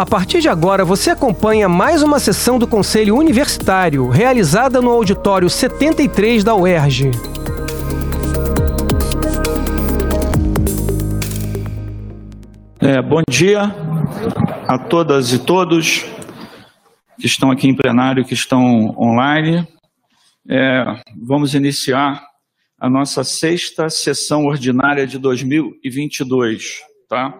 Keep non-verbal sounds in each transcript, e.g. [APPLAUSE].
A partir de agora, você acompanha mais uma sessão do Conselho Universitário, realizada no auditório 73 da UERJ. É, bom dia a todas e todos que estão aqui em plenário, que estão online. É, vamos iniciar a nossa sexta sessão ordinária de 2022, tá?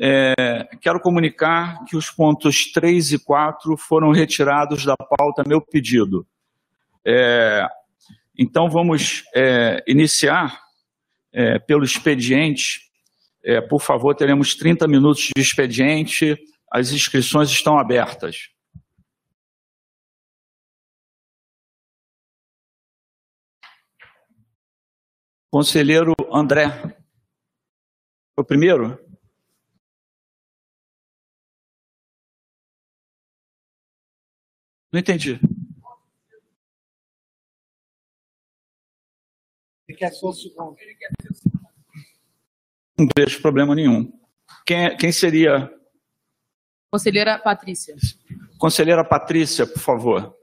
É, quero comunicar que os pontos 3 e 4 foram retirados da pauta, meu pedido. É, então, vamos é, iniciar é, pelo expediente. É, por favor, teremos 30 minutos de expediente. As inscrições estão abertas. Conselheiro André. O primeiro? Não entendi. Ele quer só o segundo. Não vejo problema nenhum. Quem, é, quem seria? Conselheira Patrícia. Conselheira Patrícia, por favor.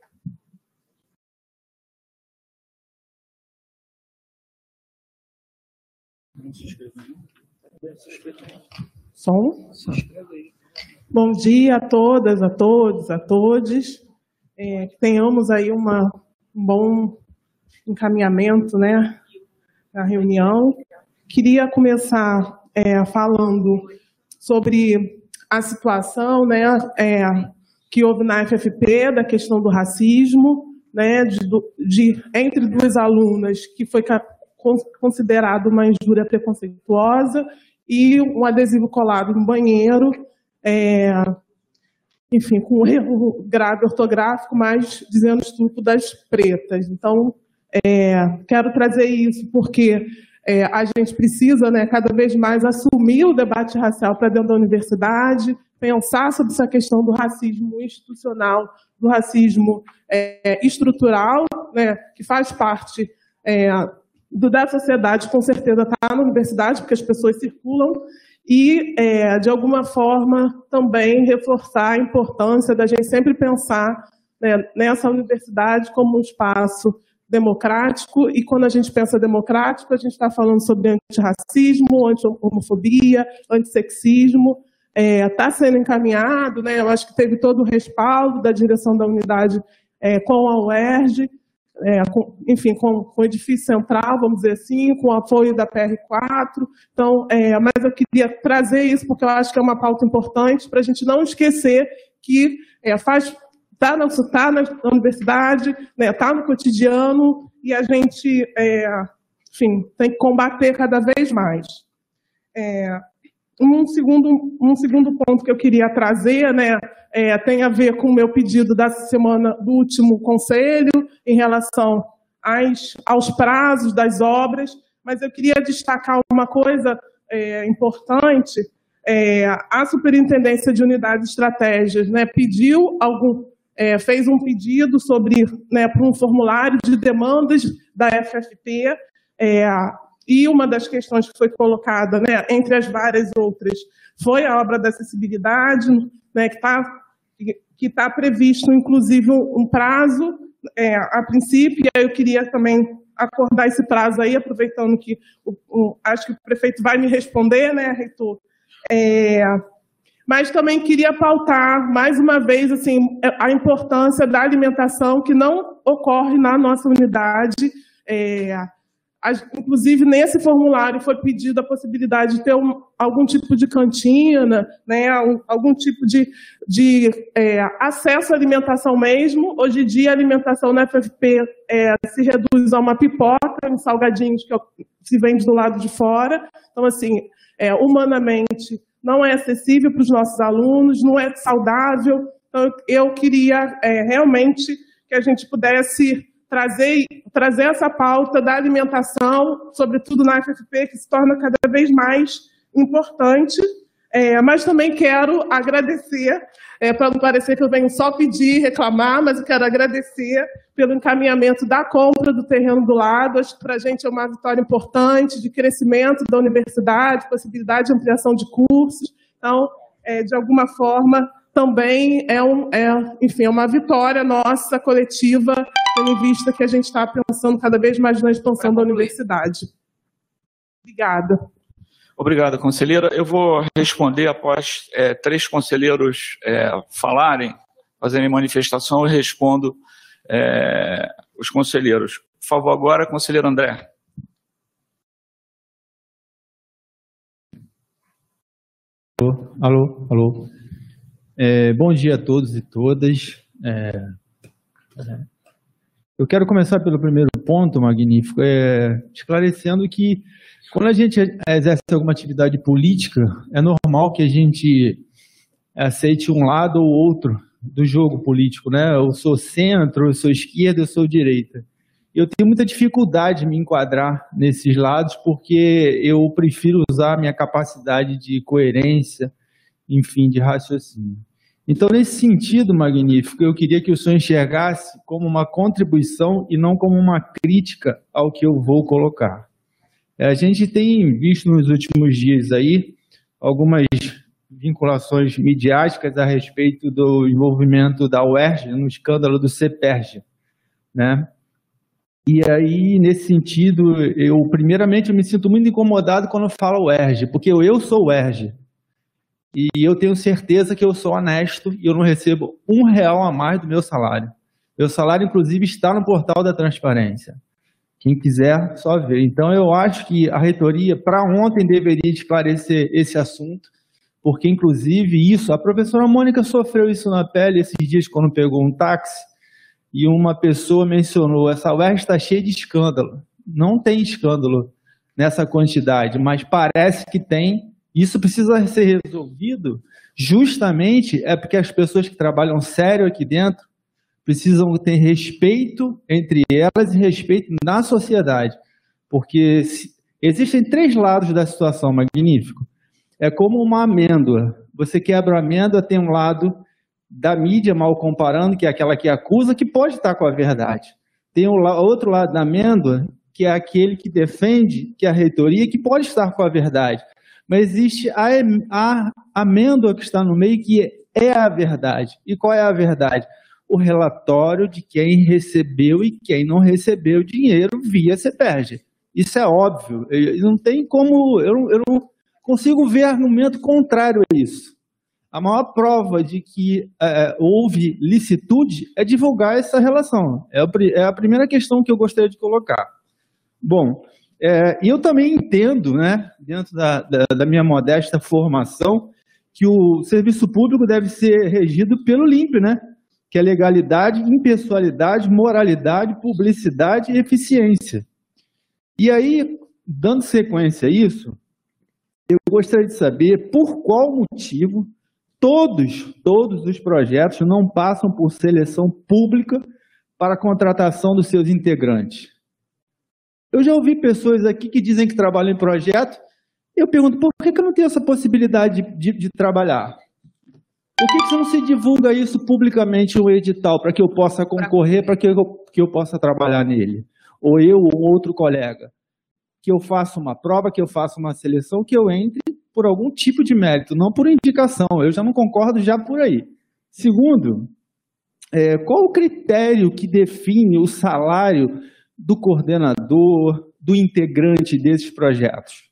Som? Bom dia a todas, a todos, a todos. É, tenhamos aí uma, um bom encaminhamento né, na reunião. Queria começar é, falando sobre a situação né, é, que houve na FFP, da questão do racismo, né, de, de, entre duas alunas que foi considerado uma injúria preconceituosa e um adesivo colado no banheiro, é, enfim, com um erro [LAUGHS] grave ortográfico, mas dizendo estupro das pretas. Então, é, quero trazer isso porque é, a gente precisa, né, cada vez mais assumir o debate racial para dentro da universidade, pensar sobre essa questão do racismo institucional, do racismo é, estrutural, né, que faz parte é, do, da sociedade, com certeza está na universidade, porque as pessoas circulam, e, é, de alguma forma, também reforçar a importância da gente sempre pensar né, nessa universidade como um espaço democrático, e quando a gente pensa democrático, a gente está falando sobre antirracismo, anti-homofobia, antissexismo, está é, sendo encaminhado, né, eu acho que teve todo o respaldo da direção da unidade é, com a UERJ, é, com, enfim, com, com, o edifício central, vamos dizer assim, com o apoio da PR4. Então, é, mas eu queria trazer isso porque eu acho que é uma pauta importante para a gente não esquecer que é, faz está na, tá na universidade, está né, tá no cotidiano e a gente, é, enfim, tem que combater cada vez mais. É, um segundo, um segundo ponto que eu queria trazer né, é, tem a ver com o meu pedido da semana do último conselho em relação às, aos prazos das obras, mas eu queria destacar uma coisa é, importante. É, a Superintendência de Unidades Estratégias né, pediu algum, é, fez um pedido sobre né, para um formulário de demandas da FFP. É, e uma das questões que foi colocada, né, entre as várias outras, foi a obra da acessibilidade, né, que está que tá previsto, inclusive, um prazo, é, a princípio, e aí eu queria também acordar esse prazo aí, aproveitando que o, o, acho que o prefeito vai me responder, né, reitor? É, mas também queria pautar, mais uma vez, assim, a importância da alimentação que não ocorre na nossa unidade. É, Inclusive, nesse formulário foi pedida a possibilidade de ter um, algum tipo de cantina, né, algum tipo de, de é, acesso à alimentação mesmo. Hoje em dia, a alimentação na FFP é, se reduz a uma pipoca, uns salgadinhos que se vende do lado de fora. Então, assim, é, humanamente, não é acessível para os nossos alunos, não é saudável. Então, eu queria é, realmente que a gente pudesse trazer, trazer essa pauta da alimentação, sobretudo na FFP, que se torna cada vez mais importante. É, mas também quero agradecer, é, para não parecer que eu venho só pedir, reclamar, mas eu quero agradecer pelo encaminhamento da compra do terreno do lado. Acho que para a gente é uma vitória importante de crescimento da universidade, possibilidade de ampliação de cursos. Então, é, de alguma forma, também é, um, é, enfim, é uma vitória nossa, coletiva, tendo em vista que a gente está pensando cada vez mais na expansão da universidade. Obrigada. Obrigado, conselheira. Eu vou responder após é, três conselheiros é, falarem, fazerem manifestação, eu respondo é, os conselheiros. Por favor, agora, conselheiro André. Alô, alô, alô. É, bom dia a todos e todas. Eu quero começar pelo primeiro ponto, magnífico, é, esclarecendo que quando a gente exerce alguma atividade política, é normal que a gente aceite um lado ou outro do jogo político, né? Eu sou centro, eu sou esquerda, eu sou direita. Eu tenho muita dificuldade de me enquadrar nesses lados porque eu prefiro usar minha capacidade de coerência, enfim, de raciocínio. Então, nesse sentido, magnífico, eu queria que o senhor enxergasse como uma contribuição e não como uma crítica ao que eu vou colocar. A gente tem visto nos últimos dias aí algumas vinculações midiáticas a respeito do envolvimento da UERJ no escândalo do CEPERJ, né? E aí, nesse sentido, eu primeiramente eu me sinto muito incomodado quando eu falo UERJ, porque eu sou UERJ. E eu tenho certeza que eu sou honesto e eu não recebo um real a mais do meu salário. Meu salário, inclusive, está no portal da transparência. Quem quiser, só ver. Então, eu acho que a reitoria, para ontem, deveria esclarecer esse assunto, porque, inclusive, isso, a professora Mônica sofreu isso na pele esses dias quando pegou um táxi e uma pessoa mencionou: essa UERJ está cheia de escândalo. Não tem escândalo nessa quantidade, mas parece que tem. Isso precisa ser resolvido justamente é porque as pessoas que trabalham sério aqui dentro precisam ter respeito entre elas e respeito na sociedade. Porque existem três lados da situação, magnífico. É como uma amêndoa. Você quebra a amêndoa, tem um lado da mídia, mal comparando, que é aquela que acusa, que pode estar com a verdade. Tem o outro lado da amêndoa, que é aquele que defende, que é a reitoria, que pode estar com a verdade. Mas existe a, a amêndoa que está no meio, que é a verdade. E qual é a verdade? o relatório de quem recebeu e quem não recebeu dinheiro via CEPERJ. Isso é óbvio. Não tem como. Eu não, eu não consigo ver argumento contrário a isso. A maior prova de que é, houve licitude é divulgar essa relação. É a, é a, primeira questão que eu gostaria de colocar. Bom, é, eu também entendo, né, dentro da, da, da minha modesta formação, que o serviço público deve ser regido pelo LIMP, né? que é legalidade, impessoalidade, moralidade, publicidade e eficiência. E aí, dando sequência a isso, eu gostaria de saber por qual motivo todos, todos os projetos não passam por seleção pública para a contratação dos seus integrantes. Eu já ouvi pessoas aqui que dizem que trabalham em projeto. Eu pergunto, por que, que eu não tenho essa possibilidade de, de, trabalhar? Por que, você não se divulga isso publicamente o edital para que eu possa concorrer, para que eu, que eu possa trabalhar nele? Ou eu ou outro colega? Que eu faça uma prova, que eu faça uma seleção, que eu entre por algum tipo de mérito, não por indicação. Eu já não concordo já por aí. Segundo, é, qual o critério que define o salário do coordenador, do integrante desses projetos?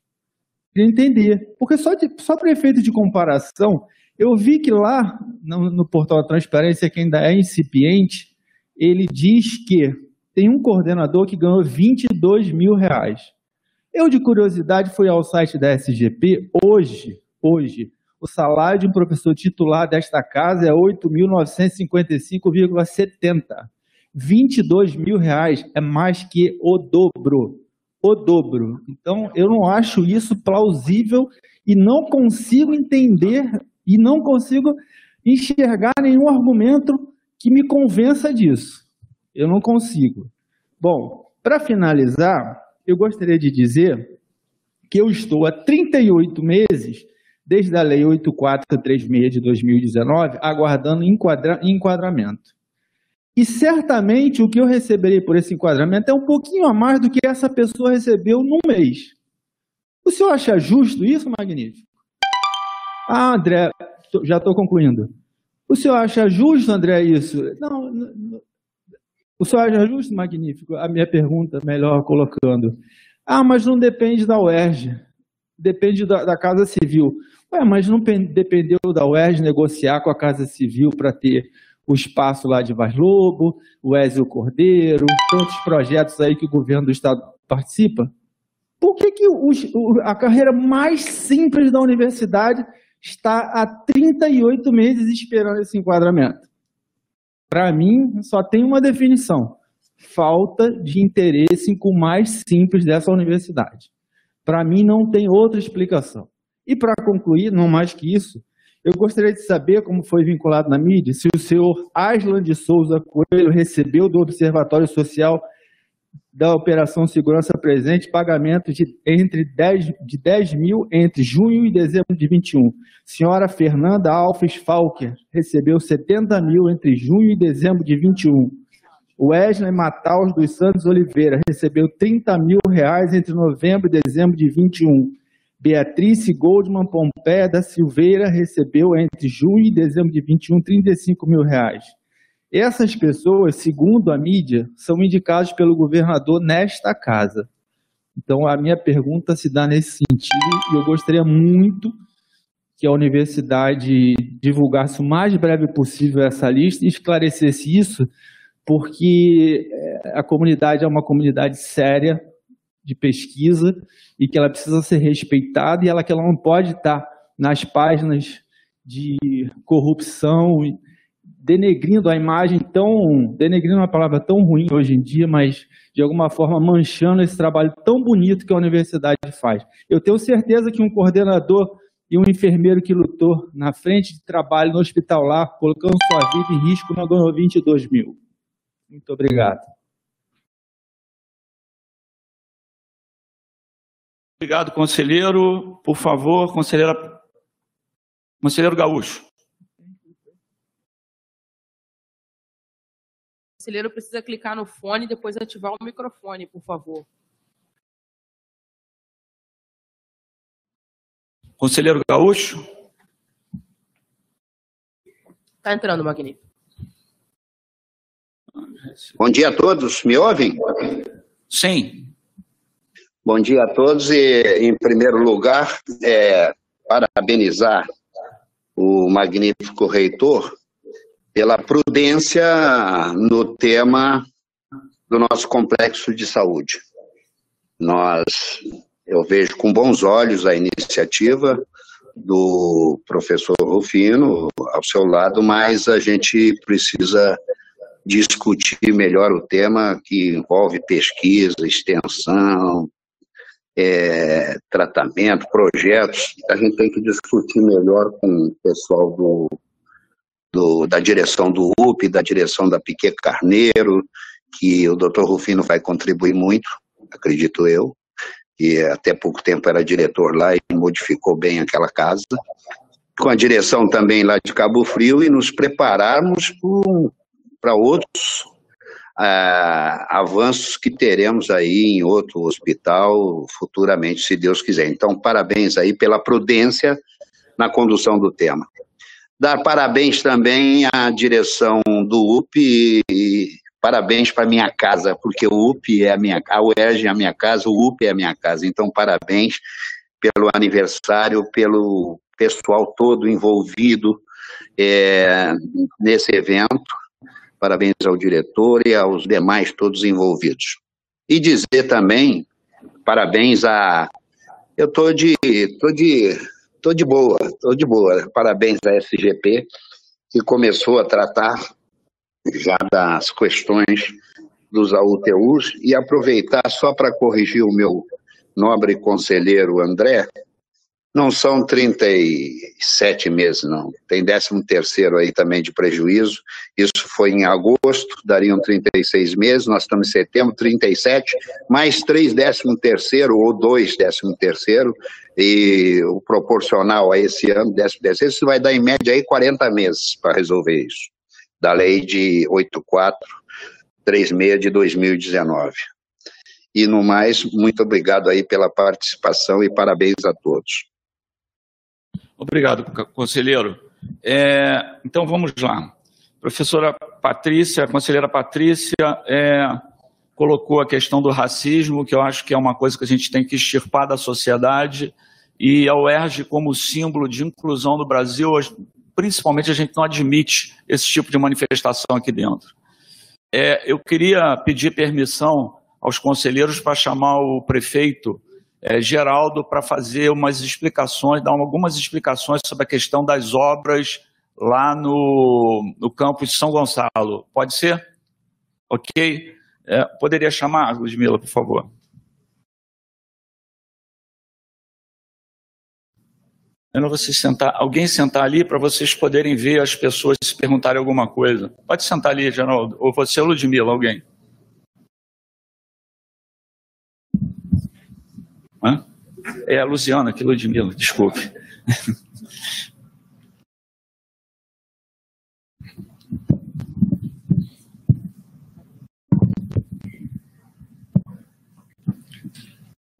Queria entender. Porque só, só para efeito de comparação, eu vi que lá no, no portal da transparência, que ainda é incipiente, ele diz que tem um coordenador que ganhou 22 mil reais. Eu, de curiosidade, fui ao site da SGP. Hoje, hoje, o salário de um professor titular desta casa é 8.955,70. 22 mil reais é mais que o dobro. O dobro. Então, eu não acho isso plausível e não consigo entender e não consigo enxergar nenhum argumento que me convença disso. Eu não consigo. Bom, para finalizar, eu gostaria de dizer que eu estou há 38 meses, desde a Lei 8436 de 2019, aguardando enquadra enquadramento. E certamente o que eu receberei por esse enquadramento é um pouquinho a mais do que essa pessoa recebeu num mês. O senhor acha justo isso, Magnífico? Ah, André, já estou concluindo. O senhor acha justo, André, isso? Não, não, o senhor acha justo, magnífico? A minha pergunta, melhor colocando. Ah, mas não depende da UERJ, depende da, da Casa Civil. Ué, mas não dependeu da UERJ negociar com a Casa Civil para ter o espaço lá de Vaz Lobo, o Ézio Cordeiro, tantos projetos aí que o governo do Estado participa? Por que, que os, a carreira mais simples da universidade está há 38 meses esperando esse enquadramento? Para mim, só tem uma definição: falta de interesse com o mais simples dessa universidade. Para mim, não tem outra explicação. E para concluir, não mais que isso, eu gostaria de saber como foi vinculado na mídia se o senhor Aslan de Souza Coelho recebeu do Observatório Social da Operação Segurança Presente pagamento de, entre 10, de 10 mil entre junho e dezembro de 21. Senhora Fernanda Alves Falker recebeu 70 mil entre junho e dezembro de 21. Wesley Mataus dos Santos Oliveira recebeu 30 mil reais entre novembro e dezembro de 21. Beatriz Goldman Pompeia da Silveira recebeu entre junho e dezembro de 21 35 mil reais. Essas pessoas, segundo a mídia, são indicadas pelo governador nesta casa. Então, a minha pergunta se dá nesse sentido e eu gostaria muito que a universidade divulgasse o mais breve possível essa lista e esclarecesse isso, porque eh, a comunidade é uma comunidade séria de pesquisa e que ela precisa ser respeitada e ela que ela não pode estar nas páginas de corrupção denegrindo a imagem tão, denegrindo uma palavra tão ruim hoje em dia, mas de alguma forma manchando esse trabalho tão bonito que a universidade faz. Eu tenho certeza que um coordenador e um enfermeiro que lutou na frente de trabalho no hospital lá, colocando sua vida em risco, não ganhou 22 mil. Muito obrigado. Obrigado, conselheiro. Por favor, conselheira... conselheiro Gaúcho. conselheiro precisa clicar no fone e depois ativar o microfone, por favor. Conselheiro Gaúcho. Está entrando, Magnífico. Bom dia a todos, me ouvem? Sim. Bom dia a todos e, em primeiro lugar, é, parabenizar o magnífico reitor pela prudência no tema do nosso complexo de saúde. Nós, eu vejo com bons olhos a iniciativa do professor Rufino ao seu lado, mas a gente precisa discutir melhor o tema que envolve pesquisa, extensão, é, tratamento, projetos. A gente tem que discutir melhor com o pessoal do do, da direção do UP, da direção da Piquet Carneiro, que o doutor Rufino vai contribuir muito, acredito eu, que até pouco tempo era diretor lá e modificou bem aquela casa, com a direção também lá de Cabo Frio e nos prepararmos para outros ah, avanços que teremos aí em outro hospital futuramente, se Deus quiser. Então, parabéns aí pela prudência na condução do tema. Dar parabéns também à direção do UP e parabéns para minha casa, porque o UP é a minha a UERJ é a minha casa, o UP é a minha casa. Então, parabéns pelo aniversário, pelo pessoal todo envolvido é, nesse evento. Parabéns ao diretor e aos demais todos envolvidos. E dizer também parabéns a. Eu estou de, tô de Tô de boa, tô de boa. Parabéns à SGP, que começou a tratar já das questões dos AUTUs e aproveitar só para corrigir o meu nobre conselheiro André, não são 37 meses, não. Tem 13 terceiro aí também de prejuízo. Isso foi em agosto, dariam 36 meses. Nós estamos em setembro, 37, mais três 13 terceiro ou dois 13 terceiro e o proporcional a esse ano, 13 terceiro, isso vai dar em média aí 40 meses para resolver isso. Da lei de 8436 de 2019. E no mais, muito obrigado aí pela participação e parabéns a todos. Obrigado, conselheiro. É, então vamos lá. Professora Patrícia, a conselheira Patrícia, é, colocou a questão do racismo, que eu acho que é uma coisa que a gente tem que extirpar da sociedade, e a UERJ como símbolo de inclusão do Brasil, principalmente a gente não admite esse tipo de manifestação aqui dentro. É, eu queria pedir permissão aos conselheiros para chamar o prefeito é, Geraldo para fazer umas explicações, dar algumas explicações sobre a questão das obras lá no, no campus de São Gonçalo. Pode ser? Ok? É, poderia chamar, Ludmila, por favor. Não vou sentar, alguém sentar ali para vocês poderem ver as pessoas se perguntarem alguma coisa. Pode sentar ali, Geraldo. Ou você, Ludmila, alguém. É a Luciana, que Ludmilla, desculpe.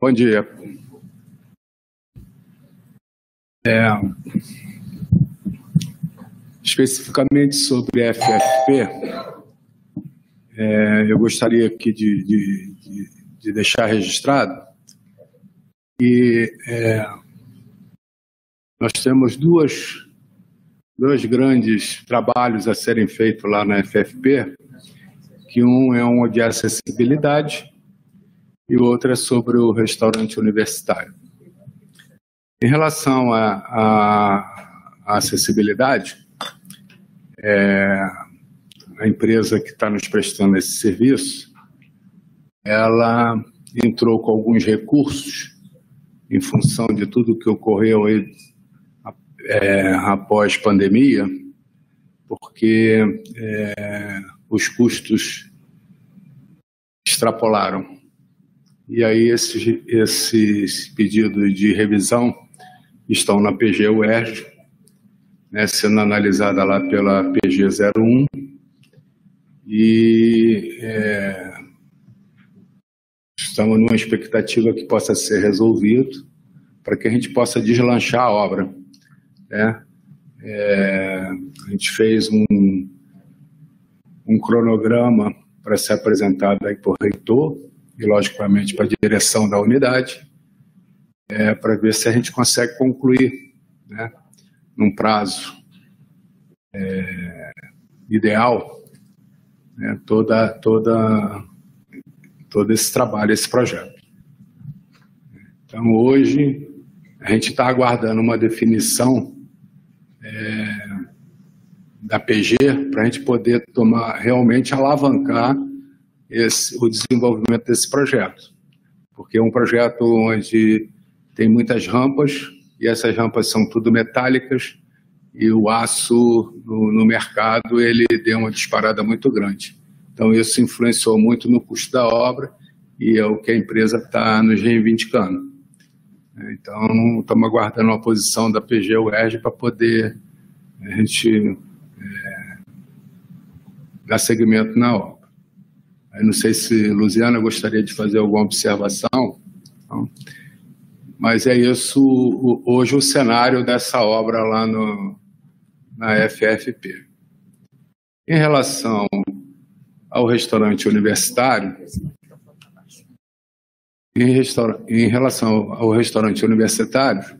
Bom dia. É, especificamente sobre FFP, é, eu gostaria aqui de, de, de, de deixar registrado e é, nós temos duas, dois grandes trabalhos a serem feitos lá na FFP, que um é um de acessibilidade e o outro é sobre o restaurante universitário. Em relação à acessibilidade, é, a empresa que está nos prestando esse serviço, ela entrou com alguns recursos em função de tudo que ocorreu aí, é, após pandemia, porque é, os custos extrapolaram. E aí esses, esses pedidos de revisão estão na PG UERJ, né, sendo analisada lá pela PG 01, e é, Estamos numa expectativa que possa ser resolvido para que a gente possa deslanchar a obra. Né? É, a gente fez um, um cronograma para ser apresentado aí por reitor e, logicamente, para a direção da unidade, é, para ver se a gente consegue concluir, né, num prazo é, ideal, né, toda, toda todo esse trabalho, esse projeto. Então, hoje, a gente está aguardando uma definição é, da PG para a gente poder tomar, realmente alavancar esse, o desenvolvimento desse projeto. Porque é um projeto onde tem muitas rampas, e essas rampas são tudo metálicas, e o aço no, no mercado ele deu uma disparada muito grande. Então, isso influenciou muito no custo da obra e é o que a empresa está nos reivindicando. Então, estamos aguardando a posição da PG para poder a gente é, dar seguimento na obra. Eu não sei se Luciana gostaria de fazer alguma observação, não? mas é isso hoje o cenário dessa obra lá no, na FFP. Em relação ao restaurante universitário, em, em relação ao restaurante universitário,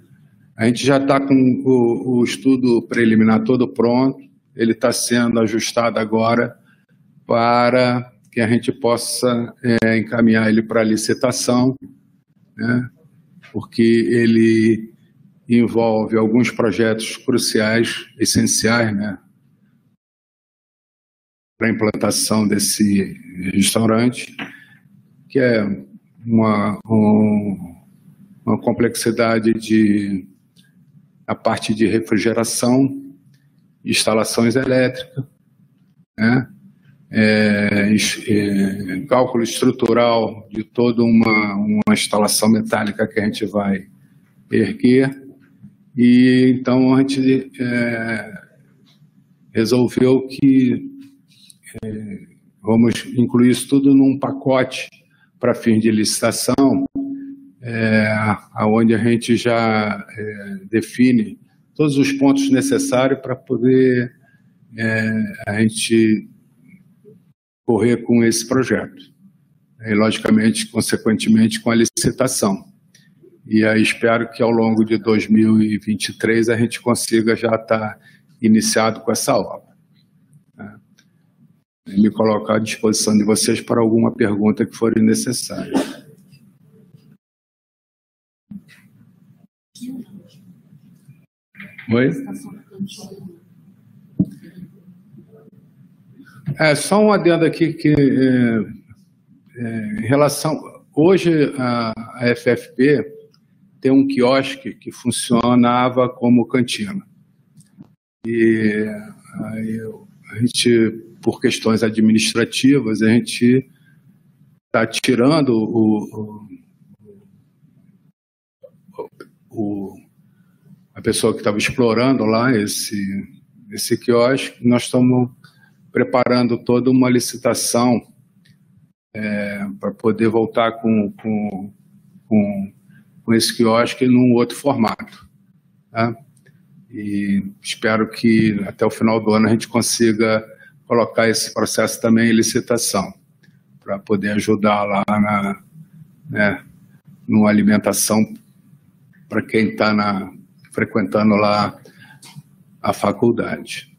a gente já está com o, o, estudo preliminar todo pronto, ele está sendo ajustado agora para que a gente possa é, encaminhar ele para licitação, né? porque ele envolve alguns projetos cruciais, essenciais, né? Para a implantação desse restaurante, que é uma, um, uma complexidade de a parte de refrigeração, instalações elétricas, né? É, é, cálculo estrutural de toda uma, uma instalação metálica que a gente vai erguer. E então a gente é, resolveu que vamos incluir isso tudo num pacote para fim de licitação, é, onde a gente já é, define todos os pontos necessários para poder é, a gente correr com esse projeto. E, logicamente, consequentemente, com a licitação. E aí espero que ao longo de 2023 a gente consiga já estar iniciado com essa obra. Né? Me colocar à disposição de vocês para alguma pergunta que for necessária. Oi? É, só um adendo aqui que é, é, em relação hoje a, a, FFP tem um quiosque que funcionava como cantina e aí, a gente por questões administrativas a gente está tirando o, o, o, a pessoa que estava explorando lá esse esse quiosque nós estamos preparando toda uma licitação é, para poder voltar com, com, com, com esse quiosque num outro formato. Tá? E espero que até o final do ano a gente consiga colocar esse processo também em licitação, para poder ajudar lá na né, numa alimentação para quem está frequentando lá a faculdade.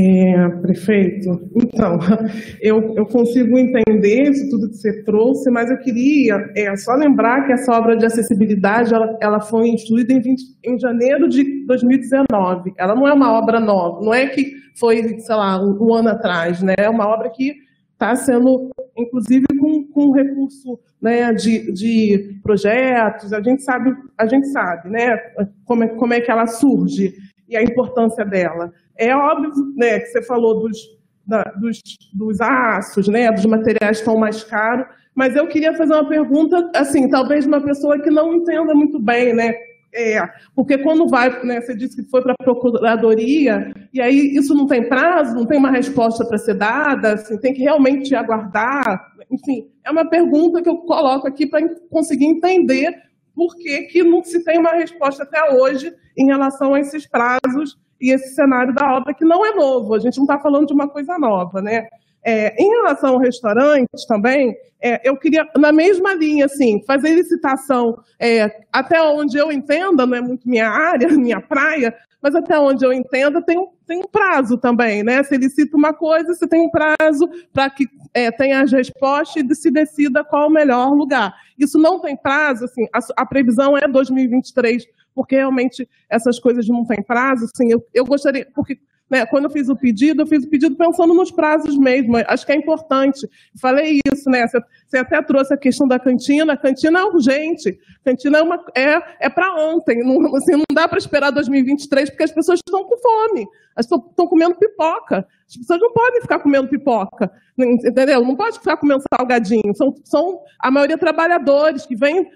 É, prefeito, então, [LAUGHS] eu, eu consigo entender isso tudo que você trouxe, mas eu queria é, só lembrar que essa obra de acessibilidade ela, ela foi instituída em, 20, em janeiro de 2019. Ela não é uma obra nova, não é que foi, sei lá, um, um ano atrás, né? É uma obra que está sendo, inclusive, com, com recurso né, de, de projetos. A gente sabe, a gente sabe, né? Como é, como é que ela surge e a importância dela. É óbvio né, que você falou dos, da, dos, dos aços, né, dos materiais estão mais caros, mas eu queria fazer uma pergunta, assim, talvez uma pessoa que não entenda muito bem, né? É, porque quando vai, né, você disse que foi para a procuradoria, e aí isso não tem prazo, não tem uma resposta para ser dada, assim, tem que realmente aguardar. Enfim, é uma pergunta que eu coloco aqui para conseguir entender por que, que não se tem uma resposta até hoje em relação a esses prazos e esse cenário da obra, que não é novo, a gente não está falando de uma coisa nova, né? É, em relação ao restaurante também, é, eu queria, na mesma linha, assim, fazer licitação é, até onde eu entenda, não é muito minha área, [LAUGHS] minha praia, mas até onde eu entenda, tem, tem um prazo também, né? Se licita uma coisa, você tem um prazo para que é, tenha as respostas e se decida qual o melhor lugar. Isso não tem prazo, assim, a, a previsão é 2023 porque realmente essas coisas não têm prazo. Assim, eu, eu gostaria, porque né, quando eu fiz o pedido, eu fiz o pedido pensando nos prazos mesmo. Acho que é importante. Falei isso, né? Você, até trouxe a questão da cantina. A cantina é urgente. A cantina é, uma, é, é para ontem. Não, assim, não dá para esperar 2023 porque as pessoas estão com fome. Elas estão comendo pipoca. As pessoas não podem ficar comendo pipoca, entendeu? Não pode ficar comendo salgadinho. São, são a maioria trabalhadores que vêm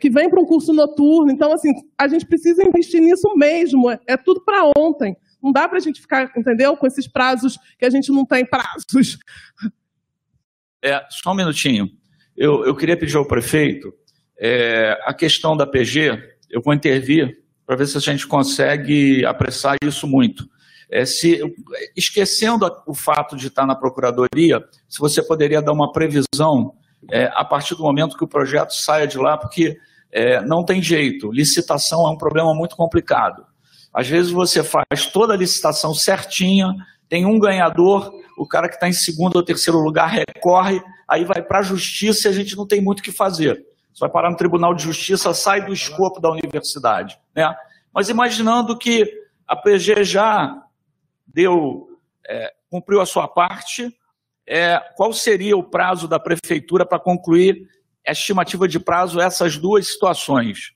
que vem para um curso noturno. Então, assim, a gente precisa investir nisso mesmo. É, é tudo para ontem. Não dá para a gente ficar, entendeu? Com esses prazos que a gente não tem prazos. É, só um minutinho. Eu, eu queria pedir ao prefeito é, a questão da PG. Eu vou intervir para ver se a gente consegue apressar isso muito. É, se, esquecendo o fato de estar na procuradoria, se você poderia dar uma previsão é, a partir do momento que o projeto saia de lá, porque é, não tem jeito. Licitação é um problema muito complicado. Às vezes você faz toda a licitação certinha, tem um ganhador, o cara que está em segundo ou terceiro lugar recorre, aí vai para a justiça e a gente não tem muito o que fazer. Você vai parar no Tribunal de Justiça, sai do escopo da universidade. Né? Mas imaginando que a PG já deu, é, cumpriu a sua parte, é, qual seria o prazo da prefeitura para concluir a estimativa de prazo essas duas situações?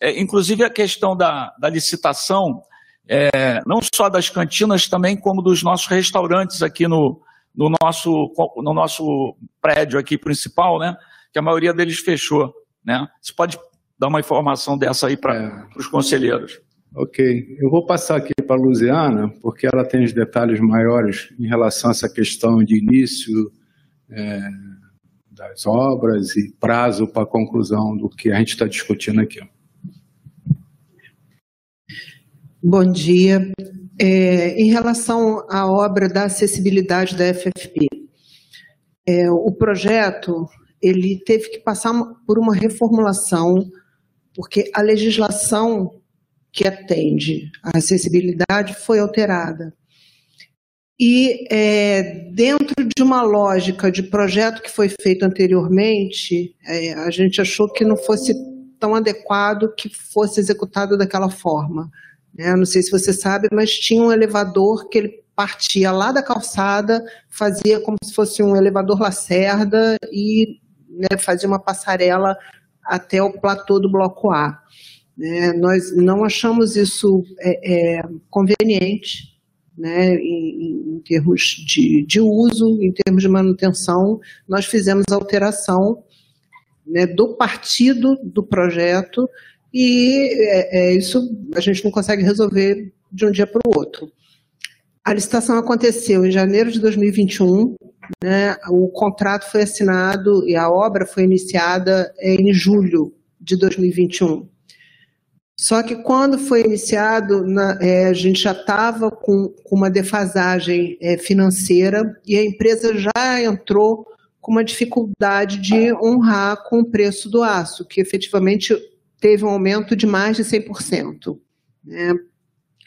É, inclusive a questão da, da licitação, é, não só das cantinas, também como dos nossos restaurantes aqui no, no, nosso, no nosso prédio aqui principal, né? Que a maioria deles fechou. Né? Você pode dar uma informação dessa aí para é. os conselheiros? Ok, eu vou passar aqui para a Luziana, porque ela tem os detalhes maiores em relação a essa questão de início é, das obras e prazo para a conclusão do que a gente está discutindo aqui. Bom dia. É, em relação à obra da acessibilidade da FFP, é, o projeto ele teve que passar por uma reformulação, porque a legislação que atende à acessibilidade foi alterada. E é, dentro de uma lógica de projeto que foi feito anteriormente, é, a gente achou que não fosse tão adequado que fosse executado daquela forma. Né? Não sei se você sabe, mas tinha um elevador que ele partia lá da calçada, fazia como se fosse um elevador Lacerda e né, fazia uma passarela até o platô do bloco A. Né? Nós não achamos isso é, é, conveniente, né, em, em termos de, de, uso, em termos de manutenção, nós fizemos alteração né, do partido do projeto e é, é, isso a gente não consegue resolver de um dia para o outro. A licitação aconteceu em janeiro de 2021, né, o contrato foi assinado e a obra foi iniciada em julho de 2021. Só que quando foi iniciado, na, é, a gente já estava com, com, uma defasagem é, financeira e a empresa já entrou com uma dificuldade de honrar com o preço do aço, que efetivamente teve um aumento de mais de 100%. Né?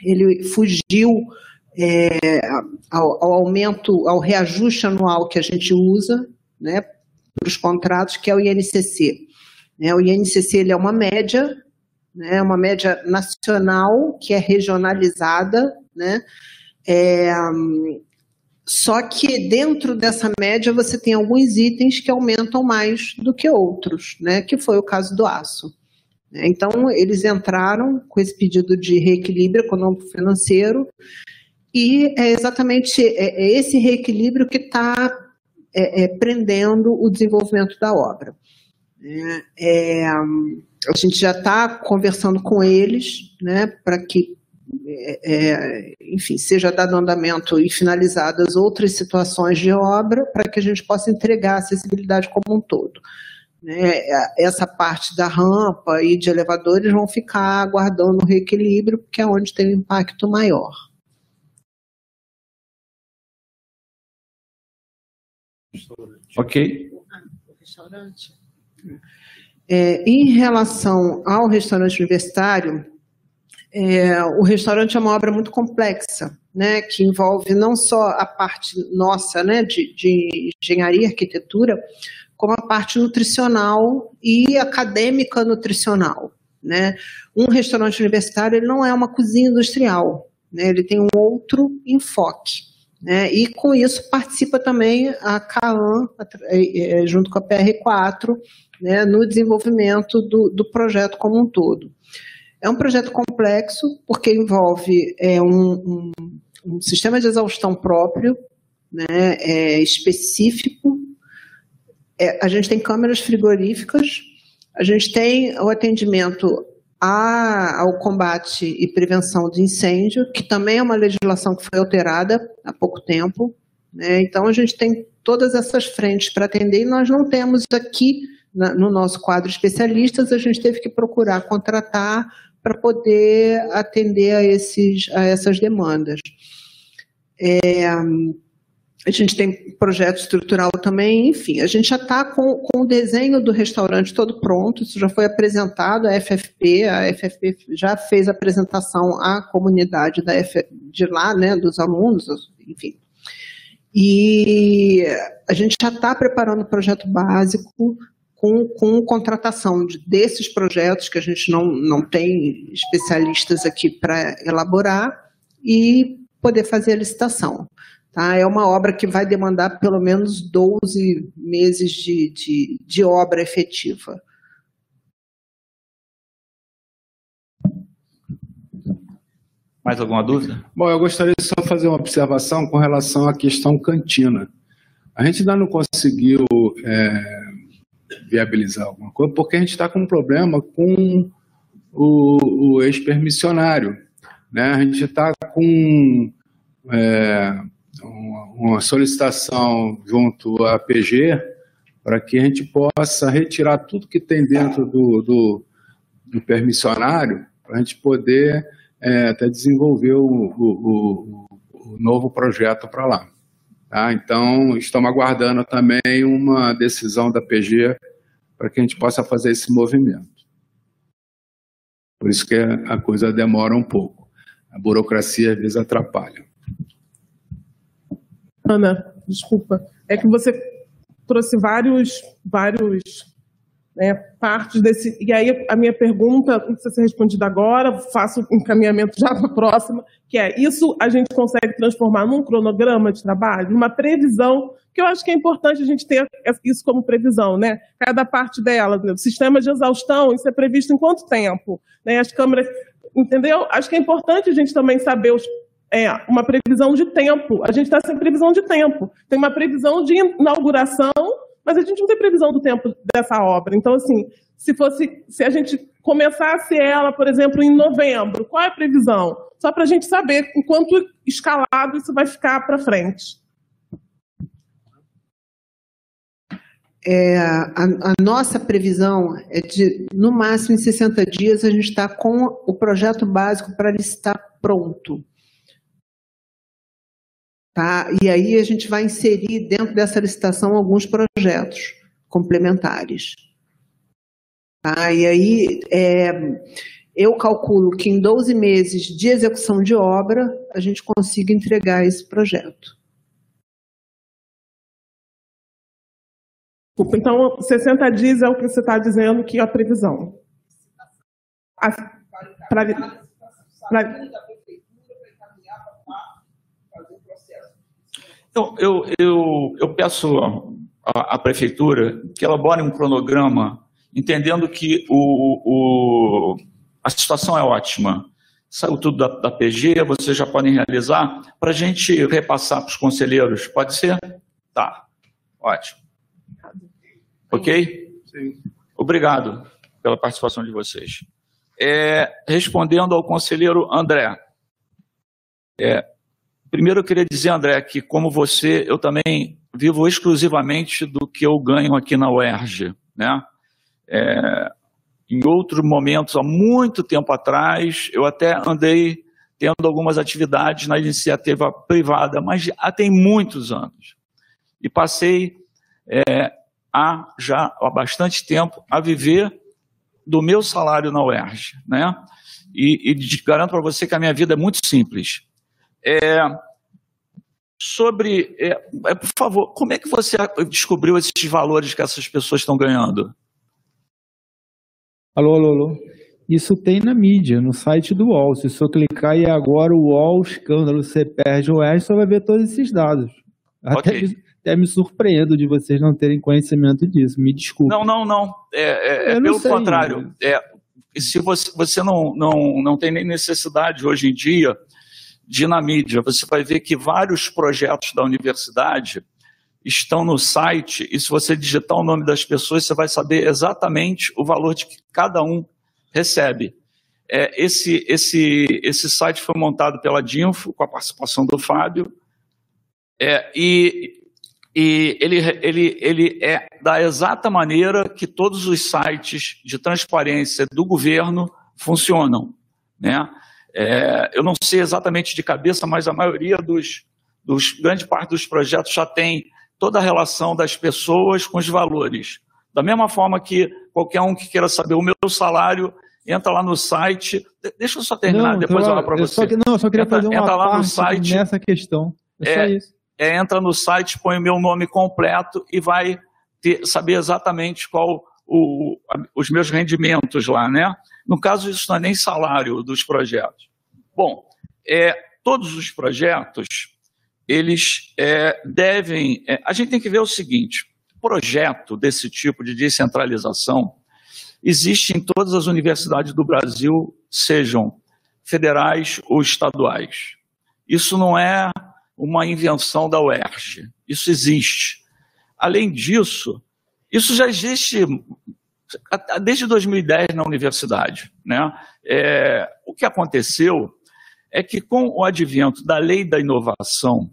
Ele fugiu é, ao, ao, aumento, ao reajuste anual que a gente usa né, para os contratos, que é o INCC. Né? O INCC ele é uma média né, uma média nacional que é regionalizada, né, é, só que dentro dessa média você tem alguns itens que aumentam mais do que outros, né, que foi o caso do aço. Então, eles entraram com esse pedido de reequilíbrio econômico-financeiro e é exatamente é, é esse reequilíbrio que está é, é, prendendo o desenvolvimento da obra. É, a gente já está conversando com eles, né, para que, é, é, enfim, seja dado andamento e finalizadas outras situações de obra, para que a gente possa entregar a acessibilidade como um todo. Né, essa parte da rampa e de elevadores vão ficar aguardando o reequilíbrio, porque é onde tem um impacto maior. Ok. Restaurante. É, em relação ao restaurante universitário, é, o restaurante é uma obra muito complexa, né, que envolve não só a parte nossa, né, de, de engenharia e arquitetura, como a parte nutricional e acadêmica nutricional. Né? Um restaurante universitário ele não é uma cozinha industrial, né? ele tem um outro enfoque. Né? E com isso participa também a CAAN, é, junto com a PR4, né, no desenvolvimento do, do projeto como um todo. É um projeto complexo, porque envolve é, um, um, um sistema de exaustão próprio, né, é, específico. É, a gente tem câmeras frigoríficas, a gente tem o atendimento a, ao combate e prevenção de incêndio, que também é uma legislação que foi alterada há pouco tempo. Né, então, a gente tem todas essas frentes para atender e nós não temos aqui na, no nosso quadro especialistas, a gente teve que procurar contratar para poder atender a, esses, a essas demandas. É, a gente tem projeto estrutural também, enfim, a gente já está com, com o desenho do restaurante todo pronto, isso já foi apresentado à FFP, a FFP já fez a apresentação à comunidade da de lá, né, dos alunos, enfim. E a gente já está preparando o projeto básico, com, com contratação de, desses projetos que a gente não, não tem especialistas aqui para elaborar e poder fazer a licitação. Tá? É uma obra que vai demandar pelo menos 12 meses de, de, de obra efetiva. Mais alguma dúvida? Bom, eu gostaria de só fazer uma observação com relação à questão cantina. A gente ainda não conseguiu é, viabilizar alguma coisa, porque a gente está com um problema com o, o ex-permissionário. Né? A gente está com é, uma solicitação junto à PG para que a gente possa retirar tudo que tem dentro do, do, do permissionário, para a gente poder é, até desenvolver o, o, o, o novo projeto para lá. Tá? Então, estamos aguardando também uma decisão da PG para que a gente possa fazer esse movimento. Por isso que a coisa demora um pouco. A burocracia às vezes atrapalha. Ana, desculpa. É que você trouxe vários, vários né, partes desse. E aí a minha pergunta, não precisa ser respondida agora, faço um encaminhamento já para a próxima, que é isso a gente consegue transformar num cronograma de trabalho, numa previsão, que eu acho que é importante a gente ter isso como previsão, né? Cada parte dela, o sistema de exaustão, isso é previsto em quanto tempo? Né? As câmeras, entendeu? Acho que é importante a gente também saber os é, uma previsão de tempo. A gente está sem previsão de tempo. Tem uma previsão de inauguração mas a gente não tem previsão do tempo dessa obra. Então, assim, se fosse, se a gente começasse ela, por exemplo, em novembro, qual é a previsão? Só para a gente saber em quanto escalado isso vai ficar para frente. É, a, a, nossa previsão é de, no máximo, em 60 dias, a gente está com o projeto básico para estar pronto. Tá? E aí a gente vai inserir dentro dessa licitação alguns projetos complementares. Tá? E aí é, eu calculo que em 12 meses de execução de obra a gente consiga entregar esse projeto. Então, 60 dias é o que você está dizendo que é a previsão. A, pra, pra, Então, eu, eu, eu peço à, à prefeitura que elabore um cronograma, entendendo que o, o, a situação é ótima. Saiu tudo da, da PG, vocês já podem realizar, para a gente repassar para os conselheiros. Pode ser? Tá. Ótimo. Ok? Sim. Obrigado pela participação de vocês. É, respondendo ao conselheiro André, é, Primeiro eu queria dizer, André, que como você, eu também vivo exclusivamente do que eu ganho aqui na UERJ. Né? É, em outros momentos, há muito tempo atrás, eu até andei tendo algumas atividades na iniciativa privada, mas há tem muitos anos. E passei é, há já há bastante tempo a viver do meu salário na UERJ. Né? E, e garanto para você que a minha vida é muito simples. É, sobre, é, é, por favor, como é que você descobriu esses valores que essas pessoas estão ganhando? Alô, alô, alô. Isso tem na mídia, no site do UOL. Se você clicar e agora o UOL, escândalo, você perde o R, você vai ver todos esses dados. Até, okay. me, até me surpreendo de vocês não terem conhecimento disso. Me desculpe. Não, não, não. É, é, é pelo sei, contrário. É, se você, você não, não, não tem nem necessidade hoje em dia de. Você vai ver que vários projetos da universidade estão no site e se você digitar o nome das pessoas, você vai saber exatamente o valor de que cada um recebe. É, esse, esse, esse site foi montado pela Dinfo, com a participação do Fábio, é, e, e ele, ele, ele é da exata maneira que todos os sites de transparência do governo funcionam. Né? É, eu não sei exatamente de cabeça, mas a maioria dos, dos, grande parte dos projetos já tem toda a relação das pessoas com os valores. Da mesma forma que qualquer um que queira saber o meu salário, entra lá no site. Deixa eu só terminar, não, depois eu falo para você. Só que, não, eu só queria entra, fazer uma entra lá no site, nessa questão. É, é, isso. É, entra no site, põe o meu nome completo e vai ter, saber exatamente qual o, os meus rendimentos lá, né? No caso, isso não é nem salário dos projetos. Bom, é, todos os projetos, eles é, devem. É, a gente tem que ver o seguinte: projeto desse tipo de descentralização existe em todas as universidades do Brasil, sejam federais ou estaduais. Isso não é uma invenção da UERJ, isso existe. Além disso, isso já existe desde 2010 na universidade. Né? É, o que aconteceu é que, com o advento da lei da inovação,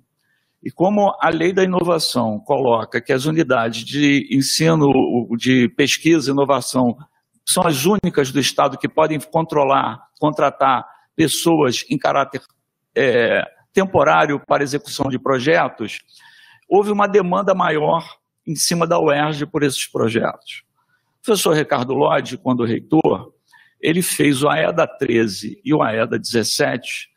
E como a lei da inovação coloca que as unidades de ensino, de pesquisa e inovação são as únicas do Estado que podem controlar, contratar pessoas em caráter é, temporário para execução de projetos, houve uma demanda maior em cima da UERJ por esses projetos. Professor Ricardo Lodge, quando reitor, ele fez o AEDA 13 e o AEDA 17,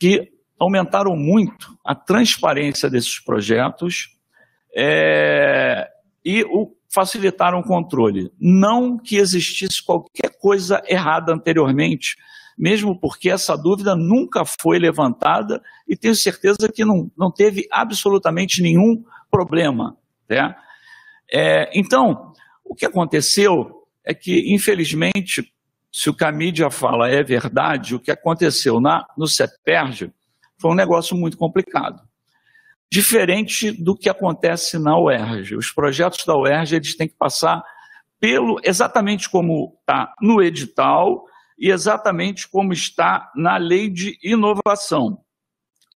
que aumentaram muito a transparência desses projetos é, e o, facilitaram o controle. Não que existisse qualquer coisa errada anteriormente, mesmo porque essa dúvida nunca foi levantada e tenho certeza que não, não teve absolutamente nenhum problema. Né? É, então, o que aconteceu é que, infelizmente, se o que a mídia fala é verdade, o que aconteceu na, no CEPERJ foi um negócio muito complicado. Diferente do que acontece na UERJ. Os projetos da UERJ eles têm que passar pelo exatamente como está no edital e exatamente como está na lei de inovação.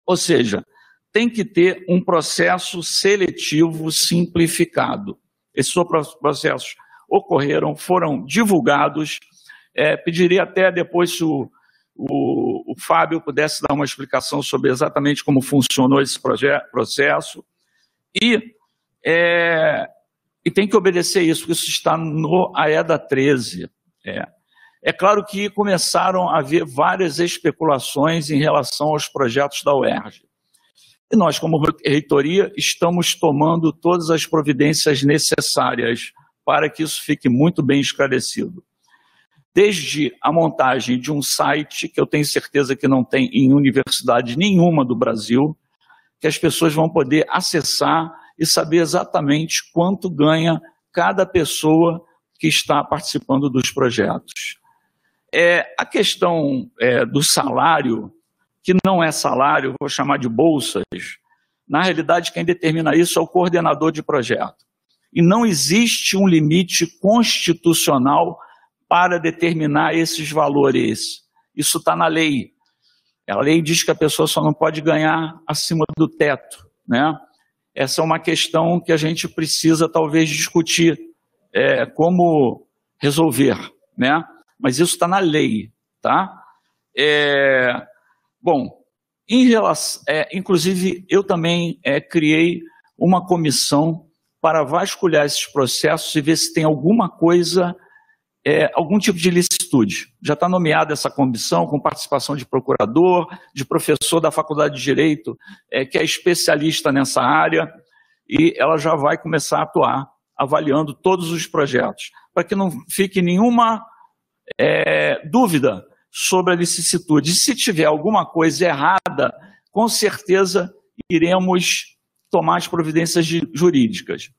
Ou seja, tem que ter um processo seletivo simplificado. Esses processos ocorreram, foram divulgados. É, pediria até depois se o o, o Fábio pudesse dar uma explicação sobre exatamente como funcionou esse processo. E, é, e tem que obedecer isso, isso está no AEDA 13. É. é claro que começaram a haver várias especulações em relação aos projetos da UERJ. E nós, como reitoria, estamos tomando todas as providências necessárias para que isso fique muito bem esclarecido desde a montagem de um site que eu tenho certeza que não tem em universidade nenhuma do Brasil, que as pessoas vão poder acessar e saber exatamente quanto ganha cada pessoa que está participando dos projetos. É, a questão é, do salário, que não é salário, vou chamar de bolsas, na realidade quem determina isso é o coordenador de projeto. E não existe um limite constitucional para determinar esses valores. Isso está na lei. A lei diz que a pessoa só não pode ganhar acima do teto. Né? Essa é uma questão que a gente precisa talvez discutir é, como resolver. Né? Mas isso está na lei. Tá? É, bom, em relação, é, inclusive eu também é, criei uma comissão para vasculhar esses processos e ver se tem alguma coisa é, algum tipo de licitude. Já está nomeada essa comissão com participação de procurador, de professor da Faculdade de Direito, é, que é especialista nessa área, e ela já vai começar a atuar, avaliando todos os projetos, para que não fique nenhuma é, dúvida sobre a licitude. E se tiver alguma coisa errada, com certeza iremos tomar as providências jurídicas.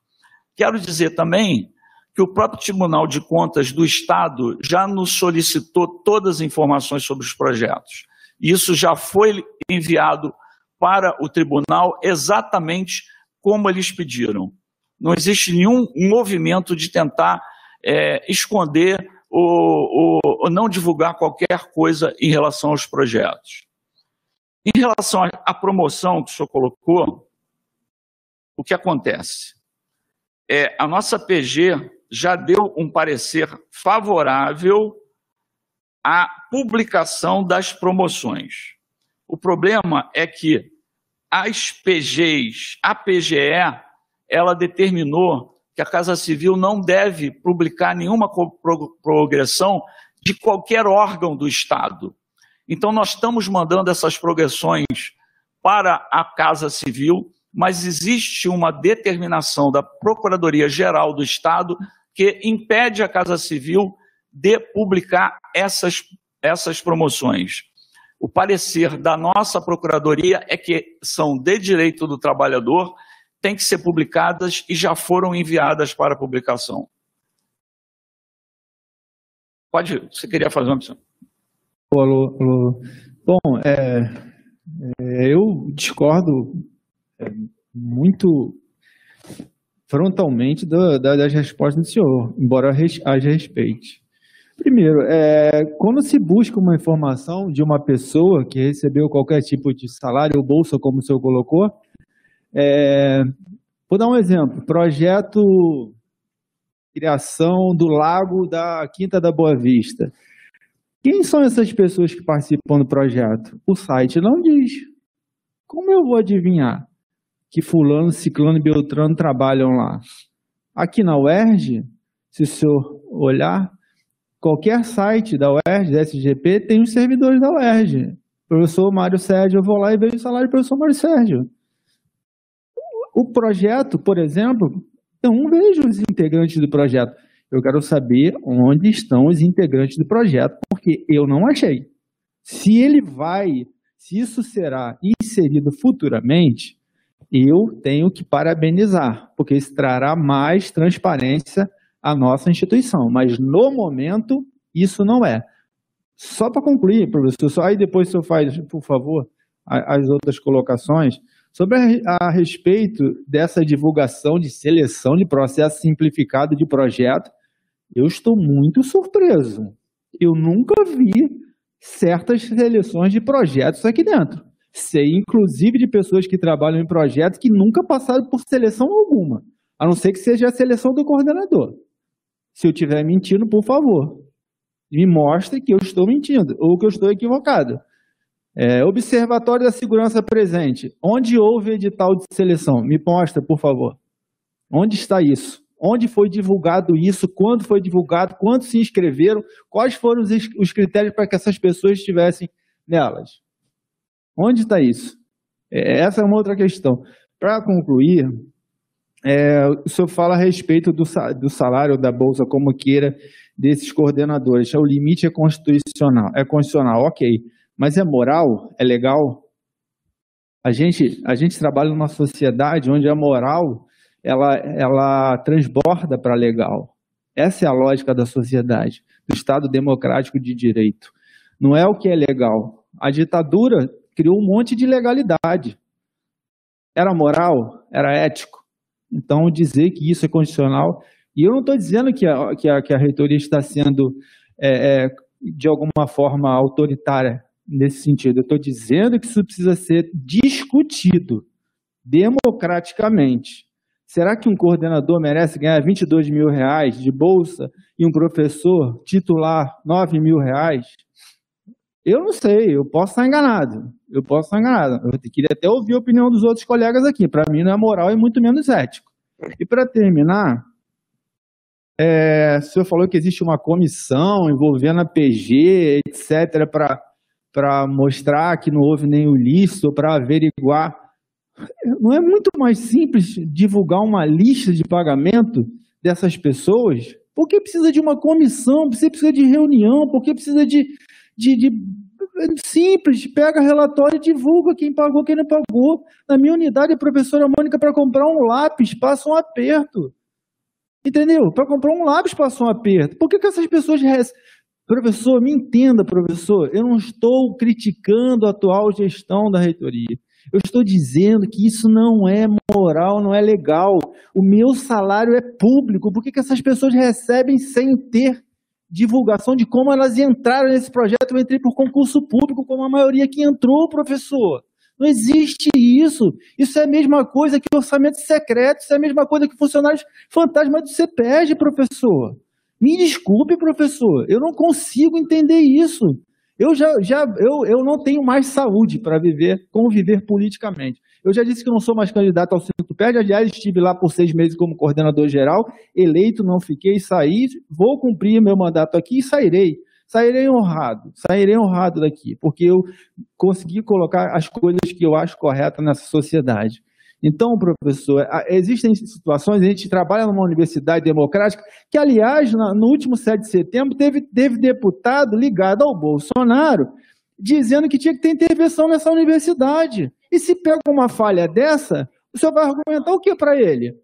Quero dizer também que o próprio Tribunal de Contas do Estado já nos solicitou todas as informações sobre os projetos. Isso já foi enviado para o tribunal exatamente como eles pediram. Não existe nenhum movimento de tentar é, esconder ou, ou, ou, não divulgar qualquer coisa em relação aos projetos. Em relação à promoção que o senhor colocou, o que acontece? É, a nossa PG já deu um parecer favorável à publicação das promoções. O problema é que as PGs, a PGE, ela determinou que a Casa Civil não deve publicar nenhuma progressão de qualquer órgão do Estado. Então, nós estamos mandando essas progressões para a Casa Civil, mas existe uma determinação da Procuradoria-Geral do Estado que impede a Casa Civil de publicar essas, essas promoções. O parecer da nossa Procuradoria é que são de direito do trabalhador, têm que ser publicadas e já foram enviadas para publicação. Pode, você queria fazer uma opção? Alô, alô. Bom, é, é, eu discordo é, muito frontalmente do, da, das respostas do senhor, embora haja respeite. Primeiro, é, quando se busca uma informação de uma pessoa que recebeu qualquer tipo de salário ou bolsa, como o senhor colocou, É, vou dar um exemplo. Projeto criação do lago da Quinta da Boa Vista. Quem são essas pessoas que participam do projeto? O site não diz. Como eu vou adivinhar que fulano, ciclano e beltrano trabalham lá? Aqui na UERJ, se o senhor olhar, qualquer site da UERJ, da SGP, tem os servidores da UERJ. Professor Mário Sérgio, eu vou lá e vejo o salário do professor Mário Sérgio. O projeto, por exemplo, eu não vejo os integrantes do projeto. Eu quero saber onde estão os integrantes do projeto, porque eu não achei. Se ele vai, se isso será inserido futuramente, eu tenho que parabenizar, porque isso trará mais transparência à nossa instituição. Mas no momento, isso não é. Só para concluir, professor, só aí depois o senhor faz, por favor, as outras colocações. Sobre a, a, respeito dessa divulgação de seleção de processo simplificado de projeto, eu estou muito surpreso. Eu nunca vi certas seleções de projetos aqui dentro. Sei, inclusive, de pessoas que trabalham em projetos que nunca passaram por seleção alguma, a não ser que seja a seleção do coordenador. Se eu estiver mentindo, por favor, me mostre que eu estou mentindo ou que eu estou equivocado. É, Observatório da Segurança Presente. Onde houve edital de seleção? Me mostra, por favor. Onde está isso? Onde foi divulgado isso? Quando foi divulgado? Quantos se inscreveram? Quais foram os, os critérios para que essas pessoas estivessem nelas? Onde está isso? É, essa é uma outra questão. Para concluir, é, o senhor fala a respeito do, do salário da Bolsa, como queira, desses coordenadores. O limite é constitucional. É constitucional, ok. Mas é moral? É legal? A gente, a gente trabalha numa sociedade onde a moral ela, ela transborda para legal. Essa é a lógica da sociedade, do Estado democrático de direito. Não é o que é legal. A ditadura criou um monte de legalidade. Era moral? Era ético? Então, dizer que isso é condicional. E eu não estou dizendo que a, que, a, que a reitoria está sendo, é, é, de alguma forma, autoritária nesse sentido. Eu estou dizendo que isso precisa ser discutido democraticamente. Será que um coordenador merece ganhar 22 mil reais de bolsa e um professor titular 9 mil reais? Eu não sei, eu posso estar enganado. Eu posso estar enganado. Eu queria até ouvir a opinião dos outros colegas aqui. Para mim não é moral e muito menos ético. E para terminar, é, o senhor falou que existe uma comissão envolvendo a PG, etc., para para mostrar que não houve nenhum ilícito, para averiguar. Não é muito mais simples divulgar uma lista de pagamento dessas pessoas? Por que precisa de uma comissão? Por que precisa de reunião? Por que precisa de, de, de simples, pega relatório e divulga quem pagou, quem não pagou. Na minha unidade, a professora Mônica, para comprar um lápis, passa um aperto. Entendeu? Para comprar um lápis, passa um aperto. Por que, que essas pessoas Professor, me entenda, professor, eu não estou criticando a atual gestão da reitoria. Eu estou dizendo que isso não é moral, não é legal. O meu salário é público. Por que, que essas pessoas recebem sem ter divulgação de como elas entraram nesse projeto? Eu entrei por concurso público, como a maioria que entrou, professor. Não existe isso. Isso é a mesma coisa que orçamento secreto, isso é a mesma coisa que funcionários fantasma do CEPEG, professor. Me desculpe, professor, eu não consigo entender isso. Eu já, já eu, eu não tenho mais saúde para viver, conviver politicamente. Eu já disse que não sou mais candidato ao Pé, aliás, estive lá por seis meses como coordenador geral, eleito, não fiquei, saí, vou cumprir meu mandato aqui e sairei. Sairei honrado, sairei honrado daqui, porque eu consegui colocar as coisas que eu acho corretas nessa sociedade. Então, professor, existem situações, a gente trabalha numa universidade democrática, que, aliás, no último 7 de setembro, teve, teve deputado ligado ao Bolsonaro dizendo que tinha que ter intervenção nessa universidade. E se pega uma falha dessa, o senhor vai argumentar o que para ele?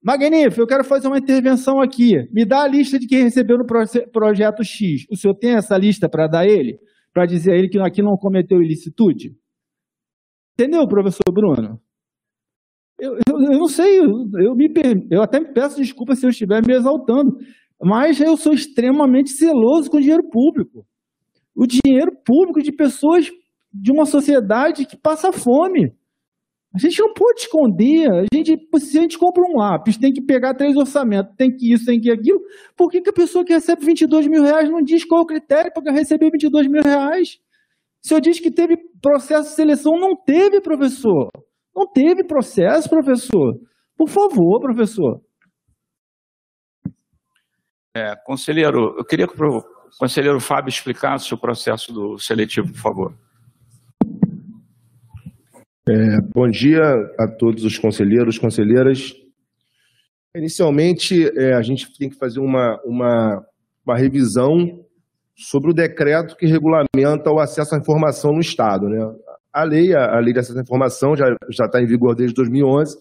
Magnífico, eu quero fazer uma intervenção aqui. Me dá a lista de quem recebeu no projeto X. O senhor tem essa lista para dar a ele? Para dizer a ele que aqui não cometeu ilicitude? Entendeu, professor Bruno? Eu, eu, eu não sei, eu, eu, me, eu até me peço desculpa se eu estiver me exaltando, mas eu sou extremamente zeloso com o dinheiro público. O dinheiro público de pessoas de uma sociedade que passa fome. A gente não pode esconder. A gente, se a gente compra um lápis, tem que pegar três orçamentos, tem que isso, tem que aquilo. Por que, que a pessoa que recebe 22 mil reais não diz qual é o critério para receber 22 mil reais? O senhor diz que teve processo de seleção. Não teve, professor. Não teve processo, professor. Por favor, professor. É, conselheiro, eu queria que o conselheiro Fábio explicasse o processo do seletivo, por favor. É, bom dia a todos os conselheiros, conselheiras. Inicialmente, é, a gente tem que fazer uma, uma, uma, revisão sobre o decreto que regulamenta o acesso à informação no Estado. Né? A lei, a, a lei de acesso à informação já, já está em vigor desde 2011,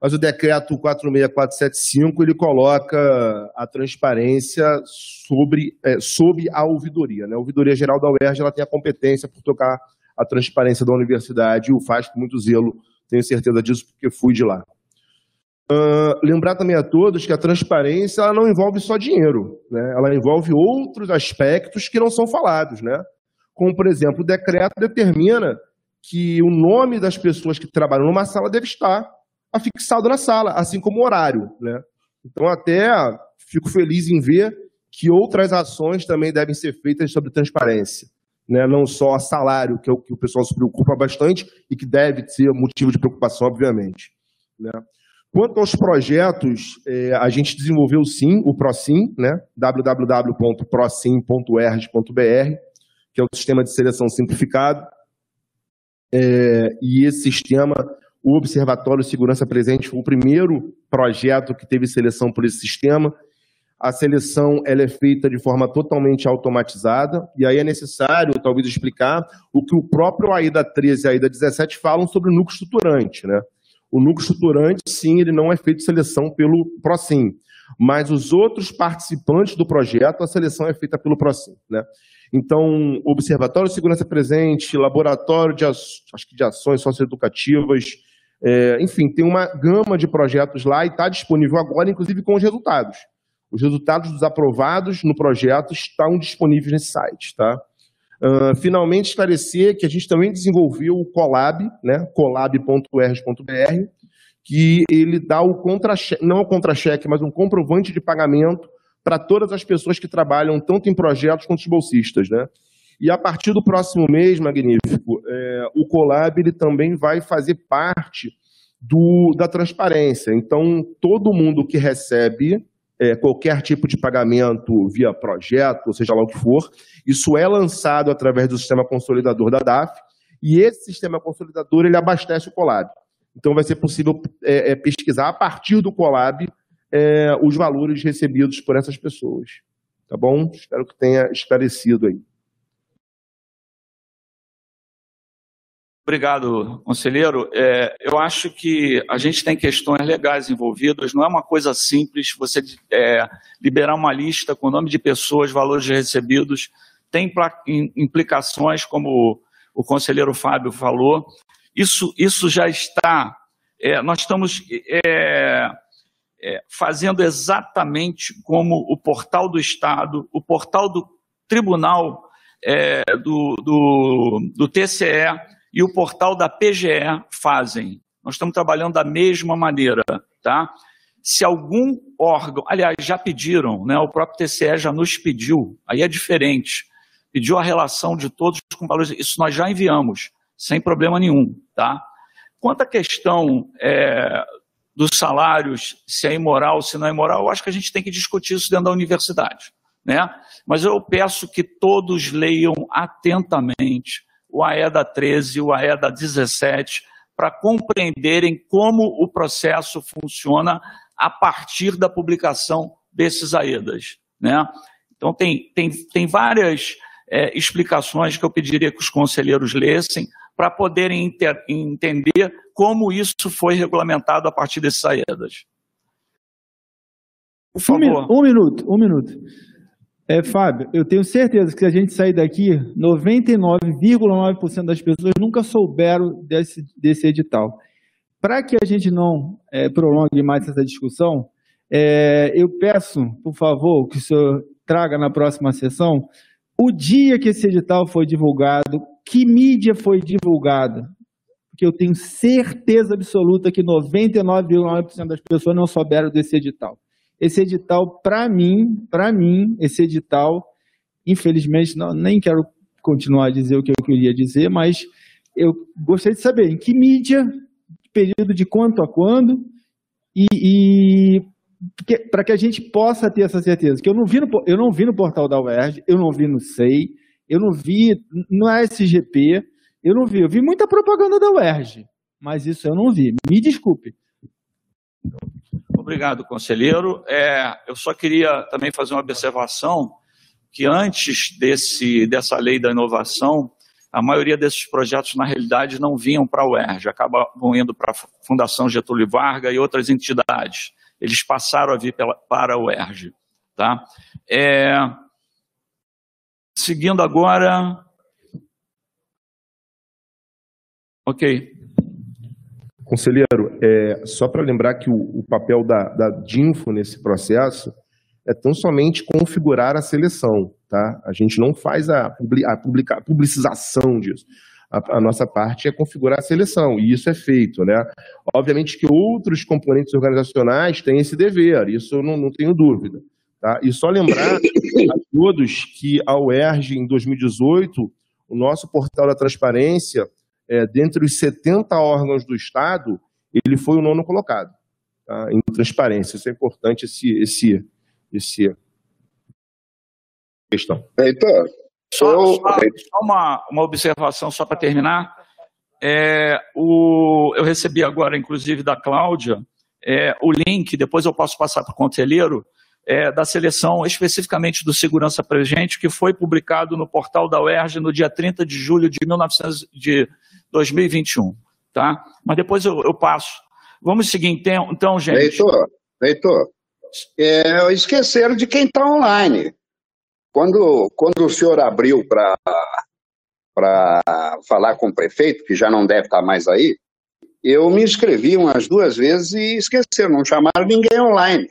mas o decreto 46475 ele coloca a transparência sobre, é, sobre a ouvidoria. Né? A ouvidoria geral da UERJ ela tem a competência por tocar a transparência da universidade e o faz com muito zelo, tenho certeza disso porque fui de lá. Uh, lembrar também a todos que a transparência ela não envolve só dinheiro, né? ela envolve outros aspectos que não são falados. Né? Como, por exemplo, o decreto determina que o nome das pessoas que trabalham numa sala deve estar afixado na sala, assim como o horário. Né? Então, até fico feliz em ver que outras ações também devem ser feitas sobre transparência né, não só salário, que é o que o pessoal se preocupa bastante e que deve ser motivo de preocupação, obviamente. Né. Quanto aos projetos, é, a gente desenvolveu sim o ProSim, né, www.prosim.erg.br, que é o sistema de seleção simplificado. É, e esse sistema, o Observatório Segurança Presente, foi o primeiro projeto que teve seleção por esse sistema a seleção ela é feita de forma totalmente automatizada, e aí é necessário, talvez, explicar o que o próprio AIDA 13 e AIDA 17 falam sobre o núcleo estruturante. Né? O núcleo estruturante, sim, ele não é feito seleção pelo PROSIM, mas os outros participantes do projeto, a seleção é feita pelo PROSIM. Né? Então, Observatório de Segurança Presente, Laboratório de, acho que de Ações Socioeducativas, é, enfim, tem uma gama de projetos lá e está disponível agora, inclusive com os resultados. Os resultados dos aprovados no projeto estão disponíveis nesse site. Tá? Uh, finalmente, esclarecer que a gente também desenvolveu o Colab, né, colab.erg.br, que ele dá o contra-cheque, não o contra-cheque, mas um comprovante de pagamento para todas as pessoas que trabalham tanto em projetos quanto os bolsistas. Né? E a partir do próximo mês, Magnífico, é, o Colab ele também vai fazer parte do, da transparência. Então, todo mundo que recebe é, qualquer tipo de pagamento via projeto, ou seja lá o que for, isso é lançado através do sistema consolidador da DAF, e esse sistema consolidador ele abastece o Colab. Então vai ser possível é, é, pesquisar a partir do Colab é, os valores recebidos por essas pessoas. Tá bom? Espero que tenha esclarecido aí. Obrigado, conselheiro. É, eu acho que a gente tem questões legais envolvidas, não é uma coisa simples você é, liberar uma lista com o nome de pessoas, valores recebidos, tem implicações, como o conselheiro Fábio falou. Isso, isso já está. É, nós estamos é, fazendo exatamente como o portal do Estado, o portal do Tribunal é, do, do, do TCE e o portal da PGE fazem. Nós estamos trabalhando da mesma maneira, tá? Se algum órgão, aliás, já pediram, né? O próprio TCE já nos pediu, aí é diferente. Pediu a relação de todos com valores, isso nós já enviamos, sem problema nenhum, tá? Quanto à questão é, dos salários, se é imoral, se não é imoral, eu acho que a gente tem que discutir isso dentro da universidade, né? Mas eu peço que todos leiam atentamente o AEDA 13 e o AEDA 17, para compreenderem como o processo funciona a partir da publicação desses AEDAs. Né? Então, tem, tem, tem várias é, explicações que eu pediria que os conselheiros lessem para poderem entender como isso foi regulamentado a partir desses AEDAs. Por favor. Um, minuto, um minuto. É, Fábio, eu tenho certeza que se a gente sair daqui, 99,9% das pessoas nunca souberam desse, desse edital. Para que a gente não é, prolongue mais essa discussão, é, eu peço, por favor, que o senhor traga na próxima sessão o dia que esse edital foi divulgado, que mídia foi divulgada. porque eu tenho certeza absoluta que 99,9% das pessoas não souberam desse edital. Esse edital, para mim, para mim, esse edital, infelizmente, não, nem quero continuar a dizer o que eu queria dizer, mas eu gostaria de saber em que mídia, período de quanto a quando, e, e para que a gente possa ter essa certeza. Que eu não vi no, eu não vi no portal da UERJ, eu não vi no SEI, eu não vi no SGP, eu não vi. Eu vi muita propaganda da UERJ, mas isso eu não vi. Me desculpe. Obrigado, conselheiro. É, eu só queria também fazer uma observação que antes desse, dessa lei da inovação, a maioria desses projetos, na realidade, não vinham para a UERJ, acabavam indo para a Fundação Getúlio Vargas e outras entidades. Eles passaram a vir pela, para a UERJ. Tá? É, seguindo agora. Ok. Conselheiro, é, só para lembrar que o, o papel da, da DINFO nesse processo é tão somente configurar a seleção, tá? A gente não faz a, publica, a publicização disso. A, a, nossa parte é configurar a seleção, e isso é feito, né? Obviamente que outros componentes organizacionais têm esse dever, isso não, não tenho dúvida. Tá? E só lembrar a todos que a UERJ, em 2018, o nosso portal da transparência é, dentre os 70 órgãos do Estado, ele foi o nono colocado tá? em transparência. Isso é importante, esse, esse, esse questão. Heitor, só, só, só uma, uma observação, só para terminar. É, o, eu recebi agora, inclusive, da Cláudia, é, o link, depois eu posso passar para o conselheiro, é, da seleção especificamente do Segurança Presente, que foi publicado no portal da UERJ no dia 30 de julho de, 1900, de 2021. Tá? Mas depois eu, eu passo. Vamos seguir então, então gente. Heitor, Heitor é, esqueceram de quem está online. Quando, quando o senhor abriu para falar com o prefeito, que já não deve estar tá mais aí, eu me inscrevi umas duas vezes e esqueceram, não chamaram ninguém online.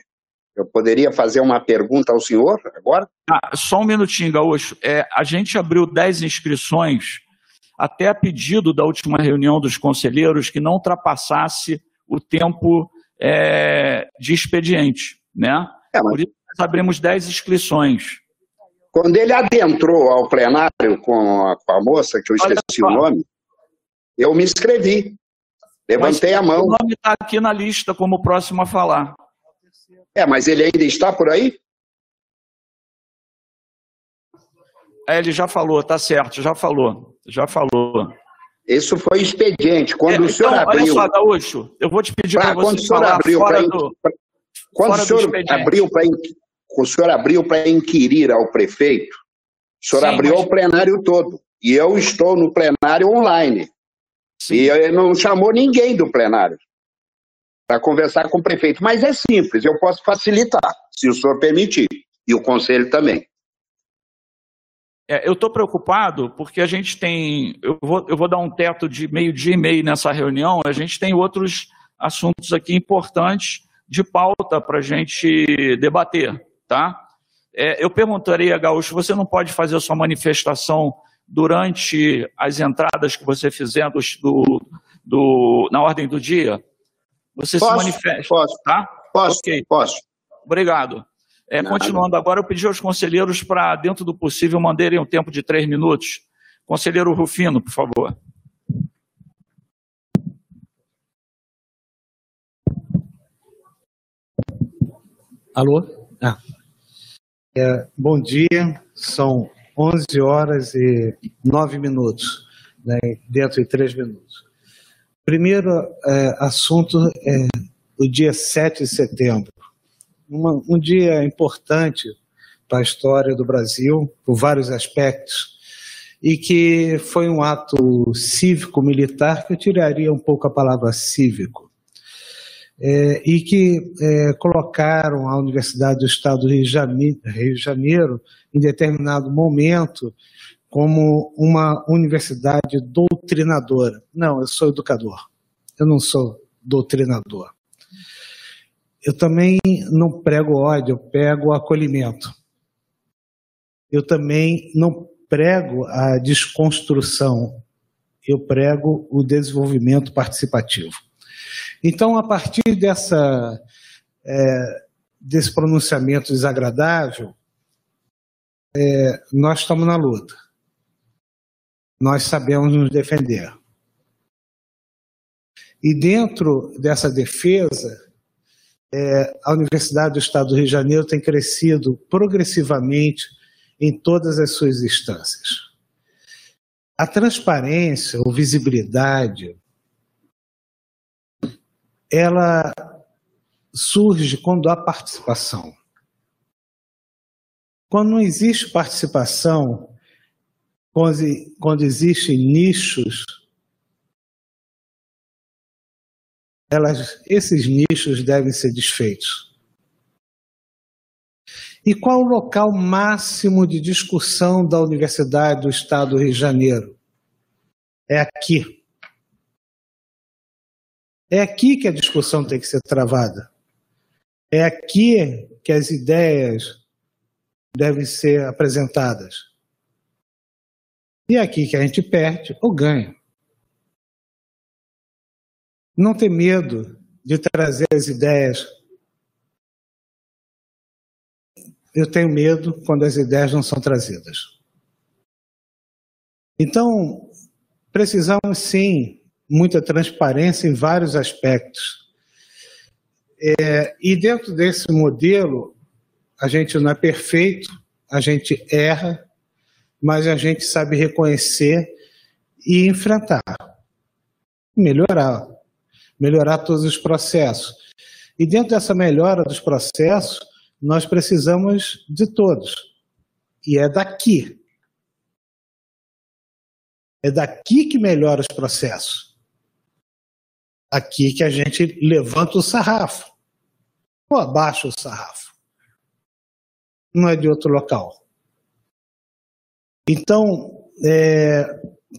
Eu poderia fazer uma pergunta ao senhor agora? Ah, só um minutinho, Gaúcho. É, a gente abriu 10 inscrições até a pedido da última reunião dos conselheiros que não ultrapassasse o tempo é, de expediente. Né? É, mas... Por isso nós abrimos 10 inscrições. Quando ele adentrou ao plenário com a, com a moça, que eu esqueci o nome, eu me inscrevi. Levantei mas, a mão. O nome está aqui na lista como próximo a falar. É, mas ele ainda está por aí? É, ele já falou, tá certo, já falou, já falou. Isso foi expediente. Quando é, o senhor então, abriu. Olha só, Gaúcho, eu vou te pedir para você o falar abriu fora pra, do. Quando fora o senhor abriu para o senhor abriu para inquirir ao prefeito, o senhor Sim, abriu mas... ao plenário todo. E eu estou no plenário online. Sim. E ele não chamou ninguém do plenário para conversar com o prefeito. Mas é simples, eu posso facilitar, se o senhor permitir, e o conselho também. É, eu estou preocupado porque a gente tem. Eu vou, eu vou dar um teto de meio dia e meio nessa reunião, a gente tem outros assuntos aqui importantes de pauta para a gente debater, tá? É, eu perguntaria, a Gaúcho, você não pode fazer a sua manifestação durante as entradas que você fizer do, do, do na ordem do dia? Você posso, se manifesta. Posso. Tá? Posso. Okay. Posso. Obrigado. É, continuando agora, eu pedi aos conselheiros para, dentro do possível, mandarem um tempo de três minutos. Conselheiro Rufino, por favor. Alô? Ah. É, bom dia, são 11 horas e 9 minutos, né, dentro de três minutos. Primeiro é, assunto é o dia 7 de setembro, uma, um dia importante para a história do Brasil, por vários aspectos, e que foi um ato cívico-militar, que eu tiraria um pouco a palavra cívico, é, e que é, colocaram a Universidade do Estado do Rio de, Janeiro, Rio de Janeiro, em determinado momento, como uma universidade doutrinadora. Não, eu sou educador, eu não sou doutrinador. Eu também não prego ódio, eu prego acolhimento. Eu também não prego a desconstrução, eu prego o desenvolvimento participativo. Então, a partir dessa, é, desse pronunciamento desagradável, é, nós estamos na luta. Nós sabemos nos defender. E dentro dessa defesa, é, a Universidade do Estado do Rio de Janeiro tem crescido progressivamente em todas as suas instâncias. A transparência ou visibilidade, ela surge quando há participação. Quando não existe participação, quando, existem nichos, elas, esses nichos devem ser desfeitos. E qual o local máximo de discussão da Universidade do Estado do Rio de Janeiro? É aqui. É aqui que a discussão tem que ser travada. É aqui que as ideias devem ser apresentadas. E é aqui que a gente perde ou ganha. Não ter medo de trazer as ideias. Eu tenho medo quando as ideias não são trazidas. Então, precisamos sim muita transparência em vários aspectos. É, e dentro desse modelo, a gente não é perfeito, a gente erra, mas a gente sabe reconhecer e enfrentar, melhorar, melhorar todos os processos. E dentro dessa melhora dos processos, nós precisamos de todos. E é daqui. É daqui que melhora os processos. Aqui que a gente levanta o sarrafo. Ou abaixa o sarrafo não é de outro local. Então, é,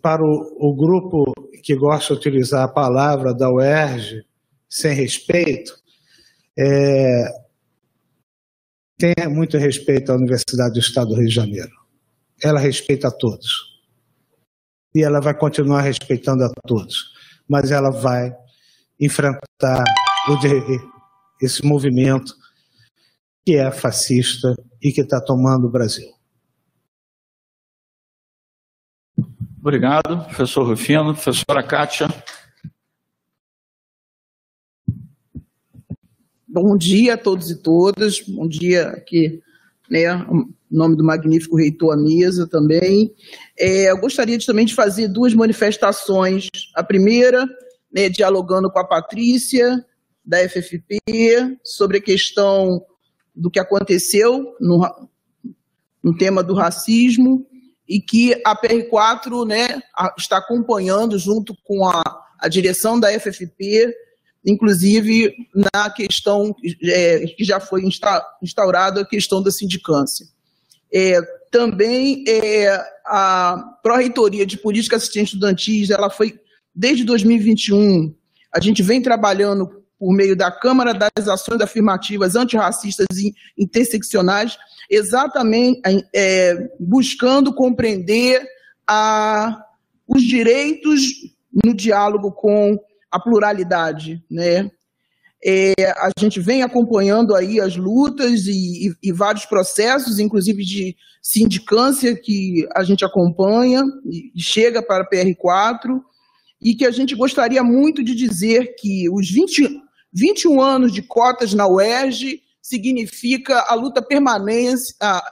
para o, o, grupo que gosta de utilizar a palavra da UERJ sem respeito, é, tenha muito respeito à Universidade do Estado do Rio de Janeiro. Ela respeita a todos. E ela vai continuar respeitando a todos. Mas ela vai enfrentar esse movimento que é fascista e que está tomando o Brasil. Obrigado, professor Rufino. Professora Kátia. Bom dia a todos e todas. Bom dia aqui, né, em nome do magnífico reitor à mesa também. É, eu gostaria de, também de fazer duas manifestações. A primeira, né, dialogando com a Patrícia, da FFP, sobre a questão do que aconteceu no, no tema do racismo e que a PR4 né, está acompanhando junto com a, a direção da FFP, inclusive na questão é, que já foi insta, instaurada, a questão da sindicância. É, também é, a Pró-Reitoria de Política Assistente Estudantis, ela foi, desde 2021, a gente vem trabalhando por meio da Câmara das Ações Afirmativas Antirracistas e Interseccionais, exatamente é, buscando compreender a, os direitos no diálogo com a pluralidade, né? É, a gente vem acompanhando aí as lutas e, e, e, vários processos, inclusive de sindicância que a gente acompanha e chega para a PR4, e que a gente gostaria muito de dizer que os 20, 21 anos de cotas na UERJ significa a luta permanente, a,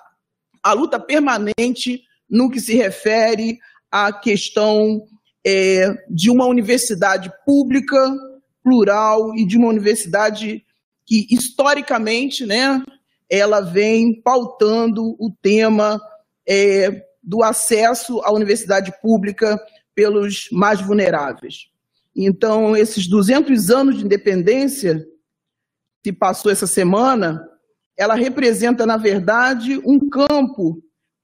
a luta permanente no que se refere à questão é, de uma universidade pública, plural e de uma universidade que historicamente, né, ela vem pautando o tema é, do acesso à universidade pública pelos mais vulneráveis. Então, esses 200 anos de independência que passou essa semana, ela representa, na verdade, um campo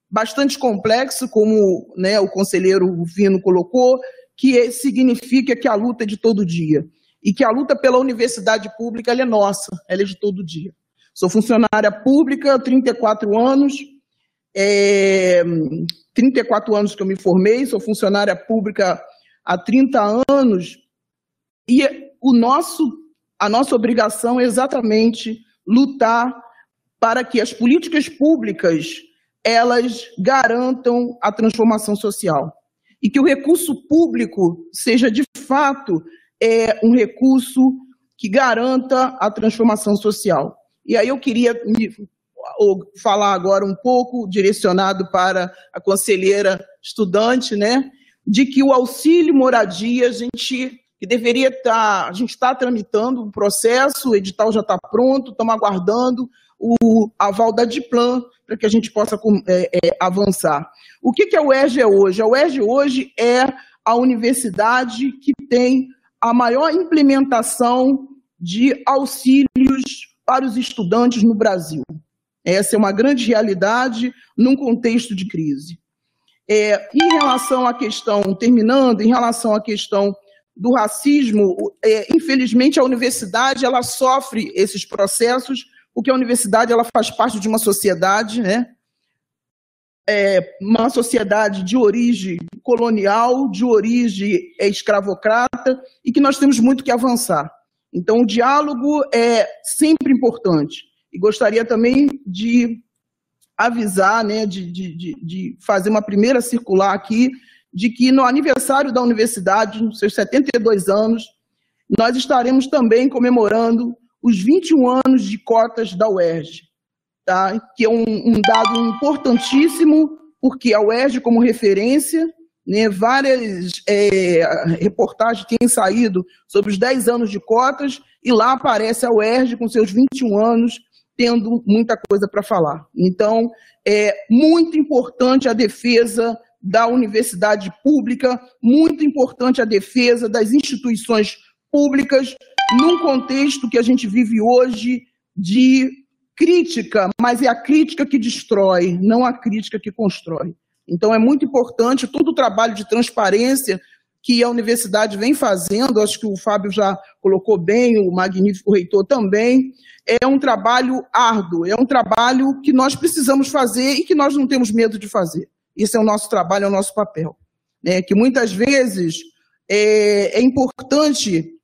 bastante complexo, como né, o conselheiro Vino colocou, que significa que a luta é de todo dia. E que a luta pela universidade pública é nossa, ela é de todo dia. Sou funcionária pública, 34 anos, é, 34 anos que eu me formei, sou funcionária pública há 30 anos, e o nosso, a nossa obrigação é exatamente lutar para que as políticas públicas elas garantam a transformação social e que o recurso público seja de fato é um recurso que garanta a transformação social. E aí eu queria me, falar agora um pouco direcionado para a conselheira estudante, né, de que o auxílio moradia a gente que deveria estar, tá, a gente está tramitando o processo, o edital já está pronto, estamos aguardando o aval da Diplan para que a gente possa é, é, avançar. O que, que a UERJ é hoje? A UERJ hoje é a universidade que tem a maior implementação de auxílios para os estudantes no Brasil. Essa é uma grande realidade num contexto de crise. É, em relação à questão, terminando, em relação à questão do racismo, é, infelizmente a universidade ela sofre esses processos porque a universidade ela faz parte de uma sociedade, né? É uma sociedade de origem colonial, de origem escravocrata, e que nós temos muito que avançar. Então, o diálogo é sempre importante. E gostaria também de avisar, né, de, de, de fazer uma primeira circular aqui, de que no aniversário da universidade, nos seus 72 anos, nós estaremos também comemorando os 21 anos de cotas da UERJ, tá? que é um, um dado importantíssimo, porque a UERJ, como referência, né, várias é, reportagens têm saído sobre os 10 anos de cotas, e lá aparece a UERJ com seus 21 anos, tendo muita coisa para falar. Então, é muito importante a defesa da universidade pública, muito importante a defesa das instituições públicas, num contexto que a gente vive hoje de crítica, mas é a crítica que destrói, não a crítica que constrói. Então é muito importante todo o trabalho de transparência que a universidade vem fazendo, acho que o Fábio já colocou bem, o magnífico reitor também, é um trabalho árduo, é um trabalho que nós precisamos fazer e que nós não temos medo de fazer. Esse é o nosso trabalho, é o nosso papel. Né? Que muitas vezes é, é importante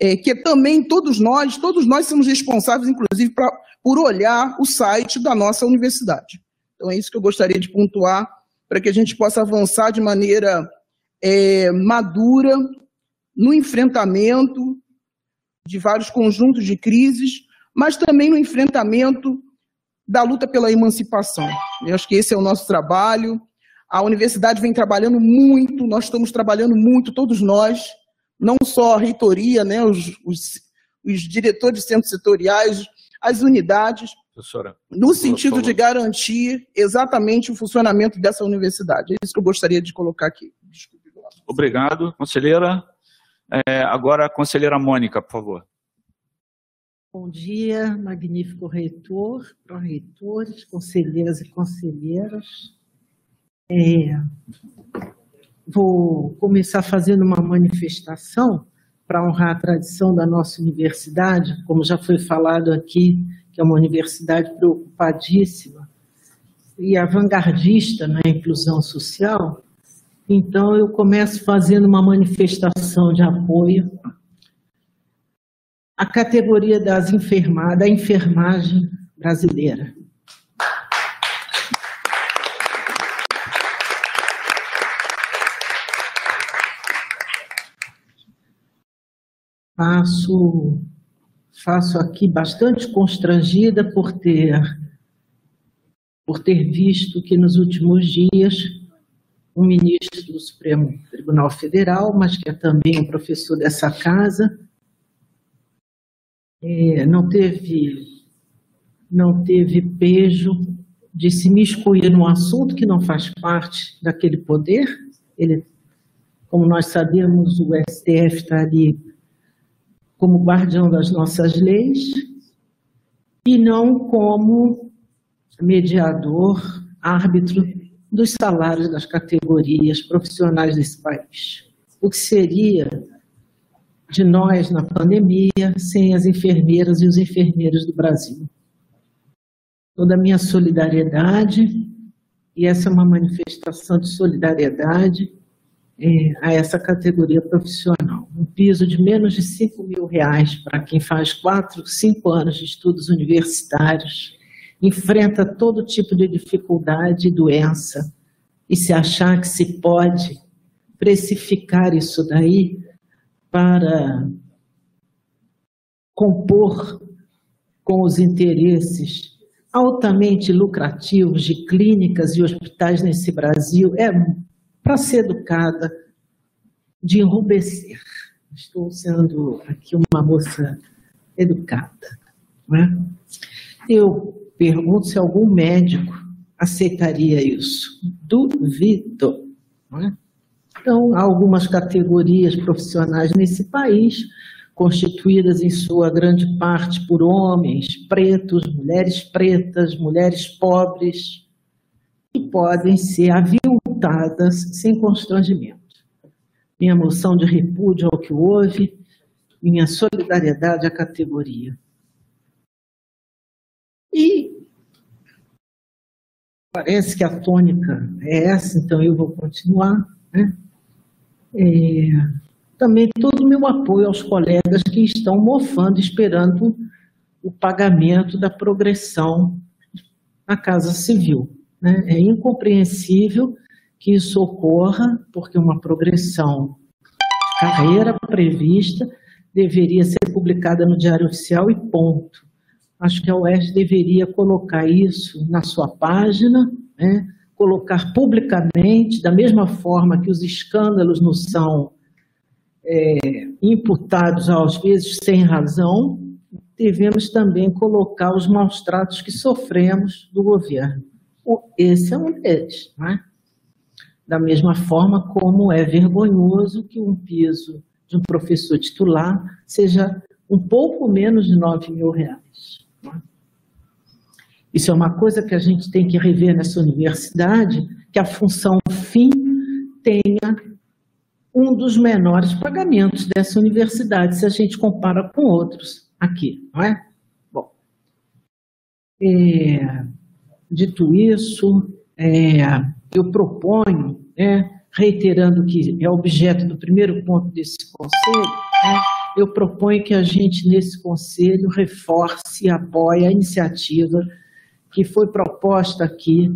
é, que também todos nós, todos nós somos responsáveis, inclusive, pra, por olhar o site da nossa universidade. Então é isso que eu gostaria de pontuar, para que a gente possa avançar de maneira é, madura no enfrentamento de vários conjuntos de crises, mas também no enfrentamento da luta pela emancipação. Eu acho que esse é o nosso trabalho. A universidade vem trabalhando muito, nós estamos trabalhando muito, todos nós, não só a reitoria, né, os, os, os diretores de centros setoriais, as unidades, Professora, no sentido de garantir exatamente o funcionamento dessa universidade. É isso que eu gostaria de colocar aqui. Desculpe. Obrigado, conselheira. É, agora, a conselheira Mônica, por favor. Bom dia, magnífico reitor, pró-reitores, conselheiras e conselheiras. É, vou começar fazendo uma manifestação para honrar a tradição da nossa universidade, como já foi falado aqui, que é uma universidade preocupadíssima e vanguardista na inclusão social. Então, eu começo fazendo uma manifestação de apoio à categoria das enferma, da enfermagem brasileira. faço, faço aqui bastante constrangida por ter, por ter visto que nos últimos dias um ministro do Supremo Tribunal Federal, mas que é também um professor dessa casa, é, não teve não teve pejo de se miscuir num assunto que não faz parte daquele poder. Ele, como nós sabemos, o STF está ali como guardião das nossas leis e não como mediador, árbitro dos salários das categorias profissionais desse país. O que seria de nós na pandemia sem as enfermeiras e os enfermeiros do Brasil? Toda a minha solidariedade, e essa é uma manifestação de solidariedade, é, a essa categoria profissional. Um piso de menos de 5 mil reais para quem faz 4, 5 anos de estudos universitários, enfrenta todo tipo de dificuldade e doença, e se achar que se pode precificar isso daí para compor com os interesses altamente lucrativos de clínicas e hospitais nesse Brasil é para ser educada, de enrubescer. Estou sendo aqui uma moça educada. Não é? Eu pergunto se algum médico aceitaria isso. Duvido. Não é? Então, algumas categorias profissionais nesse país constituídas em sua grande parte por homens pretos, mulheres pretas, mulheres pobres, que podem ser aviltadas sem constrangimento. Minha moção de repúdio ao que houve, minha solidariedade à categoria. E parece que a tônica é essa, então eu vou continuar. Né? É, também todo o meu apoio aos colegas que estão mofando, esperando o pagamento da progressão na Casa Civil. Né? É incompreensível que isso ocorra, porque uma progressão de carreira prevista deveria ser publicada no Diário Oficial e ponto. Acho que a UERJ deveria colocar isso na sua página, né? Colocar publicamente, da mesma forma que os escândalos não são é, imputados, às vezes sem razão, devemos também colocar os maus tratos que sofremos do governo. Esse é um deles. Não é? Da mesma forma como é vergonhoso que um piso de um professor titular seja um pouco menos de 9 mil reais. Isso é uma coisa que a gente tem que rever nessa universidade, que a função fim tenha um dos menores pagamentos dessa universidade, se a gente compara com outros aqui, não é? Bom, é, dito isso, é, eu proponho, é, reiterando que é objeto do primeiro ponto desse conselho, né, eu proponho que a gente, nesse conselho, reforce e apoie a iniciativa que foi proposta aqui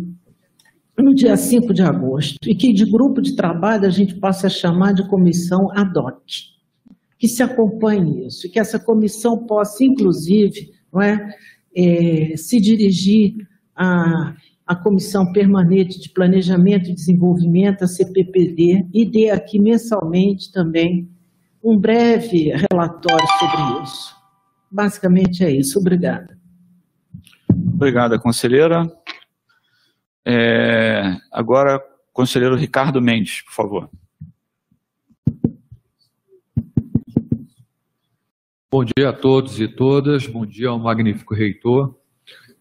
no dia 5 de agosto, e que de grupo de trabalho a gente possa chamar de comissão ad hoc, que se acompanhe isso, e que essa comissão possa, inclusive, não é, é se dirigir à, à Comissão Permanente de Planejamento e Desenvolvimento, a CPPD, e dê aqui mensalmente também um breve relatório sobre isso. Basicamente é isso. Obrigada. Obrigada, conselheira. É, agora, conselheiro Ricardo Mendes, por favor. Bom dia a todos e todas, bom dia ao magnífico reitor.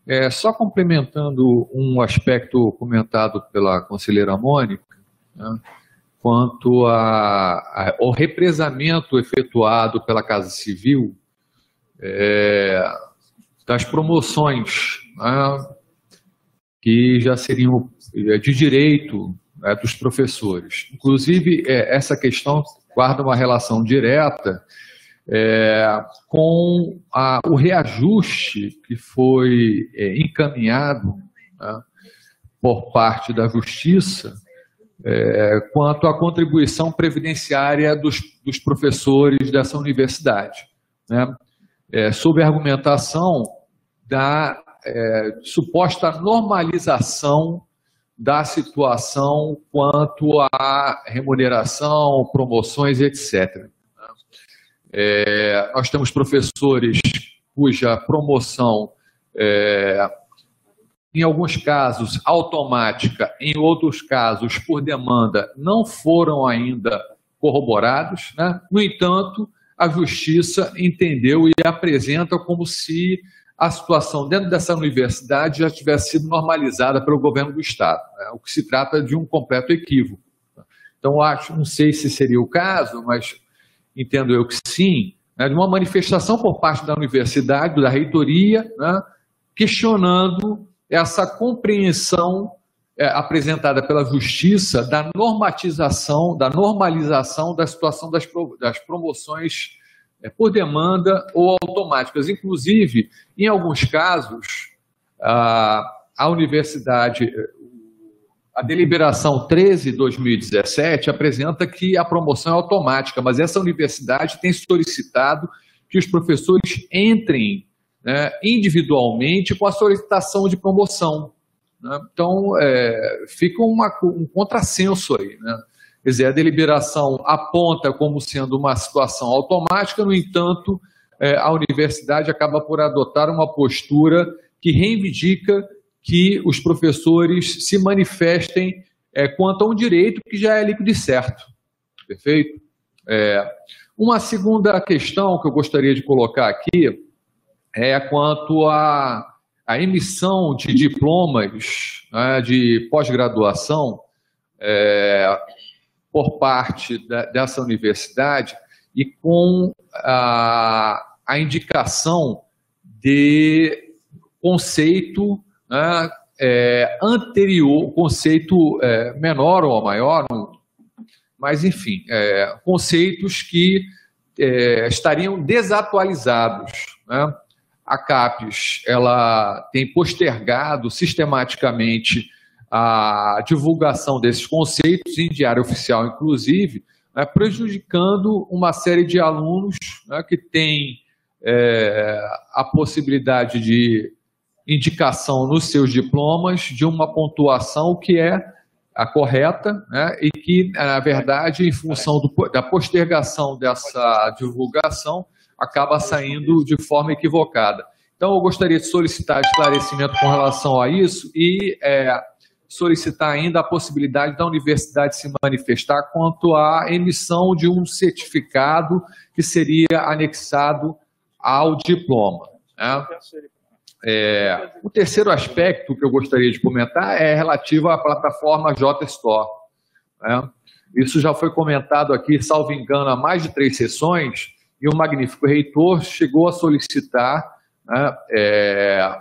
É, só complementando um aspecto comentado pela conselheira Mônica, né, quanto a, a, ao represamento efetuado pela Casa Civil é, das promoções né, que já seriam é, de direito né, dos professores. Inclusive, é, essa questão guarda uma relação direta é, com a, o reajuste que foi é, encaminhado né, por parte da Justiça é, quanto à contribuição previdenciária dos, dos professores dessa universidade, né, é, sob a argumentação da é, suposta normalização da situação quanto à remuneração, promoções, etc. É, nós temos professores cuja promoção, é, em alguns casos, automática, em outros casos, por demanda, não foram ainda corroborados. Né? No entanto, a Justiça entendeu e apresenta como se a situação dentro dessa universidade já tivesse sido normalizada pelo governo do Estado, né? o que se trata de um completo equívoco. Então, acho, não sei se seria o caso, mas entendo eu que sim, né, de uma manifestação por parte da universidade, da reitoria, né, questionando essa compreensão é, apresentada pela Justiça da normatização, da normalização da situação das, das promoções por demanda ou automáticas. Inclusive, em alguns casos, a, a universidade, a deliberação 13-2017 apresenta que a promoção é automática, mas essa universidade tem solicitado que os professores entrem né, individualmente com a solicitação de promoção. Né? Então, é, fica uma, um contrassenso aí. Né? Quer dizer, a deliberação aponta como sendo uma situação automática, no entanto, é, a universidade acaba por adotar uma postura que reivindica que os professores se manifestem é, quanto a um direito que já é líquido e certo. Perfeito? É, uma segunda questão que eu gostaria de colocar aqui é quanto à, emissão de diplomas né, de pós-graduação é, por parte da, dessa universidade e com a, a indicação de conceito né, é, anterior, conceito é, menor ou maior, mas enfim, é, conceitos que é, estariam desatualizados. Né? A CAPES ela tem postergado sistematicamente a divulgação desses conceitos em diário oficial, inclusive, né, prejudicando uma série de alunos né, que têm é, a possibilidade de indicação nos seus diplomas de uma pontuação que é a correta, né, e que, na verdade, em função do, da postergação dessa divulgação, acaba saindo de forma equivocada. Então, eu gostaria de solicitar esclarecimento com relação a isso e é, solicitar ainda a possibilidade da universidade se manifestar quanto à emissão de um certificado que seria anexado ao diploma. Né? É, o terceiro aspecto que eu gostaria de comentar é relativo à plataforma JSTOR. Né? Isso já foi comentado aqui, salvo engano, há mais de três sessões, e o magnífico reitor chegou a solicitar né, é,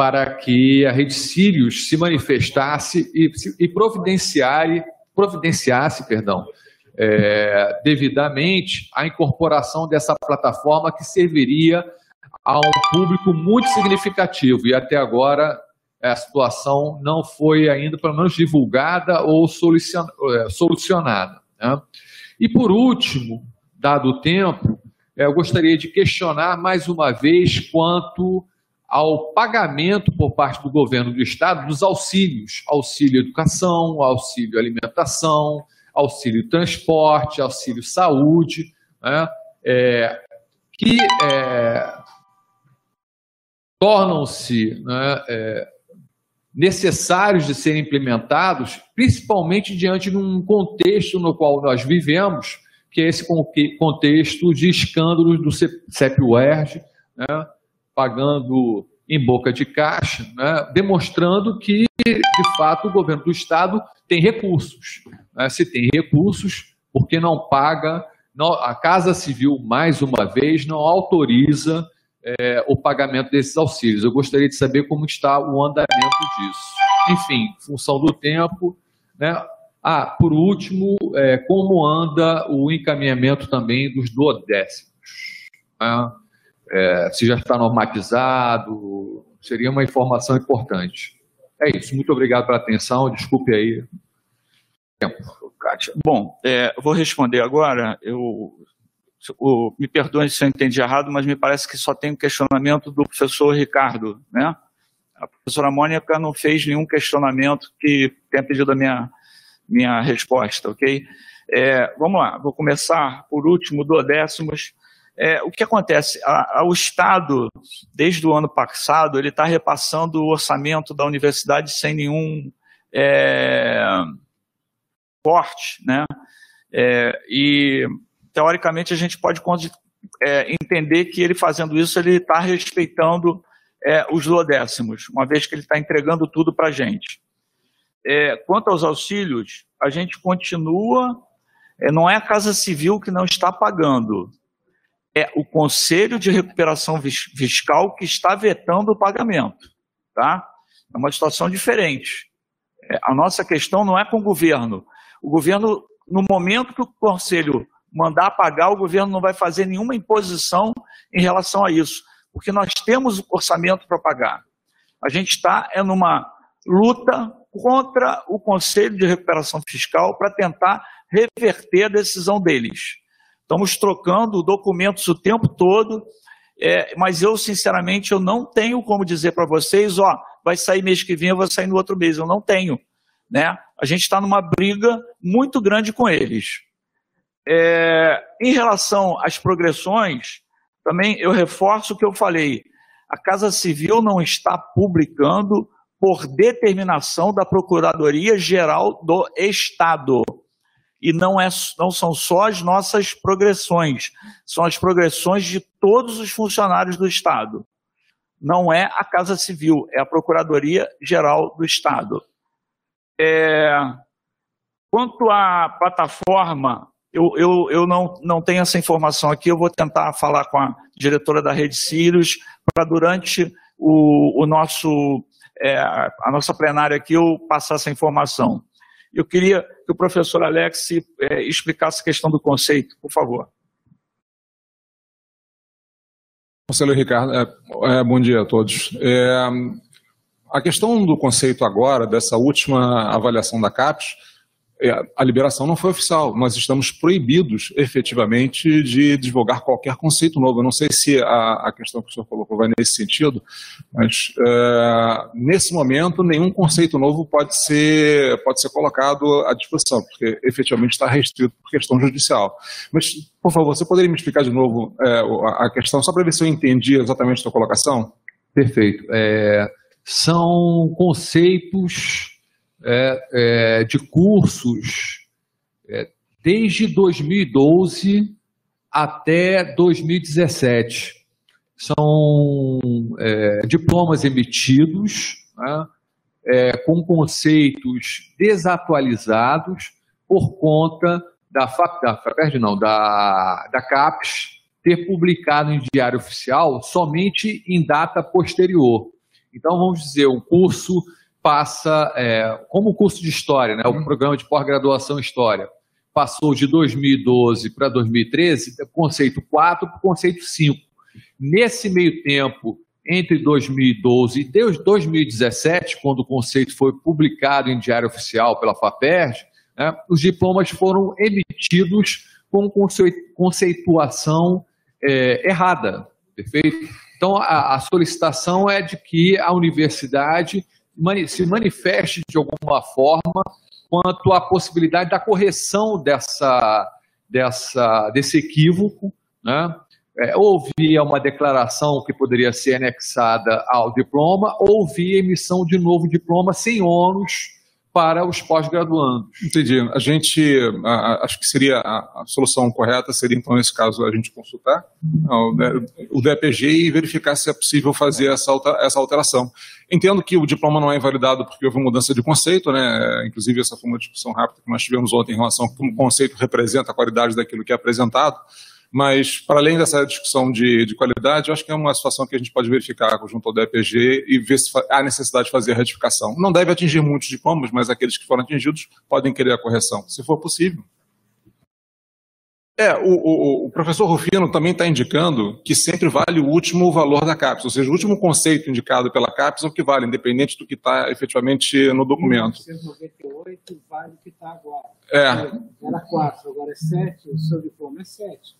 para que a Rede Sírios se manifestasse e, e providenciasse, providenciasse perdão, é, devidamente a incorporação dessa plataforma que serviria a um público muito significativo e até agora a situação não foi ainda, pelo menos, divulgada ou é, solucionada. Né? E por último, dado o tempo, é, eu gostaria de questionar mais uma vez quanto ao pagamento por parte do governo do Estado dos auxílios, auxílio educação, auxílio alimentação, auxílio transporte, auxílio saúde, né? é, que é, tornam-se né, é, necessários de serem implementados, principalmente diante de um contexto no qual nós vivemos, que é esse contexto de escândalos do CEP-UERJ, né, pagando em boca de caixa, né, demonstrando que, de fato, o governo do Estado tem recursos. Né, se tem recursos, porque não paga, não, a Casa Civil, mais uma vez, não autoriza é, o pagamento desses auxílios. Eu gostaria de saber como está o andamento disso. Enfim, função do tempo. Né? Ah, por último, é, como anda o encaminhamento também dos duodécimos? Né? É, se já está normatizado, seria uma informação importante. É isso, muito obrigado pela atenção, desculpe aí. Tempo. Bom, é, vou responder agora. Eu me perdoe se eu entendi errado, mas me parece que só tem um questionamento do professor Ricardo, né? A professora Mônica não fez nenhum questionamento que tenha pedido a minha, minha resposta, ok? É, vamos lá, vou começar por último, do décimos. É, o que acontece? A, a, o Estado, desde o ano passado, ele está repassando o orçamento da universidade sem nenhum é, corte, né? É, e teoricamente, a gente pode é, entender que ele fazendo isso, ele está respeitando é, os duodécimos, uma vez que ele está entregando tudo para a gente. É, quanto aos auxílios, a gente continua, é, não é a Casa Civil que não está pagando, é o Conselho de Recuperação Fiscal que está vetando o pagamento. Tá? É uma situação diferente. É, a nossa questão não é com o governo. O governo, no momento que o conselho mandar pagar, o governo não vai fazer nenhuma imposição em relação a isso, porque nós temos o orçamento para pagar. A gente está é numa luta contra o Conselho de Recuperação Fiscal para tentar reverter a decisão deles. Estamos trocando documentos o tempo todo, é, mas eu, sinceramente, eu não tenho como dizer para vocês, ó, vai sair mês que vem, eu vou sair no outro mês. Eu não tenho. Né? A gente está numa briga muito grande com eles. É, em relação às progressões, também eu reforço o que eu falei. A Casa Civil não está publicando por determinação da Procuradoria Geral do Estado. E não, é, não são só as nossas progressões, são as progressões de todos os funcionários do Estado. Não é a Casa Civil, é a Procuradoria Geral do Estado. É, quanto à plataforma, eu, eu, eu não, não tenho essa informação aqui, eu vou tentar falar com a diretora da Rede Sirius para durante o, o nosso, é, a nossa plenária aqui eu passar essa informação. Eu queria que o professor Alex é, explicasse a questão do conceito, por favor. Conselheiro Ricardo, é, é, bom dia a todos. É, a questão do conceito agora, dessa última avaliação da CAPES, a liberação não foi oficial. Nós estamos proibidos, efetivamente, de divulgar qualquer conceito novo. Eu não sei se a, a questão que o senhor colocou vai nesse sentido, mas é, nesse momento nenhum conceito novo pode ser, pode ser colocado à disposição, porque efetivamente está restrito por questão judicial. Mas, por favor, você poderia me explicar de novo é, a questão, só para ver se eu entendi exatamente a sua colocação? Perfeito. É, são conceitos é, é, de cursos é, desde 2012 até 2017. São é, diplomas emitidos né, é, com conceitos desatualizados por conta da, da, não, da, da CAPES ter publicado em diário oficial somente em data posterior. Então, vamos dizer, um curso passa, é, como o curso de História, né, o uhum. programa de pós-graduação em História, passou de 2012 para 2013, conceito 4 para o conceito 5. Nesse meio tempo, entre 2012 e 2017, quando o conceito foi publicado em diário oficial pela FAPERJ, né, os diplomas foram emitidos com conceituação é, errada, perfeito? Então, a, a solicitação é de que a universidade se manifeste de alguma forma quanto à possibilidade da correção dessa, dessa, desse equívoco. Né? É, ou via uma declaração que poderia ser anexada ao diploma, ou via emissão de novo diploma sem ônus para os pós-graduandos. Entendi. A gente, a, acho que seria a, a, solução correta seria, então, nesse caso, a gente consultar o DPG e verificar se é possível fazer essa, essa alteração. Entendo que o diploma não é invalidado porque houve mudança de conceito, né? Inclusive, essa foi uma discussão rápida que nós tivemos ontem em relação a como o conceito representa a qualidade daquilo que é apresentado. Mas, para além dessa discussão de, de, qualidade, eu acho que é uma situação que a gente pode verificar junto ao DPG e ver se há necessidade de fazer a retificação. Não deve atingir muitos diplomas, mas aqueles que foram atingidos podem querer a correção, se for possível. É, o, o, o professor Rufino também está indicando que sempre vale o último valor da CAPES, ou seja, o último conceito indicado pela CAPES é o que vale, independente do que está efetivamente no documento. 1998 vale o que está agora. É. Era 4, agora é 7, o seu diploma é 7.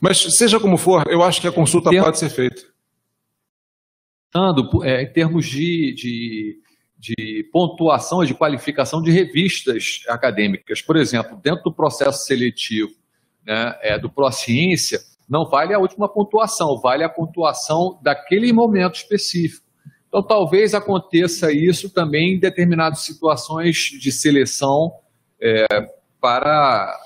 Mas, seja como for, eu acho que a consulta pode ser feita. É, em termos de, de, de pontuação e de qualificação de revistas acadêmicas, por exemplo, dentro do processo seletivo né, é, do Prociência, não vale a última pontuação, vale a pontuação daquele momento específico. Então, talvez aconteça isso também em determinadas situações de seleção é, para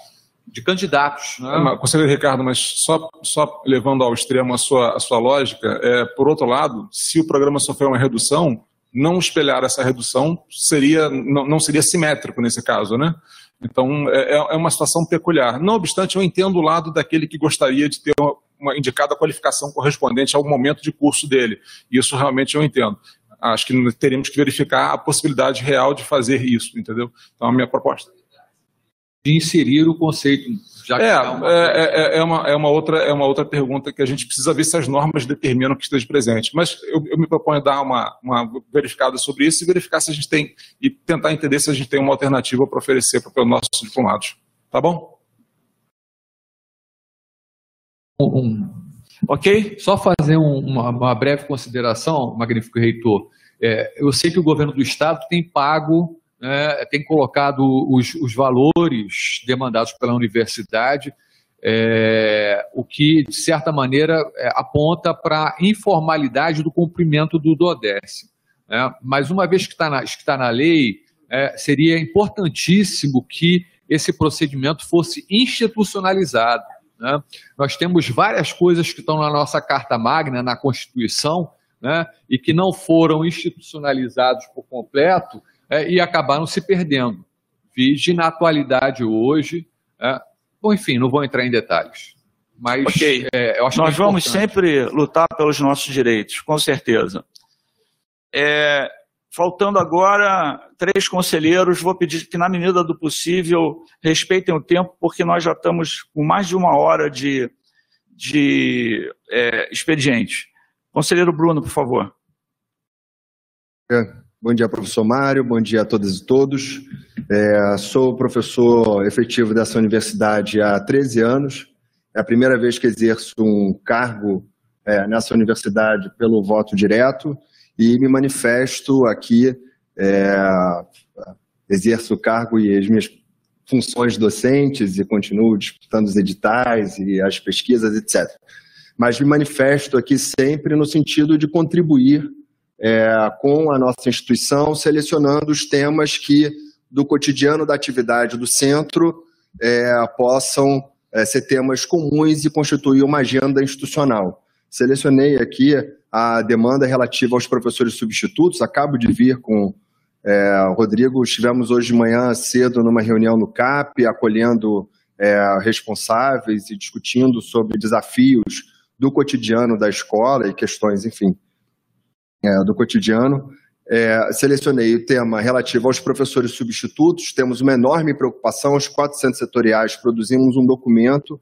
de candidatos. Né? É, conselheiro Ricardo, mas só, só levando ao extremo a sua, a sua lógica, é, por outro lado, se o programa sofrer uma redução, não espelhar essa redução seria, não, não seria simétrico nesse caso, né? Então, é, é, é uma situação peculiar. Não obstante, eu entendo o lado daquele que gostaria de ter uma, uma indicada qualificação correspondente ao momento de curso dele. Isso realmente eu entendo. Acho que teríamos que verificar a possibilidade real de fazer isso, entendeu? Então, a minha proposta. De inserir o conceito, já que É, há uma- é, é, é uma, é, uma outra, é uma outra pergunta que a gente precisa ver se as normas determinam que esteja presente. Mas eu, eu me proponho dar uma, uma verificada sobre isso e verificar se a gente tem, e tentar entender se a gente tem uma alternativa para oferecer para os nossos diplomados. Tá bom? um- Ok? Só fazer um- uma, uma breve consideração, magnífico reitor. É, eu sei que o governo do estado tem pago, né, tem colocado os, os valores demandados pela universidade, é, o que, de certa maneira, é, aponta para a informalidade do cumprimento do DODES. né? Mas, uma vez que está na, que está na lei, é, seria importantíssimo que esse procedimento fosse institucionalizado. né? Nós temos várias coisas que estão na nossa Carta Magna, na Constituição, né, e que não foram institucionalizados por completo é, e acabaram se perdendo. Vige na atualidade hoje. é. Bom, enfim, não vou entrar em detalhes. Mas Ok. é, eu acho Nós que é vamos importante. sempre lutar pelos nossos direitos, com certeza. É, faltando agora três conselheiros, vou pedir que, na medida do possível, respeitem o tempo, porque nós já estamos com mais de uma hora de, de é, expediente. Conselheiro Bruno, por favor. É, Bom dia, professor Mário. Bom dia a todas e todos. É, sou professor efetivo dessa universidade há 13 anos. É a primeira vez que exerço um cargo é, nessa universidade pelo voto direto e me manifesto aqui, é, exerço o cargo e as minhas funções docentes e continuo disputando os editais e as pesquisas, etc. Mas me manifesto aqui sempre no sentido de contribuir é, com a nossa instituição, selecionando os temas que, do cotidiano da atividade do centro, é, possam é, ser temas comuns e constituir uma agenda institucional. Selecionei aqui a demanda relativa aos professores substitutos, acabo de vir com é, o Rodrigo, estivemos hoje de manhã cedo numa reunião no CAP, acolhendo é, responsáveis e discutindo sobre desafios do cotidiano da escola e questões, enfim, é, do cotidiano. É, selecionei o tema relativo aos professores substitutos. Temos uma enorme preocupação. Os quatro centros setoriais produzimos um documento.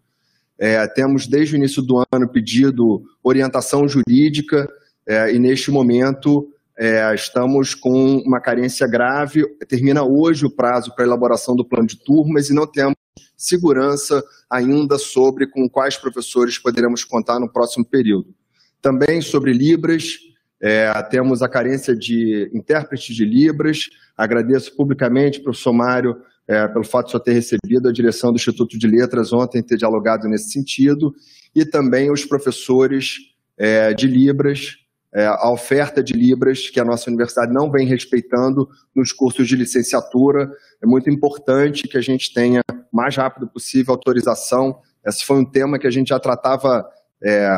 É, temos, desde o início do ano, pedido orientação jurídica é, e, neste momento, é, estamos com uma carência grave. Termina hoje o prazo para elaboração do plano de turmas e não temos segurança ainda sobre com quais professores poderemos contar no próximo período. Também sobre Libras, é, temos a carência de intérpretes de Libras. Agradeço publicamente, professor Mário, é, pelo fato de só ter recebido a direção do Instituto de Letras ontem, ter dialogado nesse sentido, e também os professores é, de Libras, é, a oferta de Libras, que a nossa universidade não vem respeitando nos cursos de licenciatura. É muito importante que a gente tenha, o mais rápido possível, autorização. Esse foi um tema que a gente já tratava, é,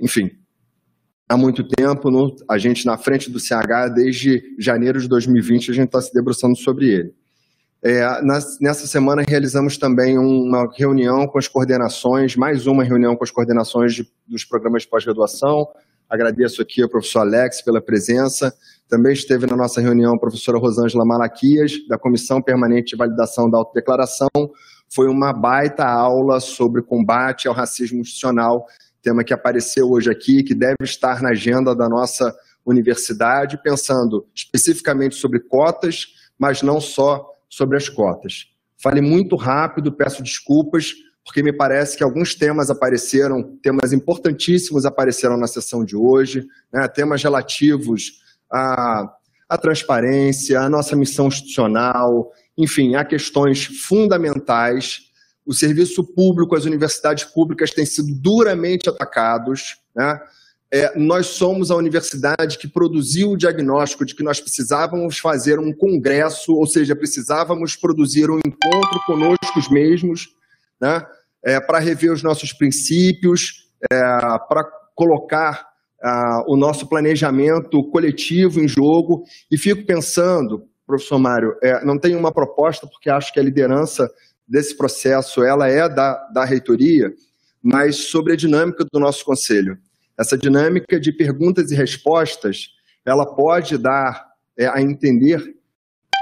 enfim, há muito tempo, no, a gente na frente do CH, desde janeiro de 2020, a gente está se debruçando sobre ele. É, nas- nessa semana realizamos também uma reunião com as coordenações, mais uma reunião com as coordenações de- dos programas de pós-graduação. Agradeço aqui ao professor Alex pela presença. Também esteve na nossa reunião a professora Rosângela Malaquias, da Comissão Permanente de Validação da Autodeclaração. Foi uma baita aula sobre combate ao racismo institucional, tema que apareceu hoje aqui, que deve estar na agenda da nossa universidade, pensando especificamente sobre cotas, mas não só sobre as cotas. Falei muito rápido, peço desculpas, porque me parece que alguns temas apareceram, temas importantíssimos apareceram na sessão de hoje, né, temas relativos à, à transparência, à nossa missão institucional, enfim, há questões fundamentais. O serviço público, as universidades públicas têm sido duramente atacados. Né? É, nós somos a universidade que produziu o diagnóstico de que nós precisávamos fazer um congresso, ou seja, precisávamos produzir um encontro conosco mesmos, né? É, para rever os nossos princípios, é, para colocar ah, o nosso planejamento coletivo em jogo. E fico pensando, professor Mário, é, não tenho uma proposta, porque acho que a liderança desse processo ela é da, da reitoria, mas sobre a dinâmica do nosso conselho. Essa dinâmica de perguntas e respostas, ela pode dar é, a entender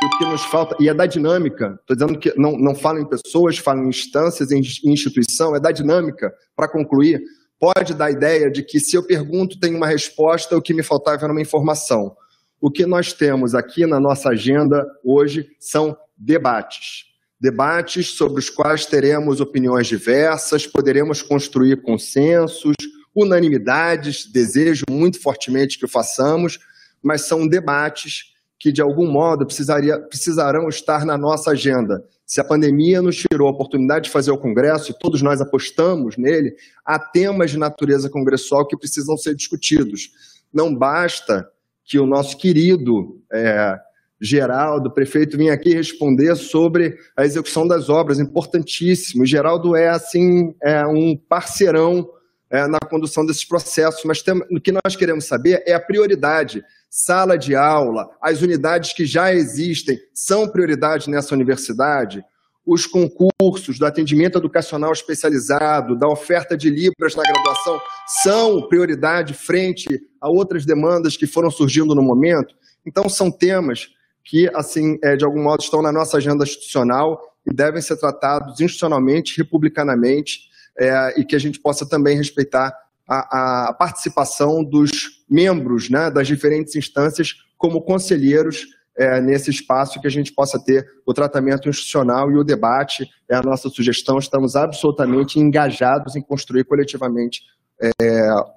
o que nos falta, e é da dinâmica, estou dizendo que não, não falo em pessoas, falo em instâncias, em instituição, é da dinâmica, para concluir, pode dar a ideia de que se eu pergunto, tem uma resposta, o que me faltava era uma informação. O que nós temos aqui na nossa agenda hoje são debates. Debates sobre os quais teremos opiniões diversas, poderemos construir consensos, unanimidades, desejo muito fortemente que o façamos, mas são debates que, de algum modo, precisaria, precisarão estar na nossa agenda. Se a pandemia nos tirou a oportunidade de fazer o Congresso, e todos nós apostamos nele, há temas de natureza congressual que precisam ser discutidos. Não basta que o nosso querido é, Geraldo, prefeito, vinha aqui responder sobre a execução das obras, importantíssimo. Geraldo é, assim, é um parceirão é, na condução desses processos, mas tem, o que nós queremos saber é a prioridade. Sala de aula, as unidades que já existem são prioridade nessa universidade? Os concursos do atendimento educacional especializado, da oferta de Libras na graduação, são prioridade frente a outras demandas que foram surgindo no momento? Então, são temas que, assim, é, de algum modo, estão na nossa agenda institucional e devem ser tratados institucionalmente, republicanamente, é, e que a gente possa também respeitar a, a participação dos membros né, das diferentes instâncias como conselheiros é, nesse espaço que a gente possa ter o tratamento institucional e o debate. É a nossa sugestão. Estamos absolutamente engajados em construir coletivamente é,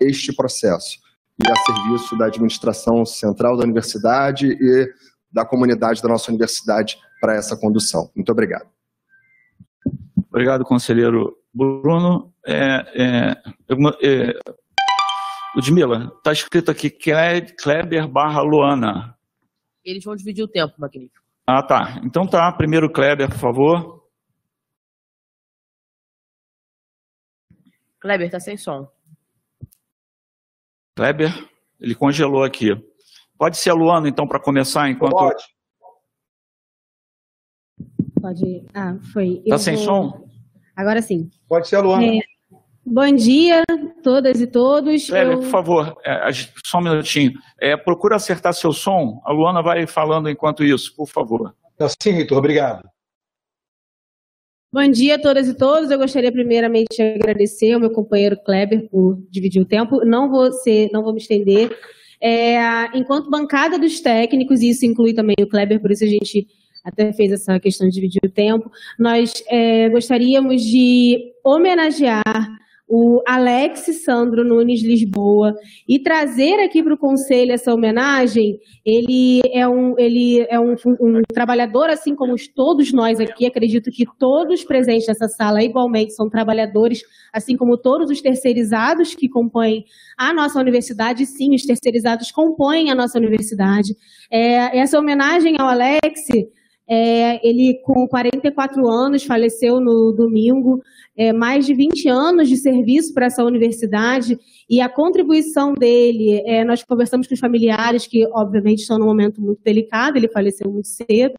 este processo e a serviço da administração central da universidade e da comunidade da nossa universidade para essa condução. Muito obrigado. Obrigado, conselheiro Bruno. É, é, é, Ludmila, está escrito aqui Kleber barra Luana. Eles vão dividir o tempo, magnífico. Ah, tá. Então tá. Primeiro Kleber, por favor. Kleber, está sem som. Kleber, ele congelou aqui. Pode ser a Luana, então, para começar, enquanto... Pode. Pode. Ah, foi. Tá sem vou... som? Agora sim. Pode ser a Luana. É... Bom dia, todas e todos. Cléber, eu... por favor, é, só um minutinho. É, procura acertar seu som. A Luana vai falando enquanto isso, por favor. Tá sim, Heitor, obrigado. Bom dia a todas e todos. Eu gostaria primeiramente de agradecer ao meu companheiro Kleber por dividir o tempo. Não vou ser, não vou me estender. É, enquanto bancada dos técnicos, e isso inclui também o Kleber, por isso a gente até fez essa questão de dividir o tempo, nós é, gostaríamos de homenagear o Alex Sandro Nunes Lisboa e trazer aqui para o conselho essa homenagem. Ele é um, ele é um, um, trabalhador, assim como todos nós aqui. Acredito que todos presentes nessa sala igualmente são trabalhadores, assim como todos os terceirizados que compõem a nossa universidade. Sim, os terceirizados compõem a nossa universidade. É, essa homenagem ao Alex é, ele, com 44 anos, faleceu no domingo, é, mais de 20 anos de serviço para essa universidade, e a contribuição dele, é, nós conversamos com os familiares, que obviamente estão num momento muito delicado, ele faleceu muito cedo.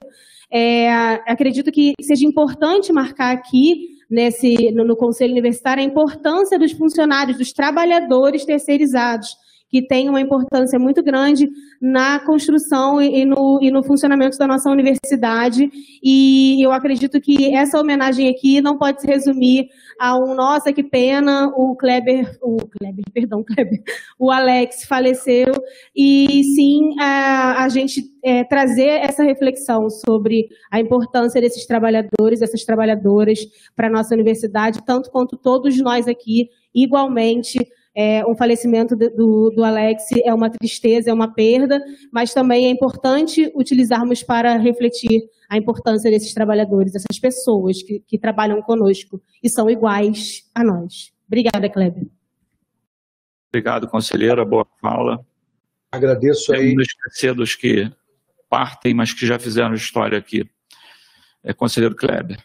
É, acredito que seja importante marcar aqui, nesse, no, no Conselho Universitário, a importância dos funcionários, dos trabalhadores terceirizados, que tem uma importância muito grande na construção e no, e no funcionamento da nossa universidade. E eu acredito que essa homenagem aqui não pode se resumir a um nossa, que pena, o Kleber, o Kleber, [LAUGHS] perdão, Kleber, o Alex faleceu. E sim, a, a gente é, trazer essa reflexão sobre a importância desses trabalhadores, dessas trabalhadoras para a nossa universidade, tanto quanto todos nós aqui, igualmente, é, o falecimento do, do Alex é uma tristeza, é uma perda, mas também é importante utilizarmos para refletir a importância desses trabalhadores, dessas pessoas que, que trabalham conosco e são iguais a nós. Obrigada, Kleber. Obrigado, conselheira. Boa fala. Agradeço aí. Não esquecer dos que partem, mas que já fizeram história aqui. É conselheiro Kleber.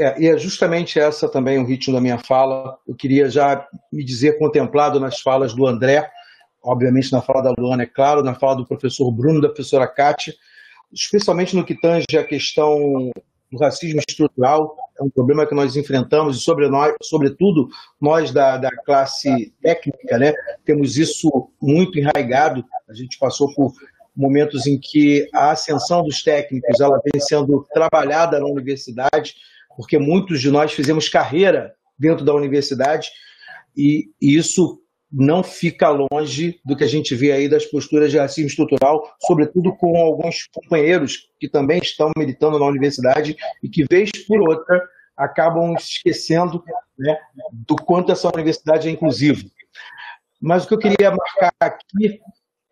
É, e é justamente essa também o ritmo da minha fala. Eu queria já me dizer contemplado nas falas do André, obviamente na fala da Luana, é claro, na fala do professor Bruno, da professora Cátia, especialmente no que tange a questão do racismo estrutural. é um problema que nós enfrentamos, e sobre nós, sobretudo nós da, da classe técnica, né, temos isso muito enraigado. A gente passou por momentos em que a ascensão dos técnicos ela vem sendo trabalhada na universidade, porque muitos de nós fizemos carreira dentro da universidade, e, isso não fica longe do que a gente vê aí das posturas de racismo estrutural, sobretudo com alguns companheiros que também estão militando na universidade e que, vez por outra, acabam esquecendo né, do quanto essa universidade é inclusiva. Mas o que eu queria marcar aqui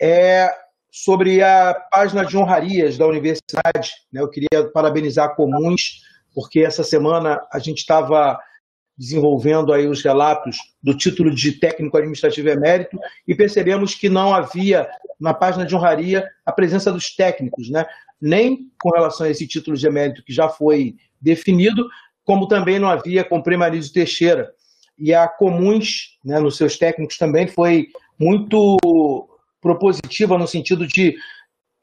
é sobre a página de honrarias da universidade. Né? Eu queria parabenizar Comuns, porque essa semana a gente estava desenvolvendo aí os relatos do título de técnico administrativo emérito e percebemos que não havia na página de honraria a presença dos técnicos, né? nem com relação a esse título de emérito que já foi definido, como também não havia com Primarizo Teixeira. E a Comuns, né, nos seus técnicos também, foi muito propositiva no sentido de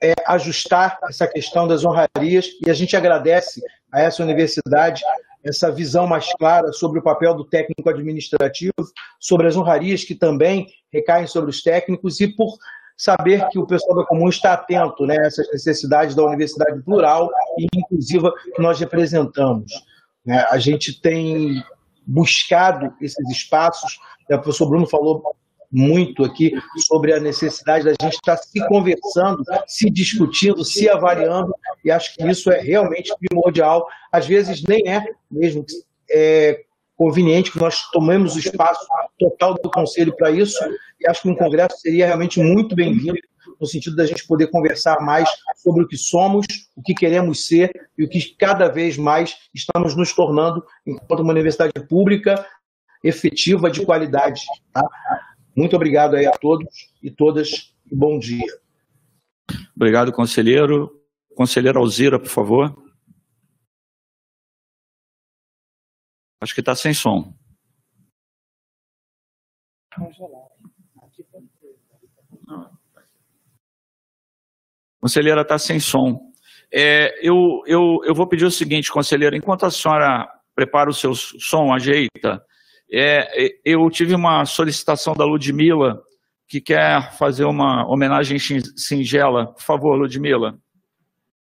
é, ajustar essa questão das honrarias, e a gente agradece a essa universidade essa visão mais clara sobre o papel do técnico administrativo, sobre as honrarias que também recaem sobre os técnicos e por saber que o pessoal da comum está atento né, a essas necessidades da universidade plural e inclusiva que nós representamos. Né? A gente tem buscado esses espaços, né, o professor Bruno falou muito aqui sobre a necessidade da gente estar se conversando, se discutindo, se avaliando, e acho que isso é realmente primordial. Às vezes nem é mesmo é, conveniente que nós tomemos o espaço total do Conselho para isso, e acho que um congresso seria realmente muito bem-vindo, no sentido da gente poder conversar mais sobre o que somos, o que queremos ser e o que cada vez mais estamos nos tornando enquanto uma universidade pública efetiva de qualidade. Tá? Muito obrigado aí a todos e todas e bom dia. Obrigado, conselheiro. Conselheira Alzira, por favor. Acho que está sem som. Conselheira está sem som. É, eu, eu, eu vou pedir o seguinte, conselheira, enquanto a senhora prepara o seu som, ajeita, é, eu tive uma solicitação da Ludmila, que quer fazer uma homenagem singela. Por favor, Ludmila.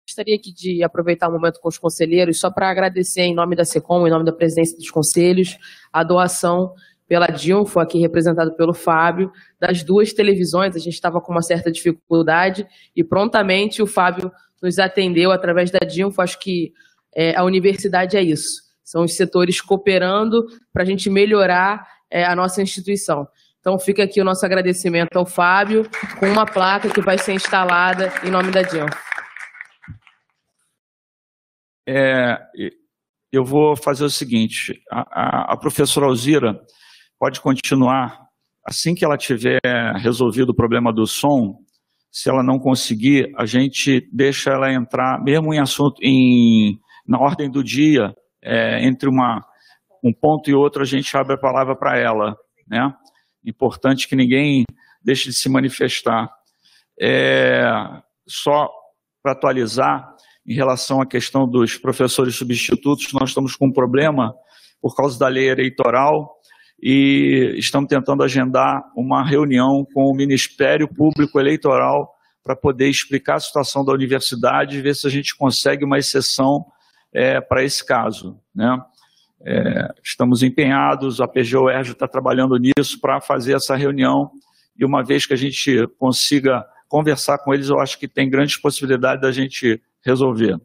Gostaria aqui de aproveitar o momento com os conselheiros só para agradecer em nome da SECOM, em nome da presidência dos conselhos, a doação pela Dilfo, aqui representado pelo Fábio, das duas televisões. A gente estava com uma certa dificuldade e prontamente o Fábio nos atendeu através da Dilfo. Acho que é, a universidade é isso. São os setores cooperando para a gente melhorar é, a nossa instituição. Então fica aqui o nosso agradecimento ao Fábio, com uma placa que vai ser instalada em nome da DIAN. É, eu vou fazer o seguinte, a, a, a professora Alzira pode continuar, assim que ela tiver resolvido o problema do som, se ela não conseguir, a gente deixa ela entrar, mesmo em assunto, em, na ordem do dia, é, entre uma, um ponto e outro, a gente abre a palavra para ela. Né? Importante que ninguém deixe de se manifestar. É, só para atualizar, em relação à questão dos professores substitutos, nós estamos com um problema por causa da lei eleitoral e estamos tentando agendar uma reunião com o Ministério Público Eleitoral para poder explicar a situação da universidade e ver se a gente consegue uma exceção é, para esse caso. Né? É, estamos empenhados, a PGO Erjo está trabalhando nisso para fazer essa reunião e uma vez que a gente consiga conversar com eles, eu acho que tem grandes possibilidades da gente resolver.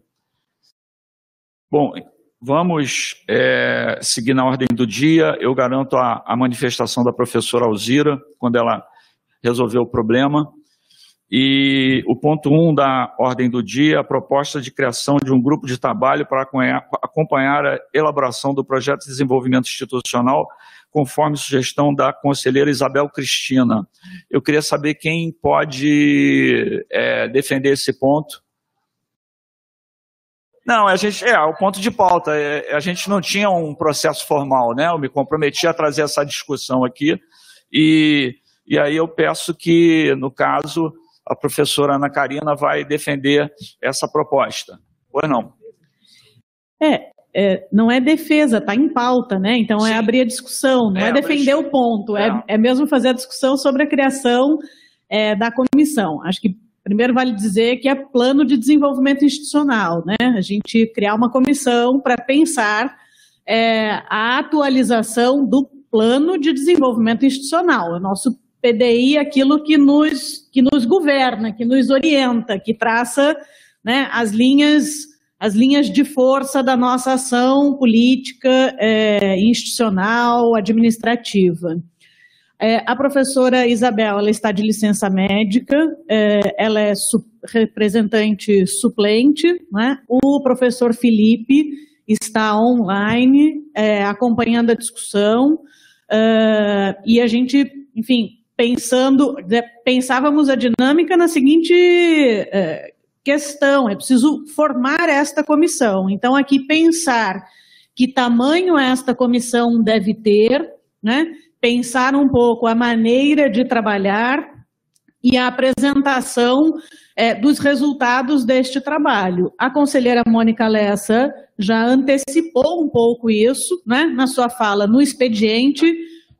Bom, vamos é, seguir na ordem do dia. Eu garanto a, a manifestação da professora Alzira, quando ela resolver o problema. E o ponto 1 um da ordem do dia, a proposta de criação de um grupo de trabalho para acompanhar a elaboração do projeto de desenvolvimento institucional, conforme sugestão da conselheira Isabel Cristina. Eu queria saber quem pode é, defender esse ponto. Não, a gente é o ponto de pauta. É, a gente não tinha um processo formal, né? Eu me comprometi a trazer essa discussão aqui e, e aí eu peço que, no caso, a professora Ana Karina vai defender essa proposta. Ou não? É, é, não é defesa, está em pauta, né? Então é abrir a discussão, não é, é defender mas... o ponto, é. é. é, mesmo fazer a discussão sobre a criação é, da comissão. Acho que primeiro vale dizer que é plano de desenvolvimento institucional, né? A gente criar uma comissão para pensar é, a atualização do plano de desenvolvimento institucional. O nosso PDI aquilo que nos, que nos governa, que nos orienta, que traça né, as linhas as linhas de força da nossa ação política, é, institucional, administrativa. É, a professora Isabel ela está de licença médica, é, ela é su representante suplente, né? o professor Felipe está online, é, acompanhando a discussão, é, e a gente, enfim, pensando, né, pensávamos a dinâmica na seguinte é, questão, é preciso formar esta comissão. Então, aqui pensar que tamanho esta comissão deve ter, né? pensar um pouco a maneira de trabalhar e a apresentação é, dos resultados deste trabalho. A conselheira Mônica Lessa já antecipou um pouco isso né, na sua fala no expediente,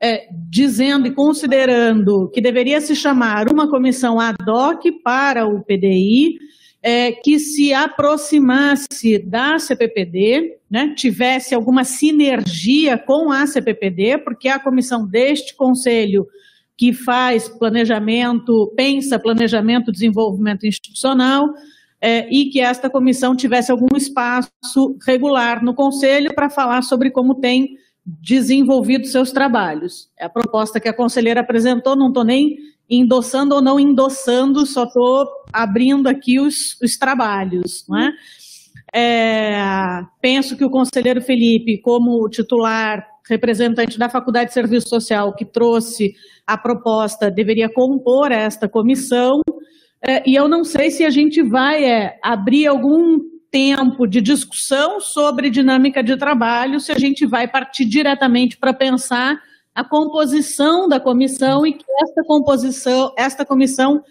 é, dizendo e considerando que deveria se chamar uma comissão ad hoc para o PDI, é, que se aproximasse da CPPD, né, tivesse alguma sinergia com a CPPD, porque é a comissão deste conselho que faz planejamento, pensa planejamento, desenvolvimento institucional, é, e que esta comissão tivesse algum espaço regular no conselho para falar sobre como tem desenvolvido seus trabalhos. É a proposta que a conselheira apresentou, não estou nem endossando ou não endossando, só estou abrindo aqui os, os trabalhos. Né? É, penso que o conselheiro Felipe, como titular, representante da Faculdade de Serviço Social, que trouxe a proposta, deveria compor esta comissão. É, e eu não sei se a gente vai é, abrir algum tempo de discussão sobre dinâmica de trabalho, se a gente vai partir diretamente para pensar a composição da comissão e que esta composição, esta comissão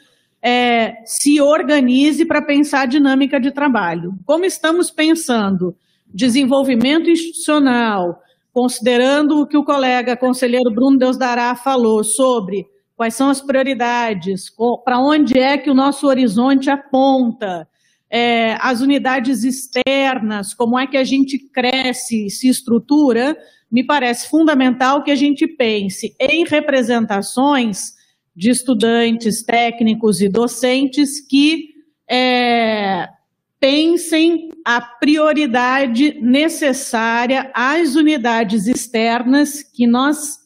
é, se organize para pensar a dinâmica de trabalho. Como estamos pensando desenvolvimento institucional, considerando o que o colega conselheiro Bruno Deus Dará falou sobre quais são as prioridades, para onde é que o nosso horizonte aponta, é, as unidades externas, como é que a gente cresce, se estrutura, me parece fundamental que a gente pense em representações de estudantes, técnicos e docentes que é, pensem a prioridade necessária às unidades externas que nós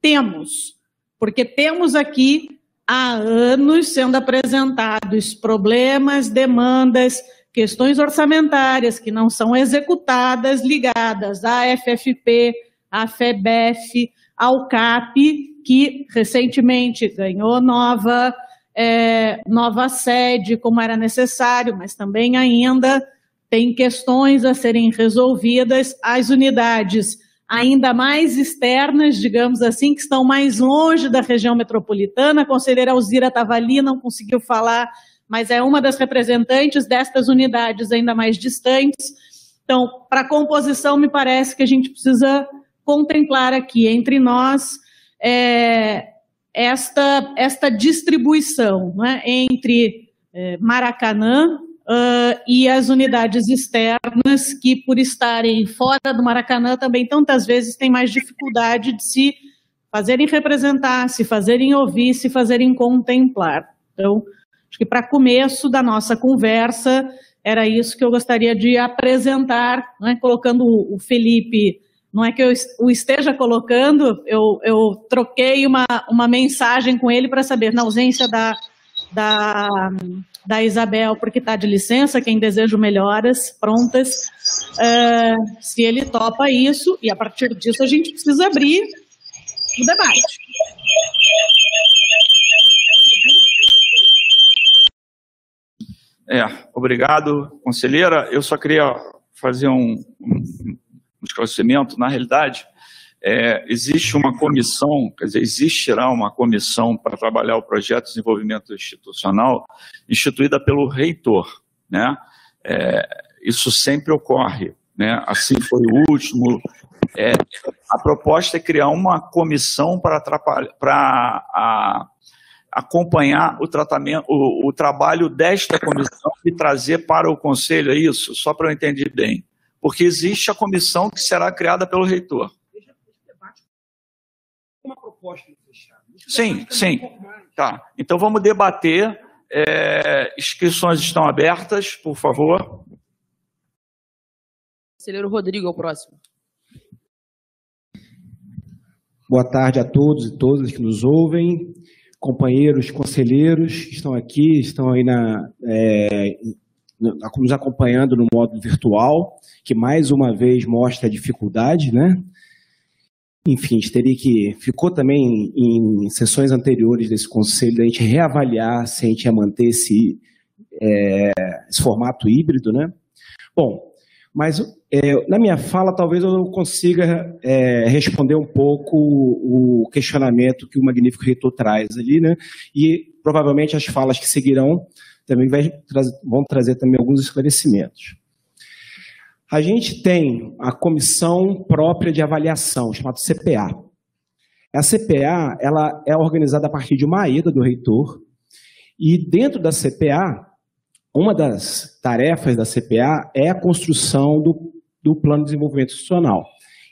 temos, porque temos aqui há anos sendo apresentados problemas, demandas, questões orçamentárias que não são executadas ligadas à FFP, à FEBEF, ao CAP, que recentemente ganhou nova, é, nova sede, como era necessário, mas também ainda tem questões a serem resolvidas. As unidades ainda mais externas, digamos assim, que estão mais longe da região metropolitana. A conselheira Alzira estava ali, não conseguiu falar mas é uma das representantes destas unidades ainda mais distantes. Então, para a composição, me parece que a gente precisa contemplar aqui entre nós é, esta, esta distribuição né, entre é, Maracanã uh, e as unidades externas, que por estarem fora do Maracanã também tantas vezes têm mais dificuldade de se fazerem representar, se fazerem ouvir, se fazerem contemplar. Então, Acho que para começo da nossa conversa, era isso que eu gostaria de apresentar, né, colocando o Felipe, não é que eu o esteja colocando, eu, eu troquei uma, uma mensagem com ele para saber, na ausência da, da, da Isabel, porque está de licença, quem deseja melhoras prontas, uh, se ele topa isso, e a partir disso a gente precisa abrir o debate. É, obrigado, conselheira. Eu só queria fazer um, um esclarecimento. Na realidade, é, existe uma comissão, quer dizer, existirá uma comissão para trabalhar o projeto de desenvolvimento institucional instituída pelo reitor. Né? É, isso sempre ocorre. né? assim foi o último. É, a proposta é criar uma comissão para, para acompanhar o tratamento, o, o, trabalho desta comissão e trazer para o conselho, é isso? Só para eu entender bem. Porque existe a comissão que será criada pelo reitor. Proposta fechada. Sim, sim. Tá. Então vamos debater. É, inscrições estão abertas, por favor. Conselheiro Rodrigo, é o próximo. Boa tarde a todos e todas que nos ouvem, companheiros, conselheiros que estão aqui, estão aí na, é, nos acompanhando no modo virtual, que mais uma vez mostra a dificuldade, né? Enfim, teria que. Ficou também em, sessões anteriores desse conselho a gente reavaliar se a gente ia manter esse, é, esse formato híbrido, né? Bom, mas é, na minha fala talvez eu consiga é, responder um pouco o, o, questionamento que o Magnífico Reitor traz ali, né? E provavelmente as falas que seguirão também vai, vão trazer também alguns esclarecimentos. A gente tem a comissão própria de avaliação, chamada CPA. A CPA ela é organizada a partir de uma AEDA do reitor, e dentro da CPA uma das tarefas da CPA é a construção do, do Plano de Desenvolvimento Institucional,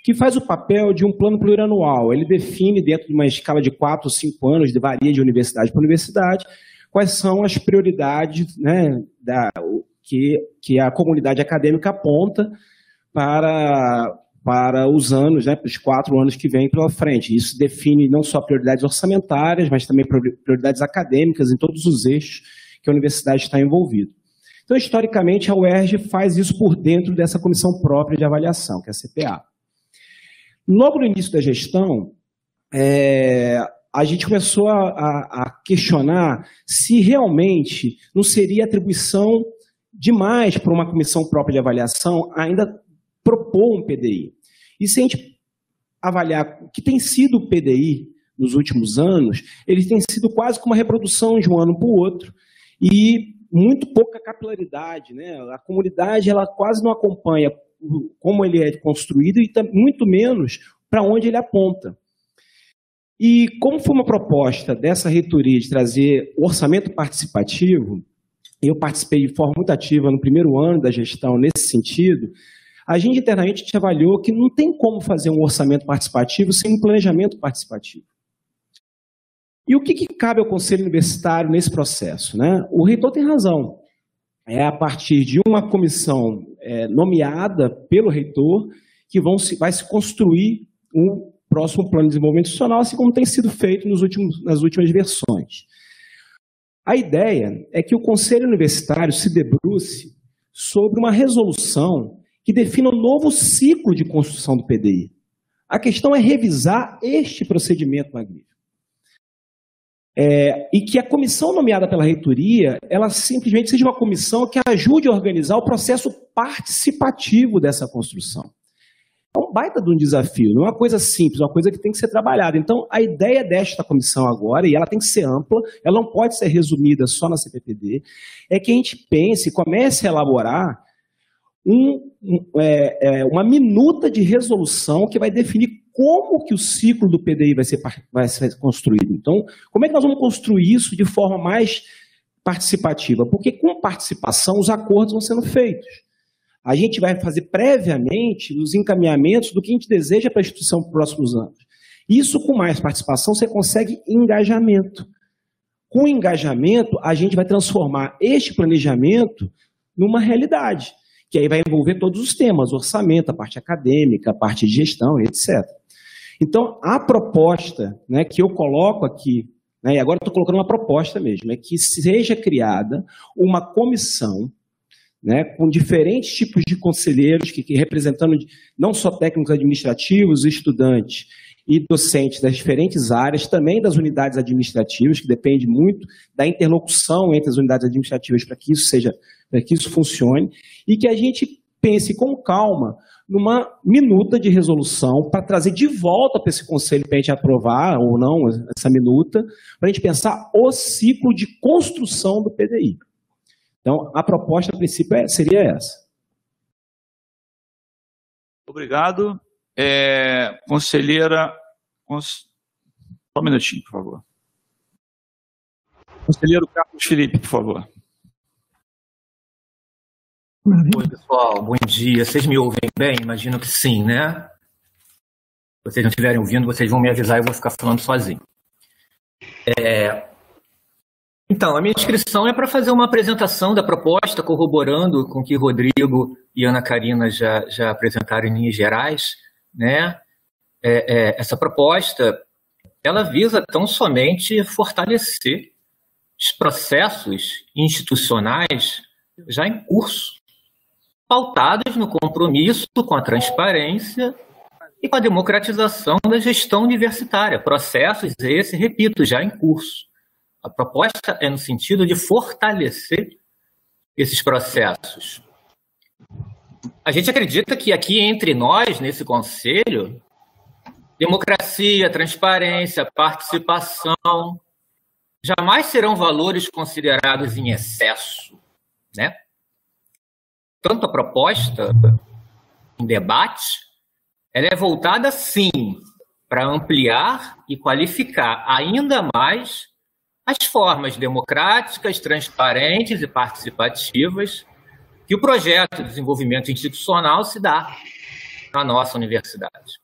que faz o papel de um plano plurianual. Ele define, dentro de uma escala de quatro ou cinco anos, varia de universidade para universidade, quais são as prioridades né, da, que, que a comunidade acadêmica aponta para, para os anos, né, para os quatro anos que vêm pela frente. Isso define não só prioridades orçamentárias, mas também prioridades acadêmicas em todos os eixos que a universidade está envolvida. Então, historicamente, a UERJ faz isso por dentro dessa comissão própria de avaliação, que é a CPA. Logo no início da gestão, é, a gente começou a, a, a, questionar se realmente não seria atribuição demais para uma comissão própria de avaliação ainda propor um PDI. E se a gente avaliar o que tem sido o PDI nos últimos anos, ele tem sido quase como uma reprodução de um ano para o outro, e muito pouca capilaridade, né? A comunidade ela quase não acompanha como ele é construído e muito menos para onde ele aponta. E como foi uma proposta dessa reitoria de trazer orçamento participativo, eu participei de forma muito ativa no primeiro ano da gestão nesse sentido, a gente internamente avaliou que não tem como fazer um orçamento participativo sem um planejamento participativo. E o que, que cabe ao Conselho Universitário nesse processo? Né? O reitor tem razão. É a partir de uma comissão é, nomeada pelo reitor que vão se, vai se construir um próximo plano de desenvolvimento institucional, assim como tem sido feito nos últimos, nas últimas versões. A ideia é que o Conselho Universitário se debruce sobre uma resolução que defina um novo ciclo de construção do PDI. A questão é revisar este procedimento magnífico. É, e que a comissão nomeada pela reitoria, ela simplesmente seja uma comissão que ajude a organizar o processo participativo dessa construção. É um baita de um desafio, não é uma coisa simples, é uma coisa que tem que ser trabalhada. Então, a ideia desta comissão agora, e ela tem que ser ampla, ela não pode ser resumida só na CPPD, é que a gente pense, comece a elaborar um, é, é, uma minuta de resolução que vai definir como que o ciclo do PDI vai ser, vai ser construído. Então, como é que nós vamos construir isso de forma mais participativa? Porque com participação os acordos vão sendo feitos. A gente vai fazer previamente os encaminhamentos do que a gente deseja para a instituição para os próximos anos. Isso com mais participação você consegue engajamento. Com engajamento, a gente vai transformar este planejamento numa realidade, que aí vai envolver todos os temas, orçamento, a parte acadêmica, a parte de gestão, etc. Então, a proposta né, que eu coloco aqui, né, e agora estou colocando uma proposta mesmo, é que seja criada uma comissão né, com diferentes tipos de conselheiros, que, que representando não só técnicos administrativos, estudantes e docentes das diferentes áreas, também das unidades administrativas, que depende muito da interlocução entre as unidades administrativas para que isso seja, para que isso funcione, e que a gente pense com calma numa minuta de resolução para trazer de volta para esse conselho para a gente aprovar ou não essa minuta, para a gente pensar o ciclo de construção do PDI. Então, a proposta a princípio é, seria essa. Obrigado. É, conselheira. Cons... Só um minutinho, por favor. Conselheiro Carlos Felipe, por favor. Oi, pessoal, bom dia. Vocês me ouvem bem? Imagino que sim, né? Se vocês não estiverem ouvindo, vocês vão me avisar e eu vou ficar falando sozinho. É... Então, a minha inscrição é para fazer uma apresentação da proposta, corroborando com o que Rodrigo e Ana Karina já, já apresentaram em linhas gerais. Né? É, é, essa proposta ela visa tão somente fortalecer os processos institucionais já em curso, pautados no compromisso com a transparência e com a democratização da gestão universitária. Processos esse, repito, já em curso. A proposta é no sentido de fortalecer esses processos. A gente acredita que aqui entre nós, nesse conselho, democracia, transparência, participação, jamais serão valores considerados em excesso, né? Tanto a proposta em debate, ela é voltada sim para ampliar e qualificar ainda mais as formas democráticas, transparentes e participativas que o projeto de desenvolvimento institucional se dá na nossa universidade.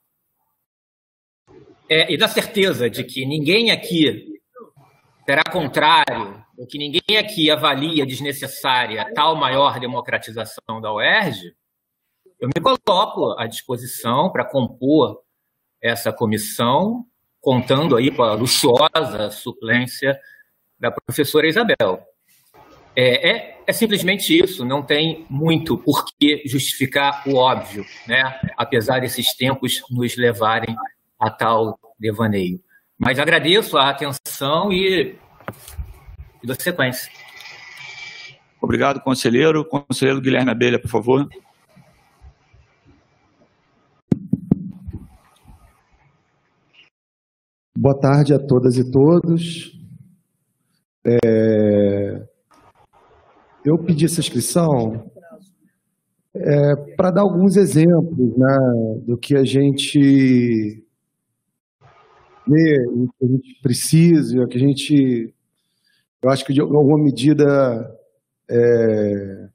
É, e da certeza de que ninguém aqui será contrário, ou que ninguém aqui avalia desnecessária tal maior democratização da UERJ, eu me coloco à disposição para compor essa comissão, contando aí com a luxuosa suplência da professora Isabel. É, é, é, simplesmente isso, não tem muito por que justificar o óbvio, né? apesar desses tempos nos levarem a tal devaneio. Mas agradeço a atenção e, e da sequência. Obrigado, conselheiro. Conselheiro Guilherme Abelha, por favor. Boa tarde a todas e todos. É, eu pedi essa inscrição é, para dar alguns exemplos né, do que a gente vê, o que a gente precisa, o que a gente, eu acho que de alguma medida é,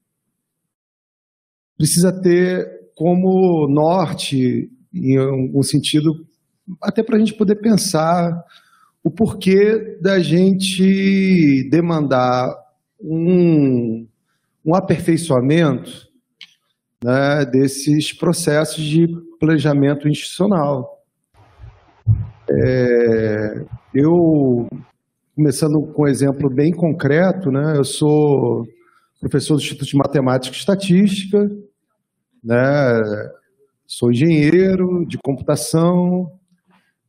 precisa ter como norte, em um sentido, até para a gente poder pensar o porquê da gente demandar um, um aperfeiçoamento né, desses processos de planejamento institucional. É, eu, começando com um exemplo bem concreto, né, eu sou professor do Instituto de Matemática e Estatística, né, sou engenheiro de computação,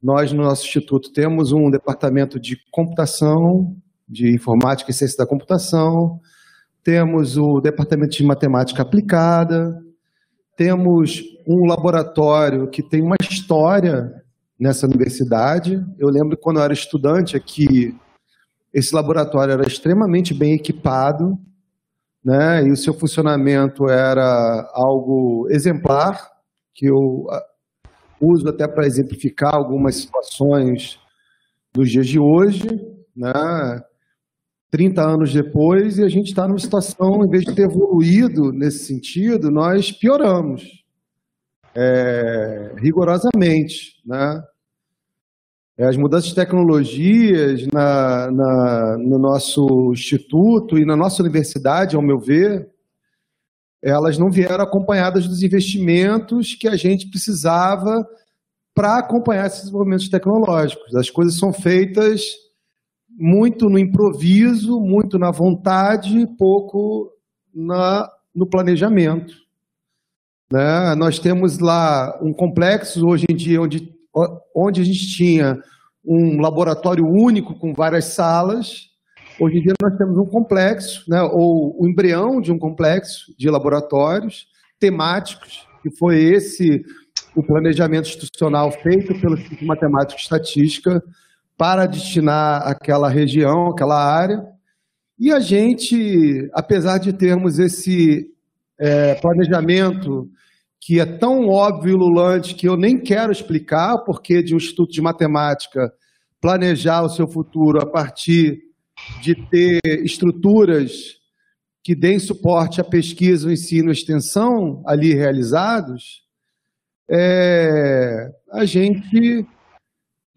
nós, no nosso instituto, temos um departamento de computação, de informática e ciência da computação, temos o departamento de matemática aplicada, temos um laboratório que tem uma história nessa universidade. Eu lembro quando eu era estudante aqui, esse laboratório era extremamente bem equipado, né? E o seu funcionamento era algo exemplar, que eu uso até para exemplificar algumas situações dos dias de hoje, né? 30 anos depois, e a gente está numa situação, em vez de ter evoluído nesse sentido, nós pioramos, é, rigorosamente. Né? As mudanças de tecnologias na, na, no nosso instituto e na nossa universidade, ao meu ver, elas não vieram acompanhadas dos investimentos que a gente precisava para acompanhar esses desenvolvimentos tecnológicos. As coisas são feitas muito no improviso, muito na vontade, pouco na, no planejamento. Né? Nós temos lá um complexo, hoje em dia, onde, onde a gente tinha um laboratório único com várias salas, Hoje em dia nós temos um complexo, né, ou o embrião de um complexo de laboratórios temáticos, que foi esse o planejamento institucional feito pelo Instituto Matemática e Estatística para destinar aquela região, aquela área. E a gente, apesar de termos esse é, planejamento que é tão óbvio e lulante que eu nem quero explicar porque de um instituto de matemática planejar o seu futuro a partir de ter estruturas que deem suporte à pesquisa, ensino e extensão ali realizados, é, a gente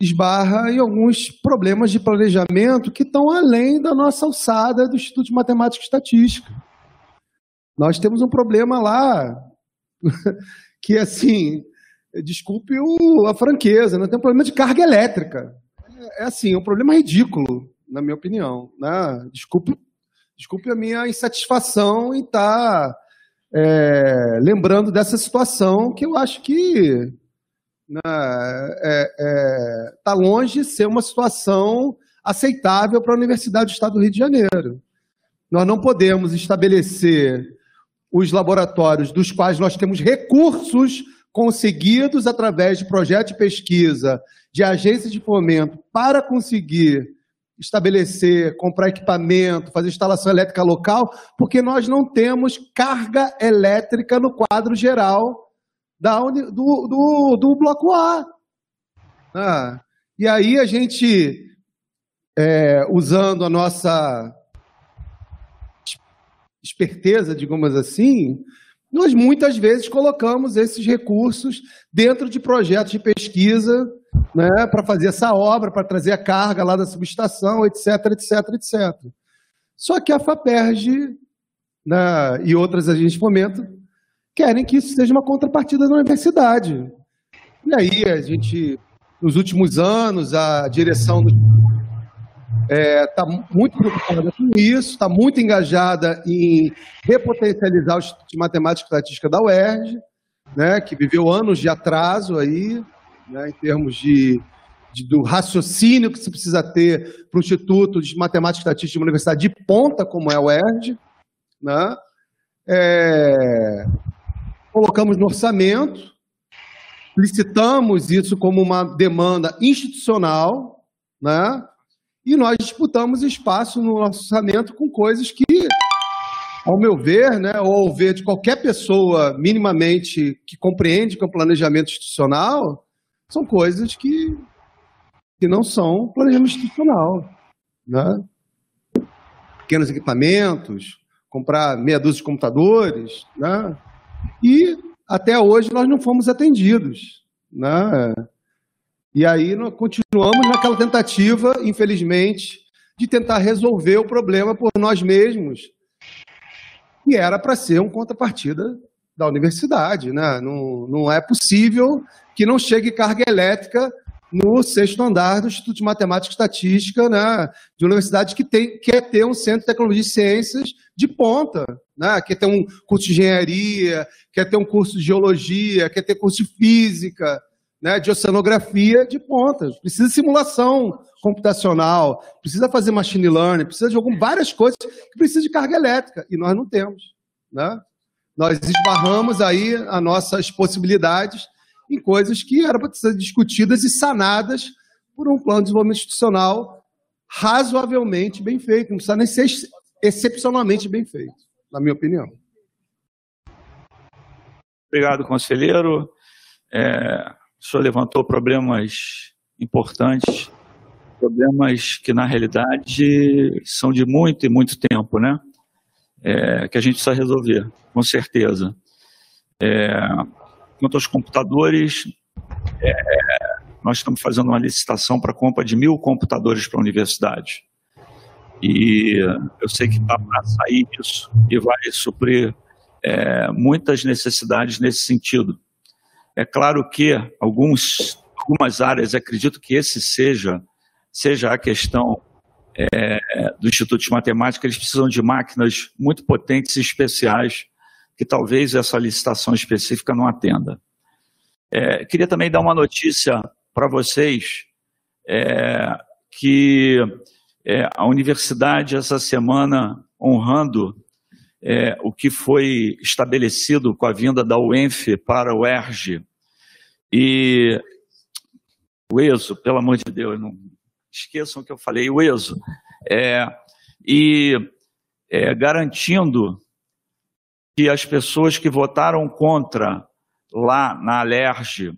esbarra em alguns problemas de planejamento que estão além da nossa alçada do Instituto de Matemática e Estatística. Nós temos um problema lá [LAUGHS] que, assim, desculpe o, a franqueza, nós temos um problema de carga elétrica. É, é assim, é um problema ridículo, na minha opinião. Né? Desculpe, desculpe a minha insatisfação em estar tá, é, lembrando dessa situação que eu acho que está é, é, tá longe de ser uma situação aceitável para a Universidade do Estado do Rio de Janeiro. Nós não podemos estabelecer os laboratórios dos quais nós temos recursos conseguidos através de projetos de pesquisa, de agências de fomento, para conseguir estabelecer, comprar equipamento, fazer instalação elétrica local, porque nós não temos carga elétrica no quadro geral da, do, do, do bloco A. Ah, e aí a gente, é, usando a nossa esperteza, digamos assim, nós muitas vezes colocamos esses recursos dentro de projetos de pesquisa né, para fazer essa obra, para trazer a carga lá da subestação, etc, etc, etc. Só que a FAPERJ né, e outras agências de fomento querem que isso seja uma contrapartida da universidade. E aí a gente, nos últimos anos, a direção está é, tá muito preocupada com isso, está muito engajada em repotencializar o Instituto de Matemática e Estatística da UERJ, né, que viveu anos de atraso aí, né, em termos de, de, do raciocínio que se precisa ter para o Instituto de Matemática e Estatística de uma universidade de ponta como é a UERJ. Né? É, colocamos no orçamento, licitamos isso como uma demanda institucional, né? e nós disputamos espaço no orçamento com coisas que, ao meu ver, né, ou ao ver de qualquer pessoa minimamente que compreende que é um planejamento institucional, são coisas que, que não são planejamento institucional. Né? Pequenos equipamentos, comprar meia dúzia de computadores, né? E até hoje nós não fomos atendidos. Né? E aí nós continuamos naquela tentativa, infelizmente, de tentar resolver o problema por nós mesmos, que era para ser um contrapartida da universidade. Né? Não, não é possível que não chegue carga elétrica no sexto andar do Instituto de Matemática e Estatística, né, de uma universidade que tem, quer ter um centro de tecnologia e ciências de ponta, né, quer ter um curso de engenharia, quer ter um curso de geologia, quer ter curso de física, né, de oceanografia de ponta. Precisa de simulação computacional, precisa fazer machine learning, precisa de algumas, várias coisas que precisam de carga elétrica, e nós não temos. Né? Nós esbarramos aí as nossas possibilidades em coisas que eram para ser discutidas e sanadas por um plano de desenvolvimento institucional razoavelmente bem feito, não precisa nem ser excepcionalmente bem feito, na minha opinião. Obrigado, conselheiro. É, o senhor levantou problemas importantes, problemas que, na realidade, são de muito e muito tempo, né? É, que a gente precisa resolver, com certeza. É, Quanto aos computadores, é, nós estamos fazendo uma licitação para compra de mil computadores para a universidade. E eu sei que está para sair isso e vai suprir é, muitas necessidades nesse sentido. É claro que alguns, algumas áreas, acredito que esse seja, seja a questão é, do Instituto de Matemática, eles precisam de máquinas muito potentes e especiais que talvez essa licitação específica não atenda. É, queria também dar uma notícia para vocês é, que é, a universidade essa semana honrando é, o que foi estabelecido com a vinda da UENF para o ERG e o ESO, pelo amor de Deus, não esqueçam que eu falei, o ESO, é, e é, garantindo que as pessoas que votaram contra lá na Alerj,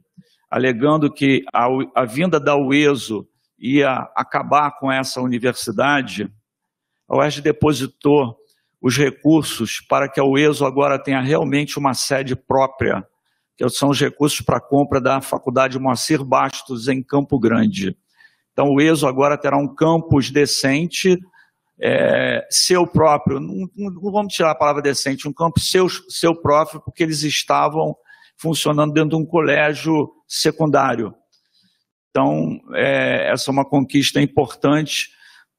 alegando que a, a vinda da UESO ia acabar com essa universidade, a UERJ depositou os recursos para que a UESO agora tenha realmente uma sede própria, que são os recursos para a compra da Faculdade Moacir Bastos em Campo Grande. Então, o ESO agora terá um campus decente, é, seu próprio, não, não, vamos tirar a palavra decente, um campus seu, seu próprio, porque eles estavam funcionando dentro de um colégio secundário. Então, é, essa é uma conquista importante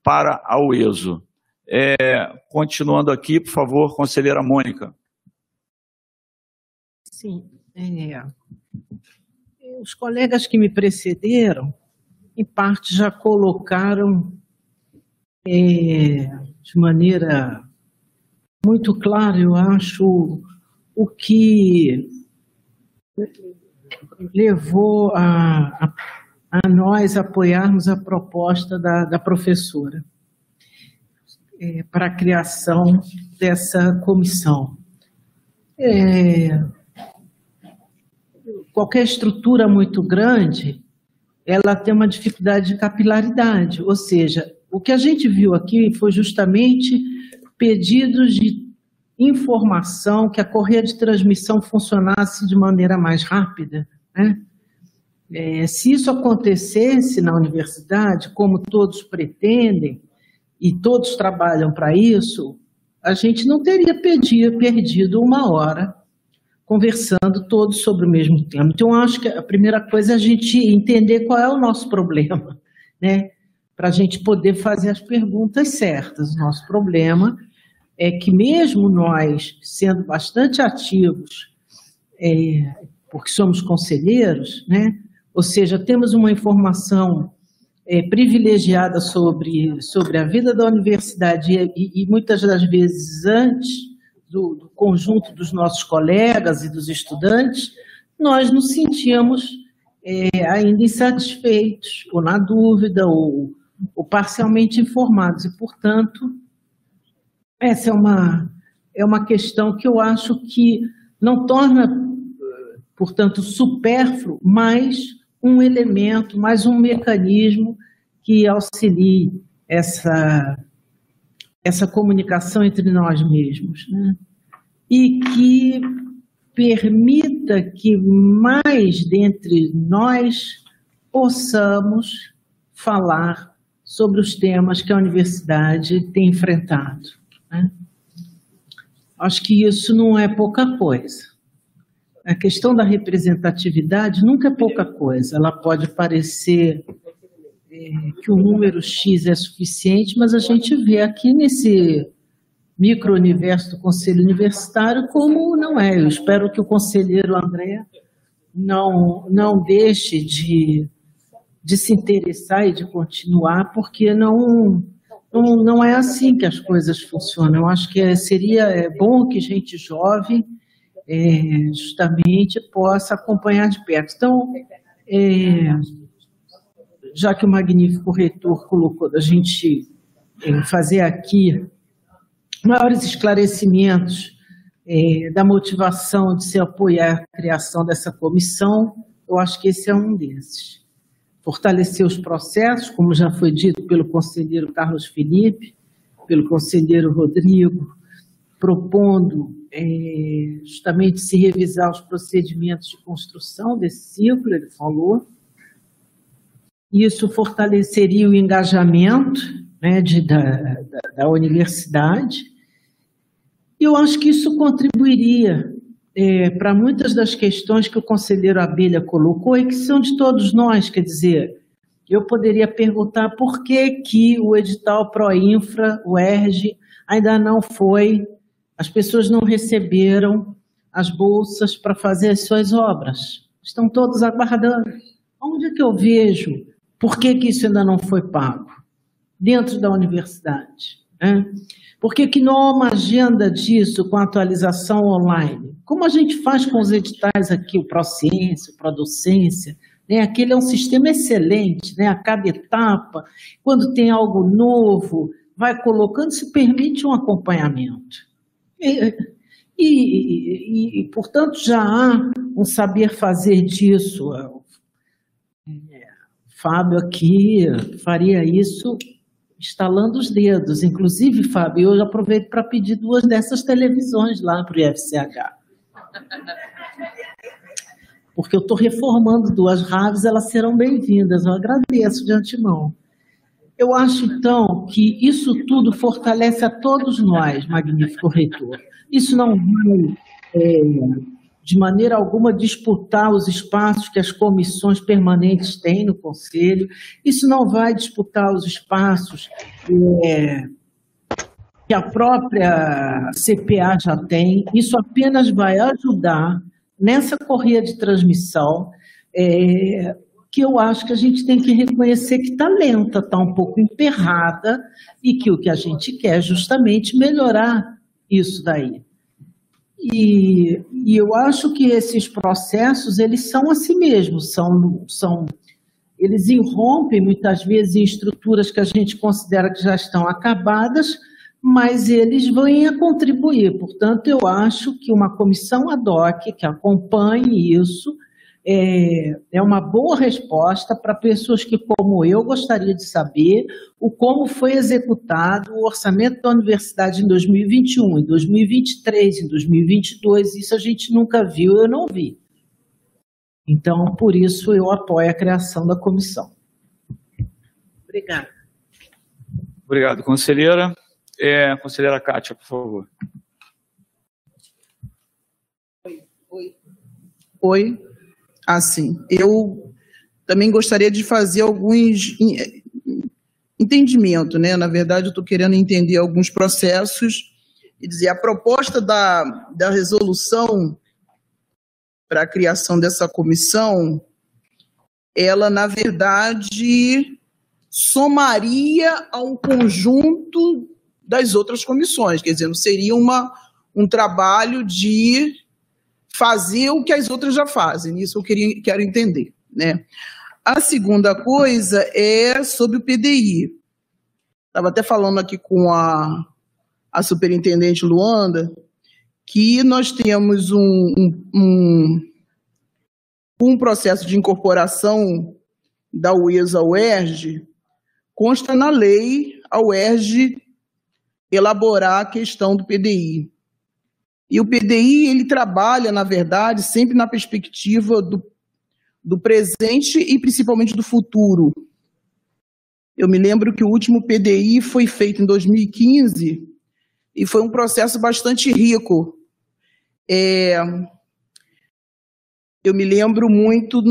para a UESO. É, continuando aqui, por favor, conselheira Mônica. Sim, é, os colegas que me precederam, em parte, já colocaram é, de maneira muito clara, eu acho, o que levou a, a, nós apoiarmos a proposta da, da professora é, para a criação dessa comissão. É, qualquer estrutura muito grande, ela tem uma dificuldade de capilaridade, ou seja, o que a gente viu aqui foi justamente pedidos de informação, que a correia de transmissão funcionasse de maneira mais rápida. Né? É, se isso acontecesse na universidade, como todos pretendem, e todos trabalham para isso, a gente não teria perdido, perdido uma hora conversando todos sobre o mesmo tema. Então, acho que a primeira coisa é a gente entender qual é o nosso problema, [LAUGHS] né? Para a gente poder fazer as perguntas certas. O nosso problema é que mesmo nós, sendo bastante ativos, é, porque somos conselheiros, né? ou seja, temos uma informação é, privilegiada sobre, sobre a vida da universidade e, e muitas das vezes antes do, do, conjunto dos nossos colegas e dos estudantes, nós nos sentíamos é, ainda insatisfeitos, ou na dúvida, ou, ou parcialmente informados. E, portanto, essa é uma, é uma questão que eu acho que não torna, portanto, supérfluo, mas um elemento, mais um mecanismo que auxilie essa, essa comunicação entre nós mesmos. Né? E que permita que mais dentre nós possamos falar sobre os temas que a universidade tem enfrentado. Né? Acho que isso não é pouca coisa a questão da representatividade nunca é pouca coisa. Ela pode parecer que o número X é suficiente, mas a gente vê aqui nesse micro-universo do Conselho Universitário como não é. Eu espero que o conselheiro André não, não deixe de, de se interessar e de continuar, porque não, não, não é assim que as coisas funcionam. Eu acho que é, seria é bom que gente jovem é, justamente possa acompanhar de perto. Então, é, já que o magnífico reitor colocou da gente fazer aqui maiores esclarecimentos é, da motivação de se apoiar a criação dessa comissão, eu acho que esse é um desses. Fortalecer os processos, como já foi dito pelo conselheiro Carlos Felipe, pelo conselheiro Rodrigo, propondo é, justamente se revisar os procedimentos de construção desse ciclo, ele falou. Isso fortaleceria o engajamento né, de, da, da, da, universidade. E eu acho que isso contribuiria é, para muitas das questões que o conselheiro Abelha colocou e que são de todos nós, quer dizer, eu poderia perguntar por que, que o edital Proinfra, o ERG, ainda não foi as pessoas não receberam as bolsas para fazer as suas obras. Estão todos aguardando. Onde é que eu vejo por que, que isso ainda não foi pago? Dentro da universidade. Né? Por que, que não há uma agenda disso com atualização online? Como a gente faz com os editais aqui, o Prociência, o Producência, né? aquele é um sistema excelente, né? a cada etapa, quando tem algo novo, vai colocando, se permite um acompanhamento. E, e, e, portanto, já há um saber fazer disso. Fábio aqui faria isso estalando os dedos. Inclusive, Fábio, eu aproveito para pedir duas dessas televisões lá para o IFCH. Porque eu estou reformando duas rádios, elas serão bem-vindas. Eu agradeço de antemão. Eu acho, então, que isso tudo fortalece a todos nós, magnífico reitor. Isso não vai, é, de maneira alguma, disputar os espaços que as comissões permanentes têm no Conselho, isso não vai disputar os espaços é, que a própria CPA já tem, isso apenas vai ajudar nessa correia de transmissão. É, que eu acho que a gente tem que reconhecer que está lenta, está um pouco emperrada, e que o que a gente quer é justamente melhorar isso daí. E, e eu acho que esses processos, eles são assim mesmo, são, são, eles irrompem muitas vezes em estruturas que a gente considera que já estão acabadas, mas eles vêm a contribuir. Portanto, eu acho que uma comissão ad hoc que acompanhe isso, é, é uma boa resposta para pessoas que, como eu, gostaria de saber o como foi executado o orçamento da universidade em 2021, em 2023, em 2022. Isso a gente nunca viu, eu não vi. Então, por isso, eu apoio a criação da comissão. Obrigada. Obrigado, conselheira. É, conselheira Kátia, por favor. Oi. Oi. Oi assim. Eu também gostaria de fazer alguns entendimento, né? Na verdade, eu estou querendo entender alguns processos e dizer a proposta da, da resolução para a criação dessa comissão, ela na verdade somaria ao conjunto das outras comissões, quer dizer, não seria uma, um trabalho de fazer o que as outras já fazem. Isso eu queria, quero entender. Né? A segunda coisa é sobre o PDI. Estava até falando aqui com a, a superintendente Luanda que nós temos um, um, um, processo de incorporação da UES ao UERJ, consta na lei a UERJ elaborar a questão do PDI. E o PDI, ele trabalha, na verdade, sempre na perspectiva do, do presente e principalmente do futuro. Eu me lembro que o último PDI foi feito em 2015 e foi um processo bastante rico. É, eu me lembro muito,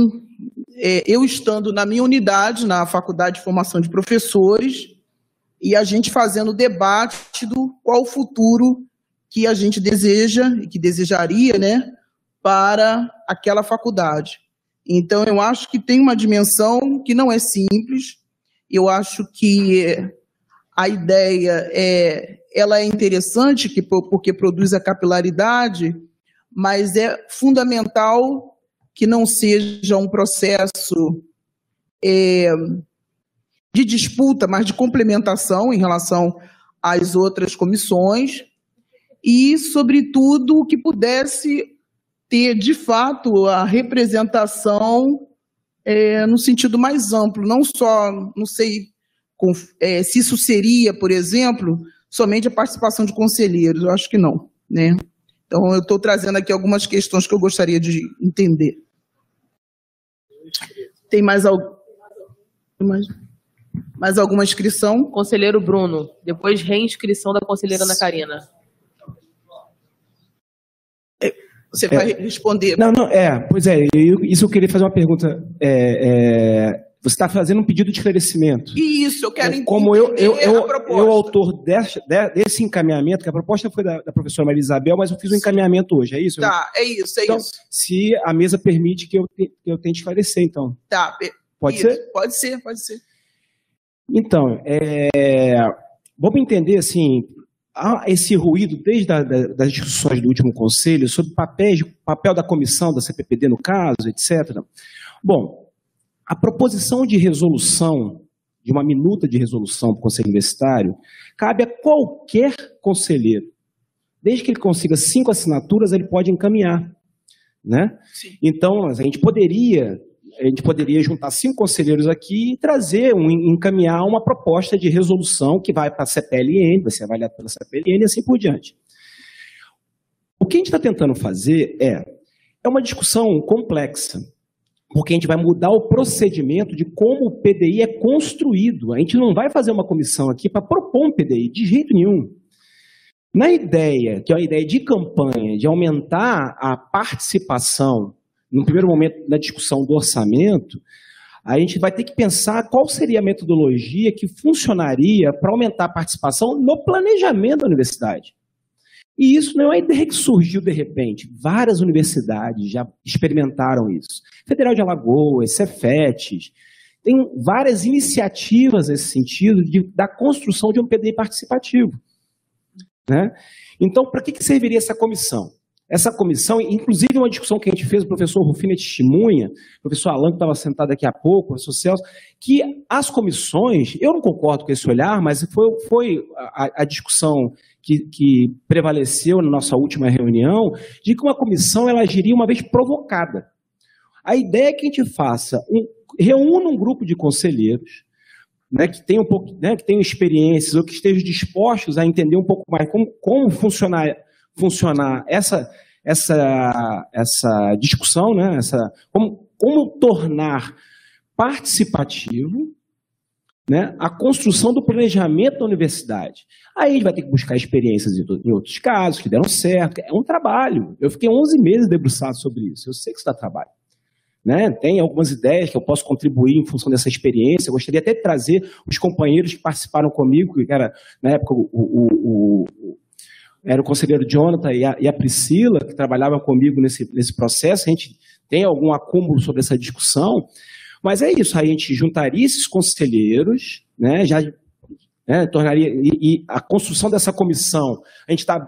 é, eu estando na minha unidade, na Faculdade de Formação de Professores, e a gente fazendo debate do qual o futuro que a gente deseja e que desejaria, né, para aquela faculdade. Então, eu acho que tem uma dimensão que não é simples. Eu acho que a ideia é, ela é interessante que, porque produz a capilaridade, mas é fundamental que não seja um processo é, de disputa, mas de complementação em relação às outras comissões, e, sobretudo, que pudesse ter, de fato, a representação é, no sentido mais amplo, não só, não sei com, é, se isso seria, por exemplo, somente a participação de conselheiros, eu acho que não, né? Então, eu estou trazendo aqui algumas questões que eu gostaria de entender. Tem mais, algum, mais, mais alguma inscrição? Conselheiro Bruno, depois reinscrição da conselheira Ana Karina. Você vai é, responder. Não, não, é, pois é, eu, isso eu queria fazer uma pergunta. É, é, você está fazendo um pedido de esclarecimento. Isso, eu quero entender. Como eu, eu, eu, eu autor desse, desse encaminhamento, que a proposta foi da, da professora Maria Isabel, mas eu fiz um encaminhamento hoje, é isso? Tá, é isso, é então, isso. Se a mesa permite que eu, que eu tente esclarecer, então. Tá, pode isso, ser? Pode ser, pode ser. Então, é, vamos entender assim, há esse ruído desde a, das discussões do último conselho sobre papéis, papel da comissão da CPPD no caso, etc. Bom, a proposição de resolução, de uma minuta de resolução para o Conselho Universitário, cabe a qualquer conselheiro. Desde que ele consiga cinco assinaturas, ele pode encaminhar. Né? Então, a gente poderia a gente poderia juntar cinco conselheiros aqui e trazer, um, encaminhar uma proposta de resolução que vai para a CPLN, vai ser avaliada pela CPLN e assim por diante. O que a gente está tentando fazer é, é uma discussão complexa, porque a gente vai mudar o procedimento de como o PDI é construído. A gente não vai fazer uma comissão aqui para propor um PDI, de jeito nenhum. Na ideia, que é a ideia de campanha, de aumentar a participação no primeiro momento da discussão do orçamento, a gente vai ter que pensar qual seria a metodologia que funcionaria para aumentar a participação no planejamento da universidade. E isso não é uma ideia que surgiu de repente. Várias universidades já experimentaram isso. Federal de Alagoas, Cefetes, tem várias iniciativas nesse sentido de, da construção de um PDI participativo. Né? Então, para que, que serviria essa comissão? Essa comissão, inclusive uma discussão que a gente fez, o professor Rufino é testemunha, o professor Alan, que estava sentado daqui a pouco, o professor Celso, que as comissões, eu não concordo com esse olhar, mas foi, foi a, a discussão que, que, prevaleceu na nossa última reunião, de que uma comissão ela agiria uma vez provocada. A ideia é que a gente faça, um, reúna um grupo de conselheiros, né, que tenham um pouco, né, que experiências ou que estejam dispostos a entender um pouco mais como, como funcionar funcionar essa, essa, essa discussão, né? essa, como, como tornar participativo né, a construção do planejamento da universidade. Aí a gente vai ter que buscar experiências em outros casos que deram certo. É um trabalho. Eu fiquei 11 meses debruçado sobre isso. Eu sei que isso dá trabalho. Né? Tem algumas ideias que eu posso contribuir em função dessa experiência. Eu gostaria até de trazer os companheiros que participaram comigo, que era, na época, o, o, o era o conselheiro Jonathan e a, e a, Priscila, que trabalhavam comigo nesse, nesse processo. A gente tem algum acúmulo sobre essa discussão, mas é isso, a gente juntaria esses conselheiros, né, já né, tornaria, e, e, a construção dessa comissão, a gente está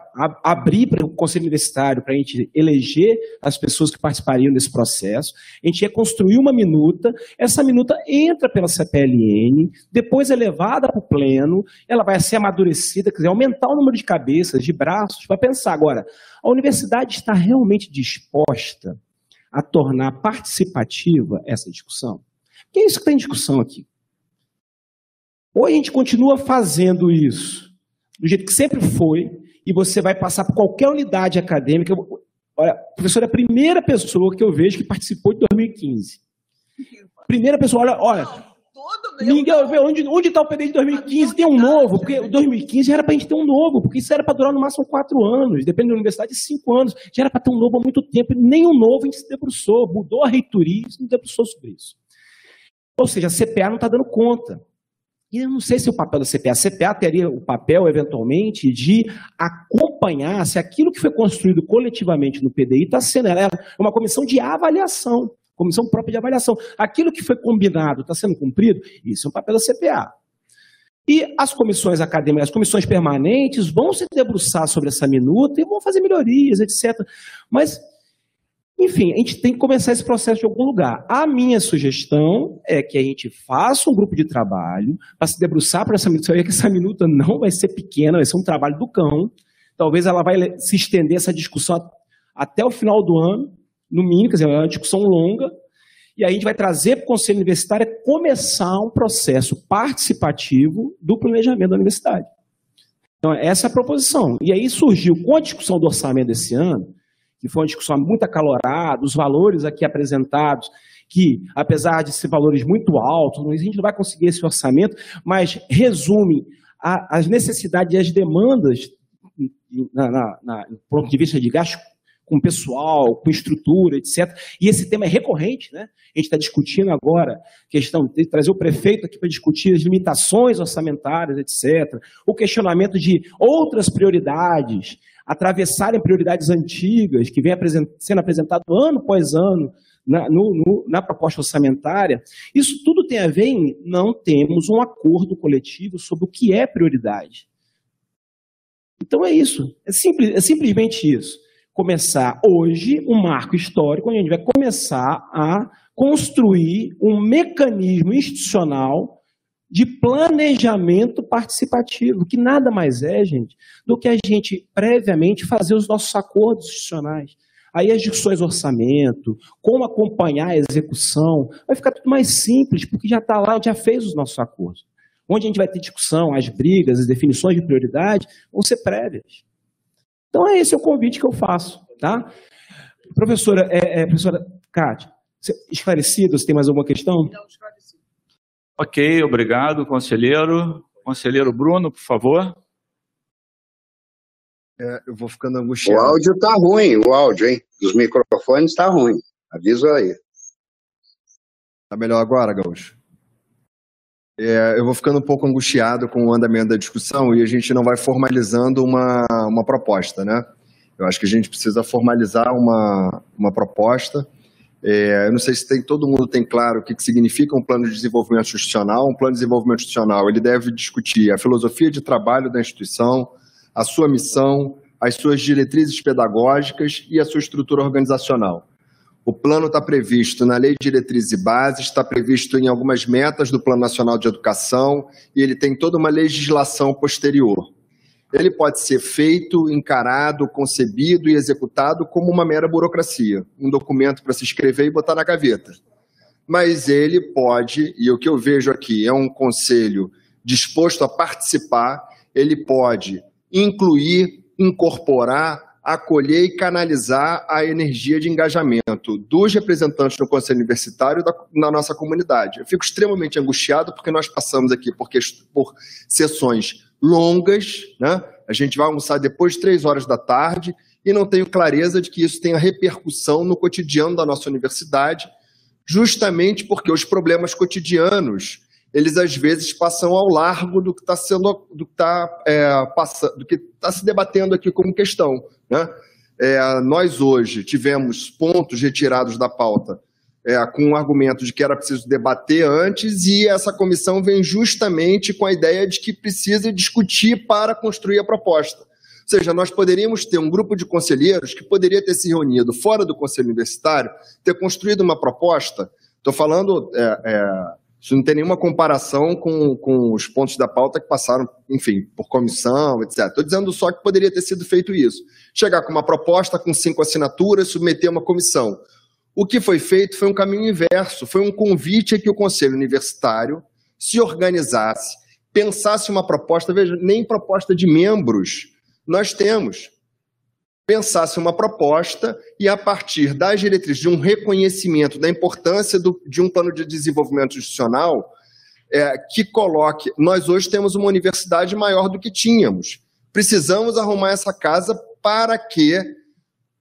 abrir para o Conselho Universitário para a gente eleger as pessoas que participariam desse processo, a gente ia construir uma minuta, essa minuta entra pela CPLN, depois é levada para o pleno, ela vai ser amadurecida, quer dizer, aumentar o número de cabeças, de braços, vai pensar agora, a universidade está realmente disposta a tornar participativa essa discussão? Que é isso que está em discussão aqui. Ou a gente continua fazendo isso do jeito que sempre foi, e você vai passar por qualquer unidade acadêmica. Olha, o professor é a primeira pessoa que eu vejo que participou de 2015. Primeira pessoa, olha, olha. Ninguém vê onde está o PDI de 2015, tem um novo, porque o 2015 era para a gente ter um novo, porque isso era para durar no máximo quatro anos, dependendo da universidade, cinco anos, já era para ter um novo há muito tempo, nem um novo a gente se debruçou, mudou a reitoria, não debruçou sobre isso. Ou seja, a CPA não está dando conta. E eu não sei se o papel da CPA, a CPA teria o papel, eventualmente, de acompanhar se aquilo que foi construído coletivamente no PDI está sendo ela é uma comissão de avaliação, comissão própria de avaliação. Aquilo que foi combinado está sendo cumprido? Isso é um papel da CPA. E as comissões acadêmicas, as comissões permanentes vão se debruçar sobre essa minuta e vão fazer melhorias, etc. Mas enfim, a gente tem que começar esse processo de algum lugar. A minha sugestão é que a gente faça um grupo de trabalho para se debruçar para essa minuta. que essa minuta não vai ser pequena, vai ser um trabalho do cão. Talvez ela vai se estender essa discussão até o final do ano, no mínimo, quer dizer, é uma discussão longa. E aí a gente vai trazer para o Conselho Universitário começar um processo participativo do planejamento da universidade. Então, essa é a proposição. E aí surgiu, com a discussão do orçamento desse ano, que foi uma discussão muito acalorada, os valores aqui apresentados, que apesar de ser valores muito altos, a gente não vai conseguir esse orçamento, mas resume a, as necessidades e as demandas, na, na, na, do ponto de vista de gasto com pessoal, com estrutura, etc. E esse tema é recorrente, né? A gente está discutindo agora questão de trazer o prefeito aqui para discutir as limitações orçamentárias, etc. O questionamento de outras prioridades, atravessarem prioridades antigas que vem apresent sendo apresentado ano após ano na, no, no, na proposta orçamentária. Isso tudo tem a ver em não temos um acordo coletivo sobre o que é prioridade. Então é isso, é, simples, é simplesmente isso. Começar hoje um marco histórico onde a gente vai começar a construir um mecanismo institucional de planejamento participativo, que nada mais é, gente, do que a gente previamente fazer os nossos acordos institucionais. Aí as discussões orçamento, como acompanhar a execução, vai ficar tudo mais simples, porque já está lá, já fez os nossos acordos. Onde a gente vai ter discussão, as brigas, as definições de prioridade vão ser prévias. Então é esse o convite que eu faço, tá? Professora, é, é, professora Cátia, esclarecido, você tem mais alguma questão? Não, esclarecido. Ok, obrigado, conselheiro. Conselheiro Bruno, por favor. É, eu vou ficando angustiado. O áudio tá ruim, o áudio, hein? Dos microfones tá ruim. Aviso aí. Tá melhor agora, Gaúcho? É, eu vou ficando um pouco angustiado com o andamento da discussão e a gente não vai formalizando uma, uma proposta, né? Eu acho que a gente precisa formalizar uma, uma proposta é, eu não sei se tem, todo mundo tem claro o que, que significa um plano de desenvolvimento institucional. Um plano de desenvolvimento institucional ele deve discutir a filosofia de trabalho da instituição, a sua missão, as suas diretrizes pedagógicas e a sua estrutura organizacional. O plano está previsto na Lei de Diretrizes e Bases, está previsto em algumas metas do Plano Nacional de Educação e ele tem toda uma legislação posterior ele pode ser feito, encarado, concebido e executado como uma mera burocracia, um documento para se escrever e botar na gaveta. Mas ele pode, e o que eu vejo aqui é um conselho disposto a participar, ele pode incluir, incorporar, acolher e canalizar a energia de engajamento dos representantes do Conselho Universitário da, na nossa comunidade. Eu fico extremamente angustiado porque nós passamos aqui por, por sessões longas, né? A gente vai almoçar depois de três horas da tarde e não tenho clareza de que isso tenha repercussão no cotidiano da nossa universidade, justamente porque os problemas cotidianos eles às vezes passam ao largo do que está sendo, do que está é, passando, do que está se debatendo aqui como questão, né? É, nós hoje tivemos pontos retirados da pauta é, com o argumento de que era preciso debater antes, e essa comissão vem justamente com a ideia de que precisa discutir para construir a proposta. Ou seja, nós poderíamos ter um grupo de conselheiros que poderia ter se reunido fora do Conselho Universitário, ter construído uma proposta. Estou falando, é, é, isso não tem nenhuma comparação com, com os pontos da pauta que passaram, enfim, por comissão, etc. Estou dizendo só que poderia ter sido feito isso. Chegar com uma proposta com cinco assinaturas, submeter uma comissão. O que foi feito foi um caminho inverso, foi um convite a que o Conselho Universitário se organizasse, pensasse uma proposta, veja, nem proposta de membros nós temos. Pensasse uma proposta e, a partir das diretrizes de um reconhecimento da importância do, de um plano de desenvolvimento institucional, é, que coloque. Nós hoje temos uma universidade maior do que tínhamos. Precisamos arrumar essa casa para que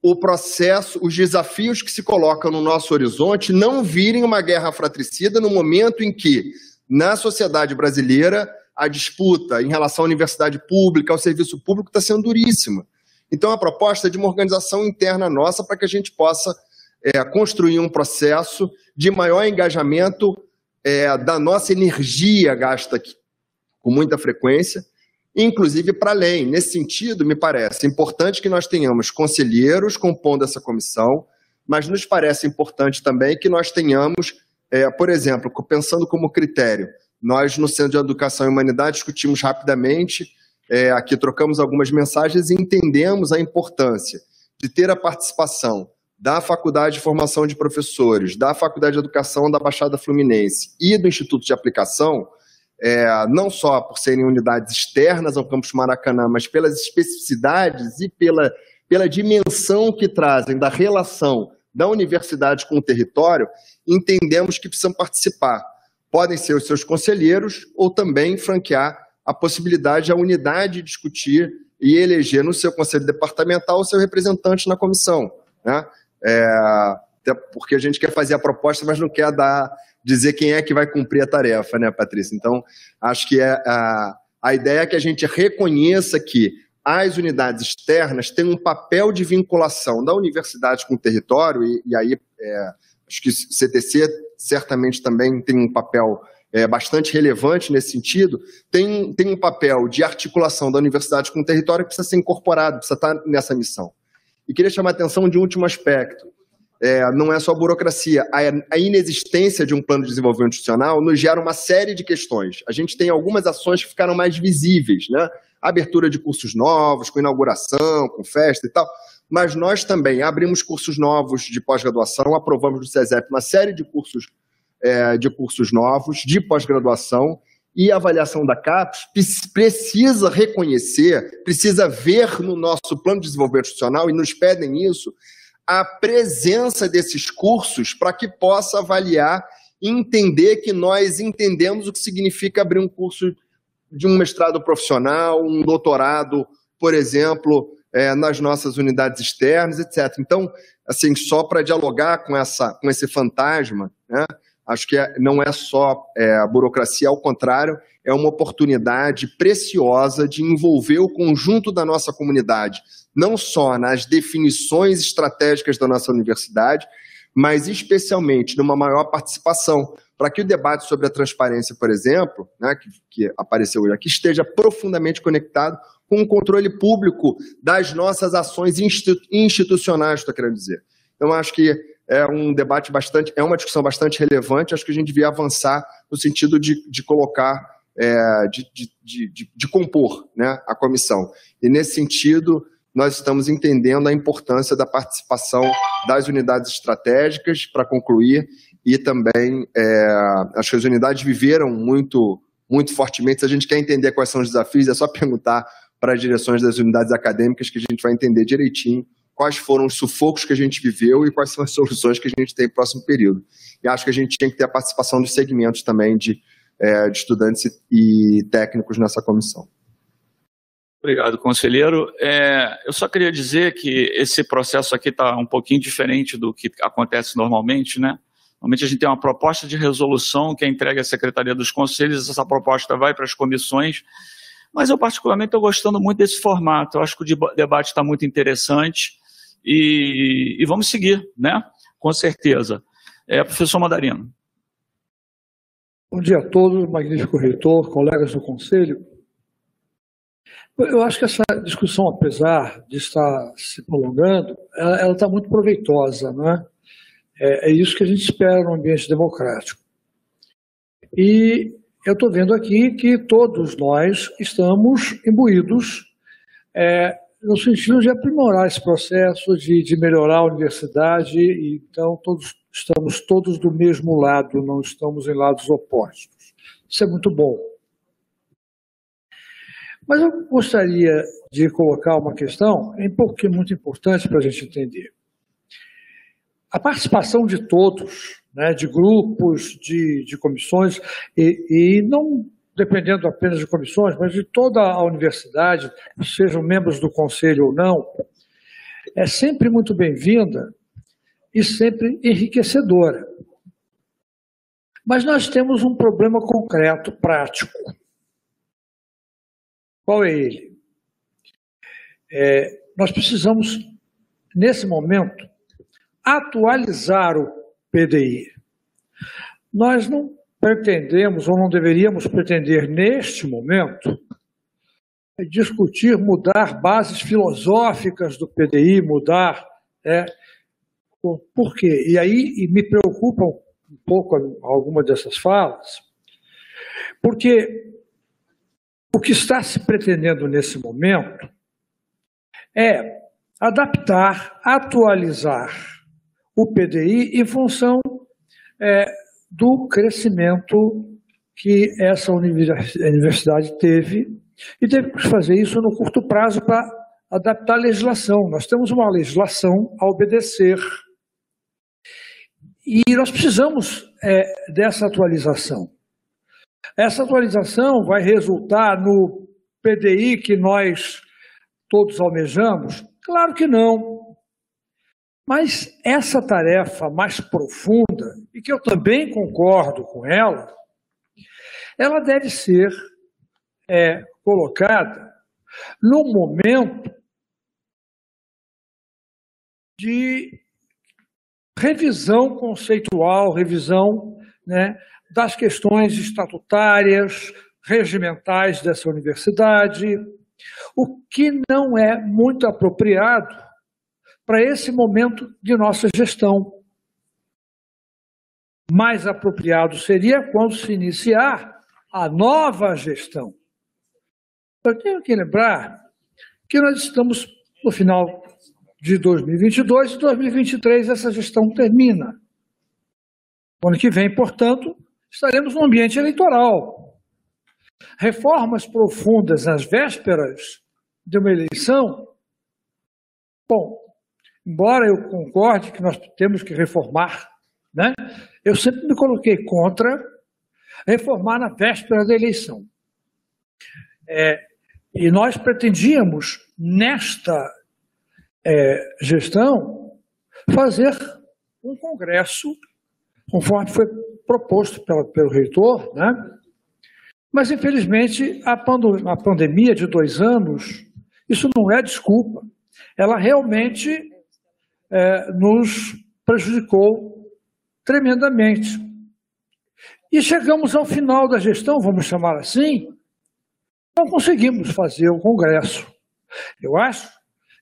o processo, os desafios que se colocam no nosso horizonte não virem uma guerra fratricida no momento em que, na sociedade brasileira, a disputa em relação à universidade pública, ao serviço público, está sendo duríssima. Então, a proposta é de uma organização interna nossa para que a gente possa é, construir um processo de maior engajamento é, da nossa energia gasta aqui, com muita frequência, inclusive para além. Nesse sentido, me parece importante que nós tenhamos conselheiros compondo essa comissão, mas nos parece importante também que nós tenhamos, é, por exemplo, pensando como critério, nós no Centro de Educação e Humanidade discutimos rapidamente, é, aqui trocamos algumas mensagens e entendemos a importância de ter a participação da Faculdade de Formação de Professores, da Faculdade de Educação da Baixada Fluminense e do Instituto de Aplicação, é, não só por serem unidades externas ao campus Maracanã, mas pelas especificidades e pela, pela dimensão que trazem da relação da universidade com o território, entendemos que precisam participar. Podem ser os seus conselheiros ou também franquear a possibilidade de a unidade discutir e eleger no seu conselho departamental o seu representante na comissão. Né? É, porque a gente quer fazer a proposta, mas não quer dar dizer quem é que vai cumprir a tarefa, né, Patrícia? Então, acho que é a, a ideia é que a gente reconheça que as unidades externas têm um papel de vinculação da universidade com o território, e, e aí é, acho que o CTC certamente também tem um papel é, bastante relevante nesse sentido, tem, tem um papel de articulação da universidade com o território que precisa ser incorporado, precisa estar nessa missão. E queria chamar a atenção de um último aspecto. É, não é só burocracia. A, a, inexistência de um plano de desenvolvimento institucional nos gera uma série de questões. A gente tem algumas ações que ficaram mais visíveis, né? Abertura de cursos novos, com inauguração, com festa e tal. Mas nós também abrimos cursos novos de pós-graduação, aprovamos no CESEP uma série de cursos, é, de cursos novos de pós-graduação e a avaliação da CAPES precisa reconhecer, precisa ver no nosso plano de desenvolvimento institucional, e nos pedem isso, a presença desses cursos para que possa avaliar e entender que nós entendemos o que significa abrir um curso de um mestrado profissional, um doutorado, por exemplo, é, nas nossas unidades externas, etc. Então, assim, só para dialogar com, essa, com esse fantasma, né, acho que é, não é só é, a burocracia, ao contrário, é uma oportunidade preciosa de envolver o conjunto da nossa comunidade, não só nas definições estratégicas da nossa universidade, mas especialmente numa maior participação, para que o debate sobre a transparência, por exemplo, né, que, que apareceu hoje aqui, esteja profundamente conectado com o controle público das nossas ações institucionais, estou querendo dizer. Então, acho que é um debate bastante, é uma discussão bastante relevante, acho que a gente devia avançar no sentido de, de colocar, é, de, de, de, de compor né, a comissão. E, nesse sentido, nós estamos entendendo a importância da participação das unidades estratégicas para concluir e também é, acho que as unidades viveram muito muito fortemente. Se a gente quer entender quais são os desafios, é só perguntar para as direções das unidades acadêmicas que a gente vai entender direitinho quais foram os sufocos que a gente viveu e quais são as [LAUGHS] soluções que a gente tem no próximo período. E acho que a gente tinha que ter a participação dos segmentos também de, é, de estudantes e técnicos nessa comissão. Obrigado, conselheiro. É, eu só queria dizer que esse processo aqui está um pouquinho diferente do que acontece normalmente, né? Normalmente a gente tem uma proposta de resolução que é entregue à Secretaria dos Conselhos, essa proposta vai para as comissões, mas eu particularmente estou gostando muito desse formato, eu acho que o debate está muito interessante e, e, vamos seguir, né? Com certeza. É, professor Madarino. Bom dia a todos, magnífico reitor, colegas do Conselho. Eu acho que essa discussão, apesar de estar se prolongando, ela está muito proveitosa, não é? é? É isso que a gente espera no ambiente democrático. E eu estou vendo aqui que todos nós estamos imbuídos é, no sentido de aprimorar esse processo, de, de melhorar a universidade, e, então todos estamos todos do mesmo lado, não estamos em lados opostos. Isso é muito bom. Mas eu gostaria de colocar uma questão é que é muito importante para a gente entender. A participação de todos, né, de grupos, de, de comissões, e, e não dependendo apenas de comissões, mas de toda a universidade, sejam membros do conselho ou não, é sempre muito bem-vinda e sempre enriquecedora. Mas nós temos um problema concreto, prático. Qual é ele? É, nós precisamos, nesse momento, atualizar o PDI. Nós não pretendemos, ou não deveríamos pretender neste momento, discutir, mudar bases filosóficas do PDI, mudar. É, por quê? E aí e me preocupam um pouco algumas dessas falas, porque o que está se pretendendo nesse momento é adaptar, atualizar o PDI em função é, do crescimento que essa universidade teve e teve que fazer isso no curto prazo para adaptar a legislação. Nós temos uma legislação a obedecer e nós precisamos é, dessa atualização. Essa atualização vai resultar no PDI que nós todos almejamos? Claro que não. Mas essa tarefa mais profunda, e que eu também concordo com ela, ela deve ser é, colocada no momento de revisão conceitual, revisão né, das questões estatutárias, regimentais dessa universidade, o que não é muito apropriado para esse momento de nossa gestão. mais apropriado seria quando se iniciar a nova gestão. Eu tenho que lembrar que nós estamos no final de 2022 e 2023 essa gestão termina. Ano que vem, portanto, estaremos no ambiente eleitoral. Reformas profundas nas vésperas de uma eleição, bom, embora eu concorde que nós temos que reformar, né? Eu sempre me coloquei contra reformar na véspera da eleição. É, e nós pretendíamos, nesta é, gestão, fazer um congresso, conforme foi proposto pela, pelo reitor, né? mas infelizmente a, a pandemia de dois anos, isso não é desculpa, ela realmente é, nos prejudicou tremendamente. E chegamos ao final da gestão, vamos chamar assim, não conseguimos fazer o Congresso. Eu acho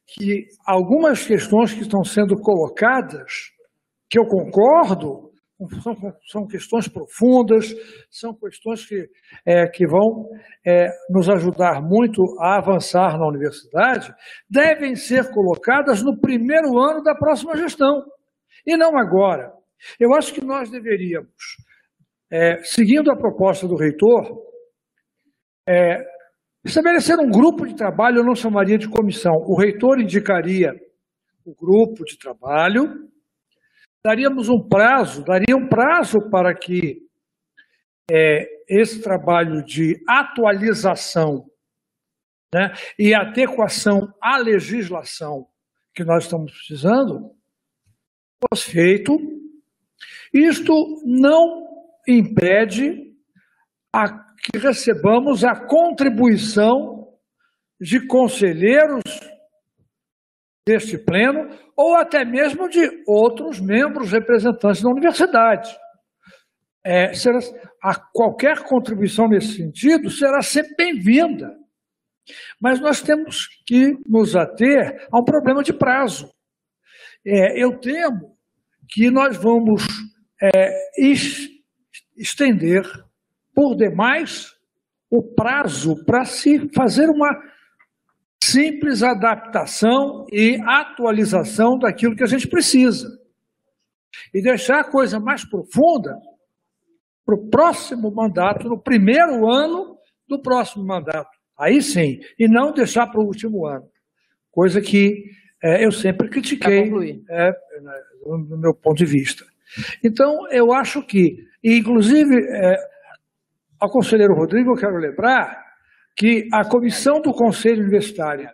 que algumas questões que estão sendo colocadas, que eu concordo, são, são questões profundas, são questões que, é, que vão é, nos ajudar muito a avançar na universidade, devem ser colocadas no primeiro ano da próxima gestão, e não agora. Eu acho que nós deveríamos, é, seguindo a proposta do reitor, é, estabelecer um grupo de trabalho, eu não chamaria de comissão. O reitor indicaria o grupo de trabalho, daríamos um prazo, daria um prazo para que é, esse trabalho de atualização né, e adequação à legislação que nós estamos precisando fosse feito. Isto não impede a que recebamos a contribuição de conselheiros deste pleno ou até mesmo de outros membros representantes da universidade. É, será, a qualquer contribuição nesse sentido será sempre bem-vinda. Mas nós temos que nos ater a um problema de prazo. É, eu temo que nós vamos é, estender por demais o prazo para se fazer uma simples adaptação e atualização daquilo que a gente precisa. E deixar a coisa mais profunda para o próximo mandato, no primeiro ano do próximo mandato. Aí sim, e não deixar para o último ano. Coisa que é, eu sempre critiquei é, no meu ponto de vista. Então, eu acho que, inclusive, é, ao conselheiro Rodrigo, eu quero lembrar que a comissão do Conselho Universitário,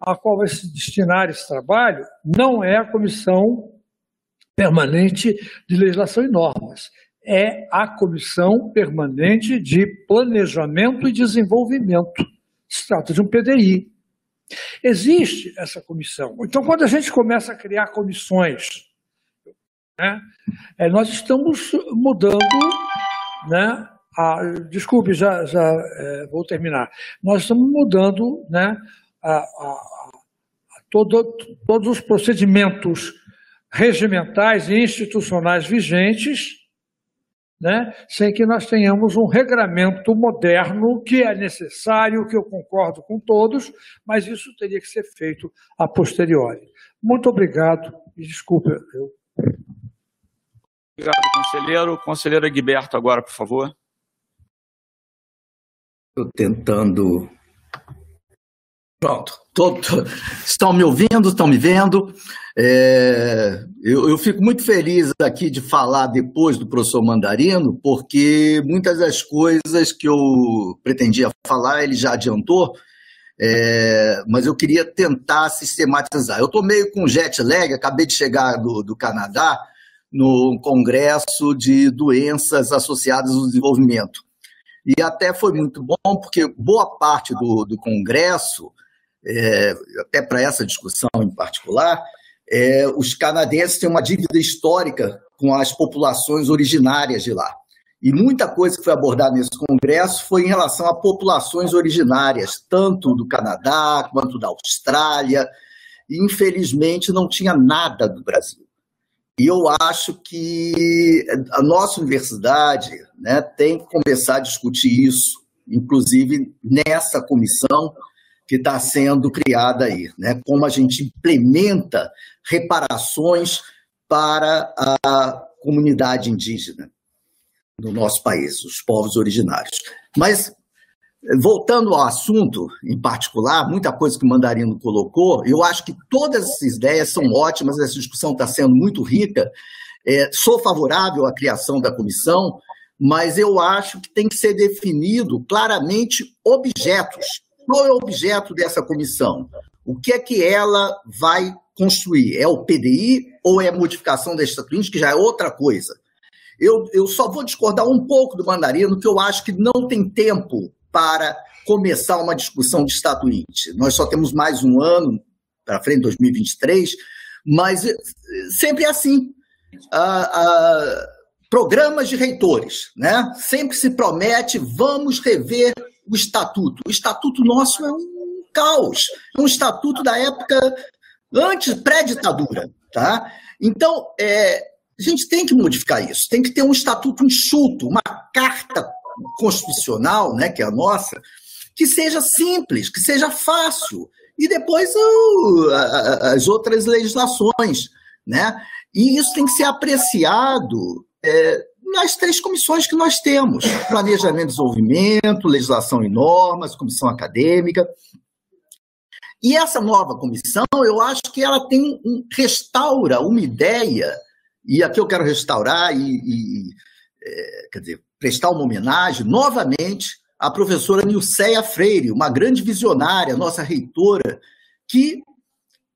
a qual vai se destinar esse trabalho, não é a comissão permanente de legislação e normas, é a comissão permanente de planejamento e desenvolvimento. Se trata de um PDI. Existe essa comissão. Então, quando a gente começa a criar comissões né? É, nós estamos mudando, né? A, desculpe, já, já é, vou terminar. Nós estamos mudando né, a, a, a todo, todos os procedimentos regimentais e institucionais vigentes, né, sem que nós tenhamos um regramento moderno que é necessário, que eu concordo com todos, mas isso teria que ser feito a posteriori. Muito obrigado e desculpe, eu Obrigado, conselheiro. Conselheiro Guiberto, agora, por favor. Estou tentando. Pronto. Tô, tô... Estão me ouvindo? Estão me vendo? É... Eu, eu, fico muito feliz aqui de falar depois do professor Mandarino, porque muitas das coisas que eu pretendia falar ele já adiantou, é... mas eu queria tentar sistematizar. Eu estou meio com jet lag, acabei de chegar do, do Canadá no Congresso de Doenças Associadas ao Desenvolvimento. E até foi muito bom, porque boa parte do, do Congresso, é, até para essa discussão em particular, é, os canadenses têm uma dívida histórica com as populações originárias de lá. E muita coisa que foi abordada nesse congresso foi em relação a populações originárias, tanto do Canadá quanto da Austrália. E, infelizmente, não tinha nada do Brasil. E eu acho que a nossa universidade né, tem que começar a discutir isso, inclusive nessa comissão que está sendo criada aí, né? Como a gente implementa reparações para a comunidade indígena no nosso país, os povos originários. Mas voltando ao assunto em particular, muita coisa que o Mandarino colocou, eu acho que todas essas ideias são ótimas, essa discussão está sendo muito rica. É, sou favorável à criação da comissão, mas eu acho que tem que ser definido claramente objetos. Qual é o objeto dessa comissão? O que é que ela vai construir? É o PDI ou é a modificação da estatuinte, que já é outra coisa? Eu, eu só vou discordar um pouco do Mandarino, que eu acho que não tem tempo para começar uma discussão de estatuinte. Nós só temos mais um ano para frente, 2023, mas eh, sempre é assim. Ah, ah, programas de reitores, né? Sempre se promete, vamos rever o estatuto. O estatuto nosso é um caos, é um estatuto da época antes, pré-ditadura, tá? Então, é, a gente tem que modificar isso, tem que ter um estatuto enxuto, uma carta constitucional, né, que é a nossa, que seja simples, que seja fácil, e depois uh, as outras legislações, né? E isso tem que ser apreciado é, nas três comissões que nós temos: planejamento e desenvolvimento, legislação e normas, comissão acadêmica. E essa nova comissão, eu acho que ela tem restaura uma ideia, e aqui eu quero restaurar e, e é, quer dizer, prestar uma homenagem novamente à professora Nilceia Freire, uma grande visionária, nossa reitora, que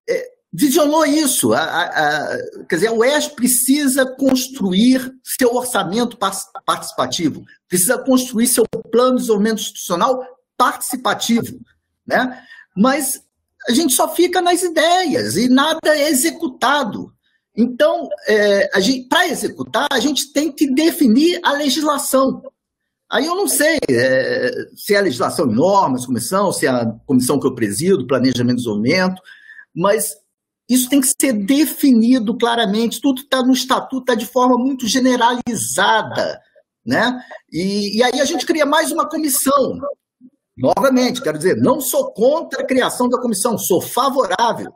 é, visionou isso. A, a, a, quer dizer, a UES precisa construir seu orçamento participativo, precisa construir seu plano de desenvolvimento institucional participativo. Né? Mas a gente só fica nas ideias e nada é executado. Então, é, para executar, a gente tem que definir a legislação. Aí eu não sei é, se é a legislação em normas, comissão, se é a comissão que eu presido, planejamento e desenvolvimento, mas isso tem que ser definido claramente. Tudo está no estatuto, está de forma muito generalizada. Né? E, e aí a gente cria mais uma comissão. Novamente, quero dizer, não sou contra a criação da comissão, sou favorável.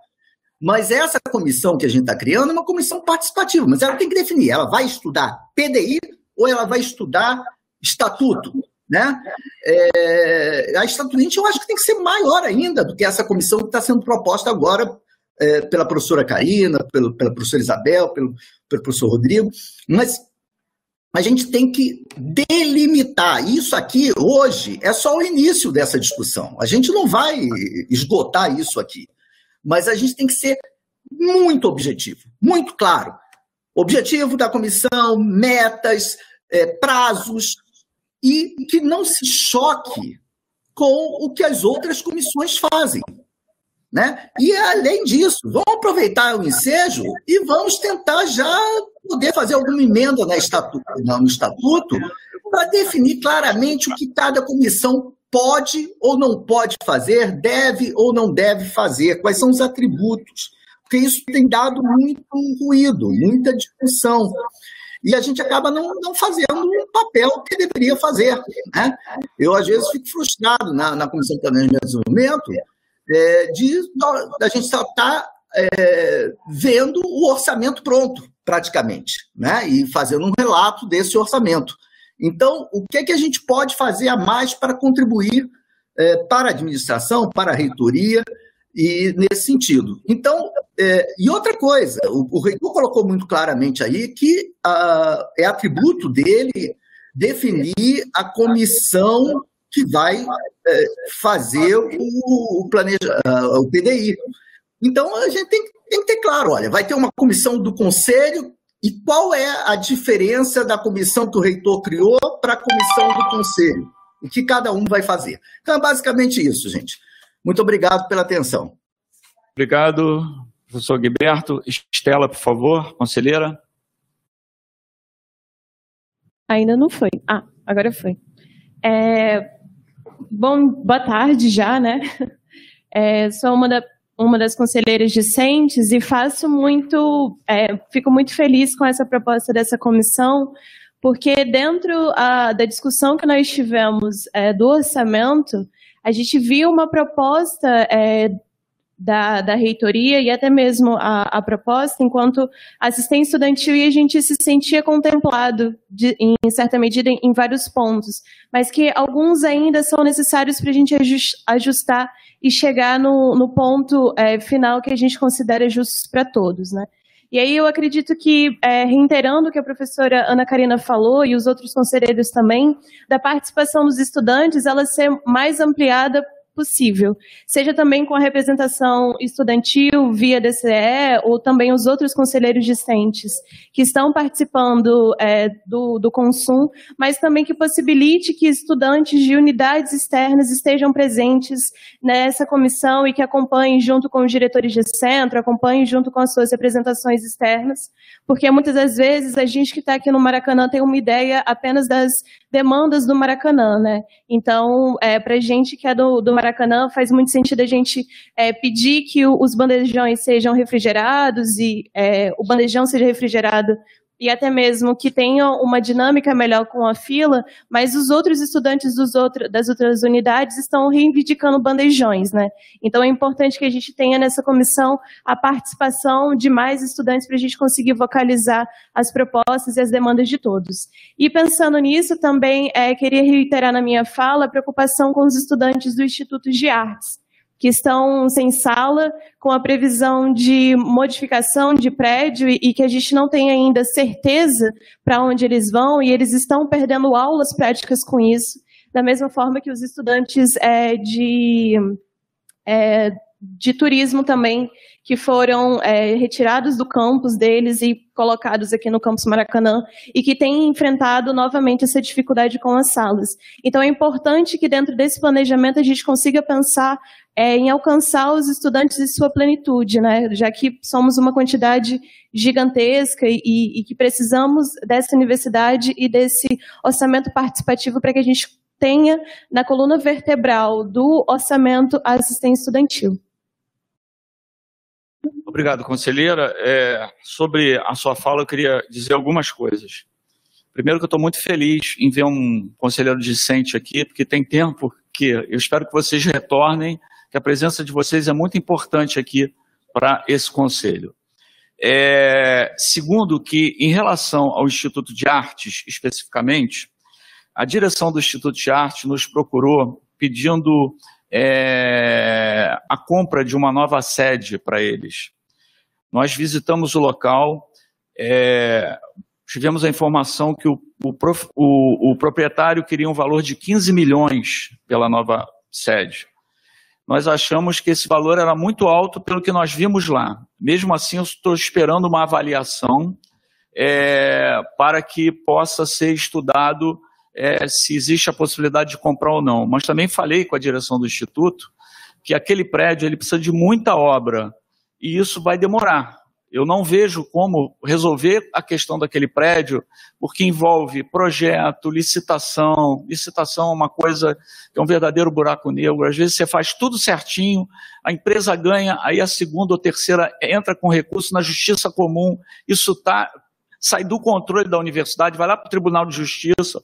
Mas essa comissão que a gente está criando é uma comissão participativa, mas ela tem que definir, ela vai estudar PDI ou ela vai estudar estatuto, né? É, a estatuinte eu acho que tem que ser maior ainda do que essa comissão que está sendo proposta agora é, pela professora Karina, pelo, pela professora Isabel, pelo, pelo professor Rodrigo, mas a gente tem que delimitar. Isso aqui, hoje, é só o início dessa discussão. A gente não vai esgotar isso aqui mas a gente tem que ser muito objetivo, muito claro. Objetivo da comissão, metas, é, prazos, e que não se choque com o que as outras comissões fazem. Né? E, além disso, vamos aproveitar o ensejo e vamos tentar já poder fazer alguma emenda no estatuto, no estatuto para definir claramente o que cada comissão pode ou não pode fazer, deve ou não deve fazer, quais são os atributos, porque isso tem dado muito ruído, muita discussão. E a gente acaba não, não fazendo o papel que deveria fazer. Né? Eu, às vezes, fico frustrado na, na Comissão de Planejamento e Desenvolvimento é, de a gente só estar tá, é, vendo o orçamento pronto, praticamente, né? e fazendo um relato desse orçamento. Então, o que, é que a gente pode fazer a mais para contribuir é, para a administração, para a reitoria, e nesse sentido. Então, é, e outra coisa, o, o reitor colocou muito claramente aí que a, é atributo dele definir a comissão que vai é, fazer o, o, planeja, o PDI. Então, a gente tem, tem que ter claro, olha, vai ter uma comissão do conselho e qual é a diferença da comissão que o reitor criou para a comissão do conselho? O que cada um vai fazer? Então, é basicamente isso, gente. Muito obrigado pela atenção. Obrigado, professor Guiberto. Estela, por favor, conselheira. Ainda não foi. Ah, agora foi. É, bom, boa tarde já, né? É, sou uma da, uma das conselheiras discentes e faço muito, é, fico muito feliz com essa proposta dessa comissão, porque dentro a, da discussão que nós tivemos é, do orçamento, a gente viu uma proposta é, da, da reitoria e até mesmo a, a proposta enquanto assistente estudantil e a gente se sentia contemplado de, em certa medida em, em, vários pontos, mas que alguns ainda são necessários para a gente ajustar e chegar no, no ponto é, final que a gente considera justo para todos, né? E aí eu acredito que, é, reiterando o que a professora Ana Karina falou e os outros conselheiros também, da participação dos estudantes, ela ser mais ampliada possível, seja também com a representação estudantil via DCE ou também os outros conselheiros discentes que estão participando é, do, do consumo, mas também que possibilite que estudantes de unidades externas estejam presentes nessa comissão e que acompanhem junto com os diretores de centro, acompanhem junto com as suas representações externas, porque muitas das vezes a gente que está aqui no Maracanã tem uma ideia apenas das demandas do Maracanã, né? Então, é, para gente que é do, do Maracanã, faz muito sentido a gente é, pedir que o, os bandejões sejam refrigerados e é, o bandejão seja refrigerado e até mesmo que tenha uma dinâmica melhor com a fila, mas os outros estudantes outro, das outras unidades estão reivindicando bandejões, né? Então é importante que a gente tenha nessa comissão a participação de mais estudantes para a gente conseguir vocalizar as propostas e as demandas de todos. E pensando nisso, também é, queria reiterar na minha fala a preocupação com os estudantes do Instituto de Artes que estão sem sala, com a previsão de modificação de prédio e, que a gente não tem ainda certeza para onde eles vão e eles estão perdendo aulas práticas com isso, da mesma forma que os estudantes é, de, é, de turismo também que foram é, retirados do campus deles e colocados aqui no campus Maracanã e que têm enfrentado novamente essa dificuldade com as salas. Então é importante que dentro desse planejamento a gente consiga pensar é, em alcançar os estudantes em sua plenitude, né? Já que somos uma quantidade gigantesca e, e que precisamos dessa universidade e desse orçamento participativo para que a gente tenha na coluna vertebral do orçamento a assistência estudantil. Obrigado, conselheira. É, sobre a sua fala, eu queria dizer algumas coisas. Primeiro que eu estou muito feliz em ver um conselheiro discente aqui, porque tem tempo que eu espero que vocês retornem, que a presença de vocês é muito importante aqui para esse conselho. É, segundo que, em relação ao Instituto de Artes, especificamente, a direção do Instituto de Artes nos procurou pedindo é, a compra de uma nova sede para eles. Nós visitamos o local, é, tivemos a informação que o, o, o, o, proprietário queria um valor de 15 milhões pela nova sede. Nós achamos que esse valor era muito alto pelo que nós vimos lá. Mesmo assim, eu estou esperando uma avaliação é, para que possa ser estudado é, se existe a possibilidade de comprar ou não. Mas também falei com a direção do Instituto que aquele prédio ele precisa de muita obra e isso vai demorar. Eu não vejo como resolver a questão daquele prédio, porque envolve projeto, licitação. Licitação é uma coisa que é um verdadeiro buraco negro. Às vezes você faz tudo certinho, a empresa ganha, aí a segunda ou terceira entra com recurso na justiça comum. Isso tá, sai do controle da universidade, vai lá para o Tribunal de Justiça.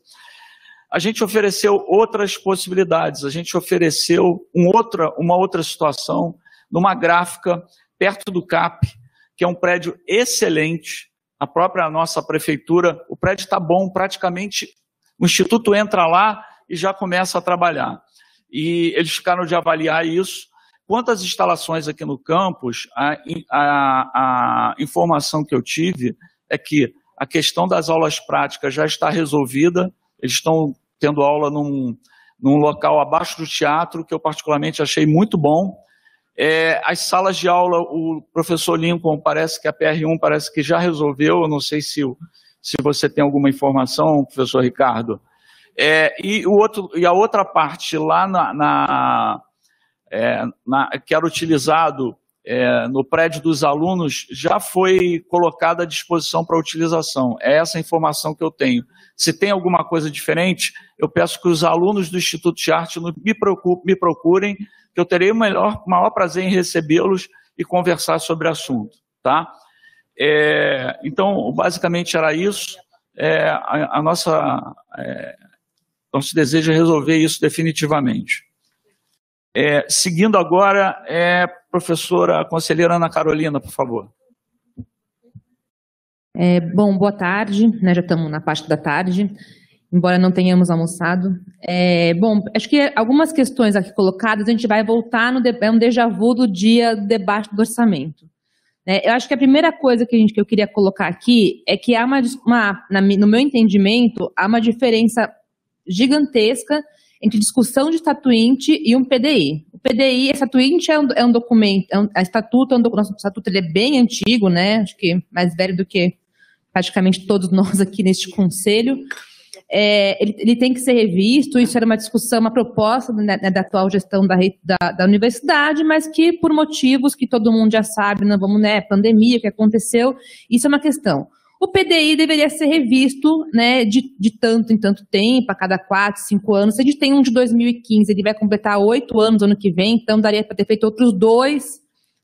A gente ofereceu outras possibilidades, a gente ofereceu um outra, uma outra situação numa gráfica perto do CAP, que é um prédio excelente. A própria nossa prefeitura, o prédio está bom, praticamente o instituto entra lá e já começa a trabalhar. E eles ficaram de avaliar isso. Quantas instalações aqui no campus, a, a, a informação que eu tive é que a questão das aulas práticas já está resolvida, eles estão tendo aula num, num local abaixo do teatro, que eu particularmente achei muito bom. É, as salas de aula, o professor Lincoln parece que a PR1 parece que já resolveu, eu não sei se, se você tem alguma informação, professor Ricardo. É, e, o outro, e a outra parte lá na, na, é, na, que era utilizado é, no prédio dos alunos já foi colocada à disposição para utilização. É essa informação que eu tenho. Se tem alguma coisa diferente, eu peço que os alunos do Instituto de Arte me, me procurem, que eu terei o maior prazer em recebê-los e conversar sobre o assunto. Tá? É, então, basicamente era isso. É, a, a, nossa é, nosso desejo é resolver isso definitivamente. É, seguindo agora, é professora conselheira Ana Carolina, por favor. É, bom, boa tarde, né, já estamos na parte da tarde, embora não tenhamos almoçado. É, bom, acho que algumas questões aqui colocadas a gente vai voltar no é um déjà vu do dia do debate do orçamento. É, eu acho que a primeira coisa que, a gente, que eu queria colocar aqui é que há uma, uma na, no meu entendimento, há uma diferença gigantesca entre discussão de estatuinte e um PDI. O PDI, estatuinte é um, é um documento, é um, a estatuto, é um, nosso estatuto ele é bem antigo, né? Acho que mais velho do que praticamente todos [LAUGHS] nós aqui neste conselho. É, ele, ele, tem que ser revisto, isso era uma discussão, uma proposta né, né da atual gestão da, da, da, universidade, mas que por motivos que todo mundo já sabe, não vamos, né, pandemia, o que aconteceu, isso é uma questão. O PDI deveria ser revisto né, de, de tanto em tanto tempo, a cada quatro, cinco anos. Se a gente tem um de 2015, ele vai completar oito anos ano que vem, então daria para ter feito outros dois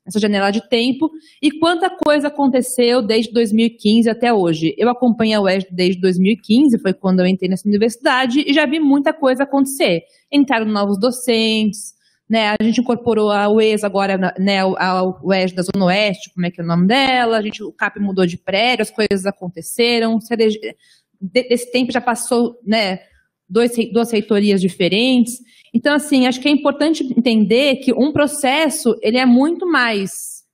nessa janela de tempo. E quanta coisa aconteceu desde 2015 até hoje? Eu acompanho a UES desde 2015, foi quando eu entrei nessa universidade, e já vi muita coisa acontecer. Entraram novos docentes, né, a gente incorporou a UES agora, né, a UES da Zona Oeste, como é que é o nome dela, a gente, o CAP mudou de prédio, as coisas aconteceram, desse tempo já passou, né, dois, duas reitorias diferentes. Então, assim, acho que é importante entender que um processo, ele é muito mais,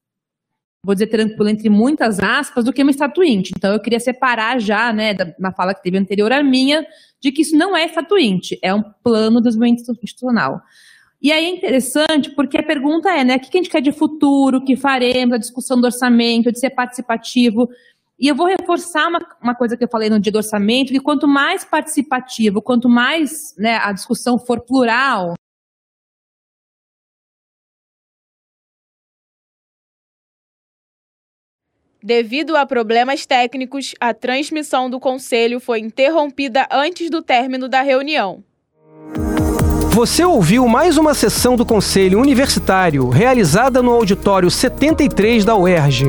vou dizer tranquilo, entre muitas aspas, do que uma estatuinte. Então, eu queria separar já, né, da fala que teve anterior à minha, de que isso não é estatuinte, é um plano de desenvolvimento institucional. E aí é interessante porque a pergunta é, né, o que a gente quer de futuro, o que faremos, a discussão do orçamento, de ser participativo. E eu vou reforçar uma, uma coisa que eu falei no dia do orçamento, que quanto mais participativo, quanto mais né, a discussão for plural, Devido a problemas técnicos, a transmissão do conselho foi interrompida antes do término da reunião. Você ouviu mais uma sessão do Conselho Universitário realizada no auditório 73 da UERJ.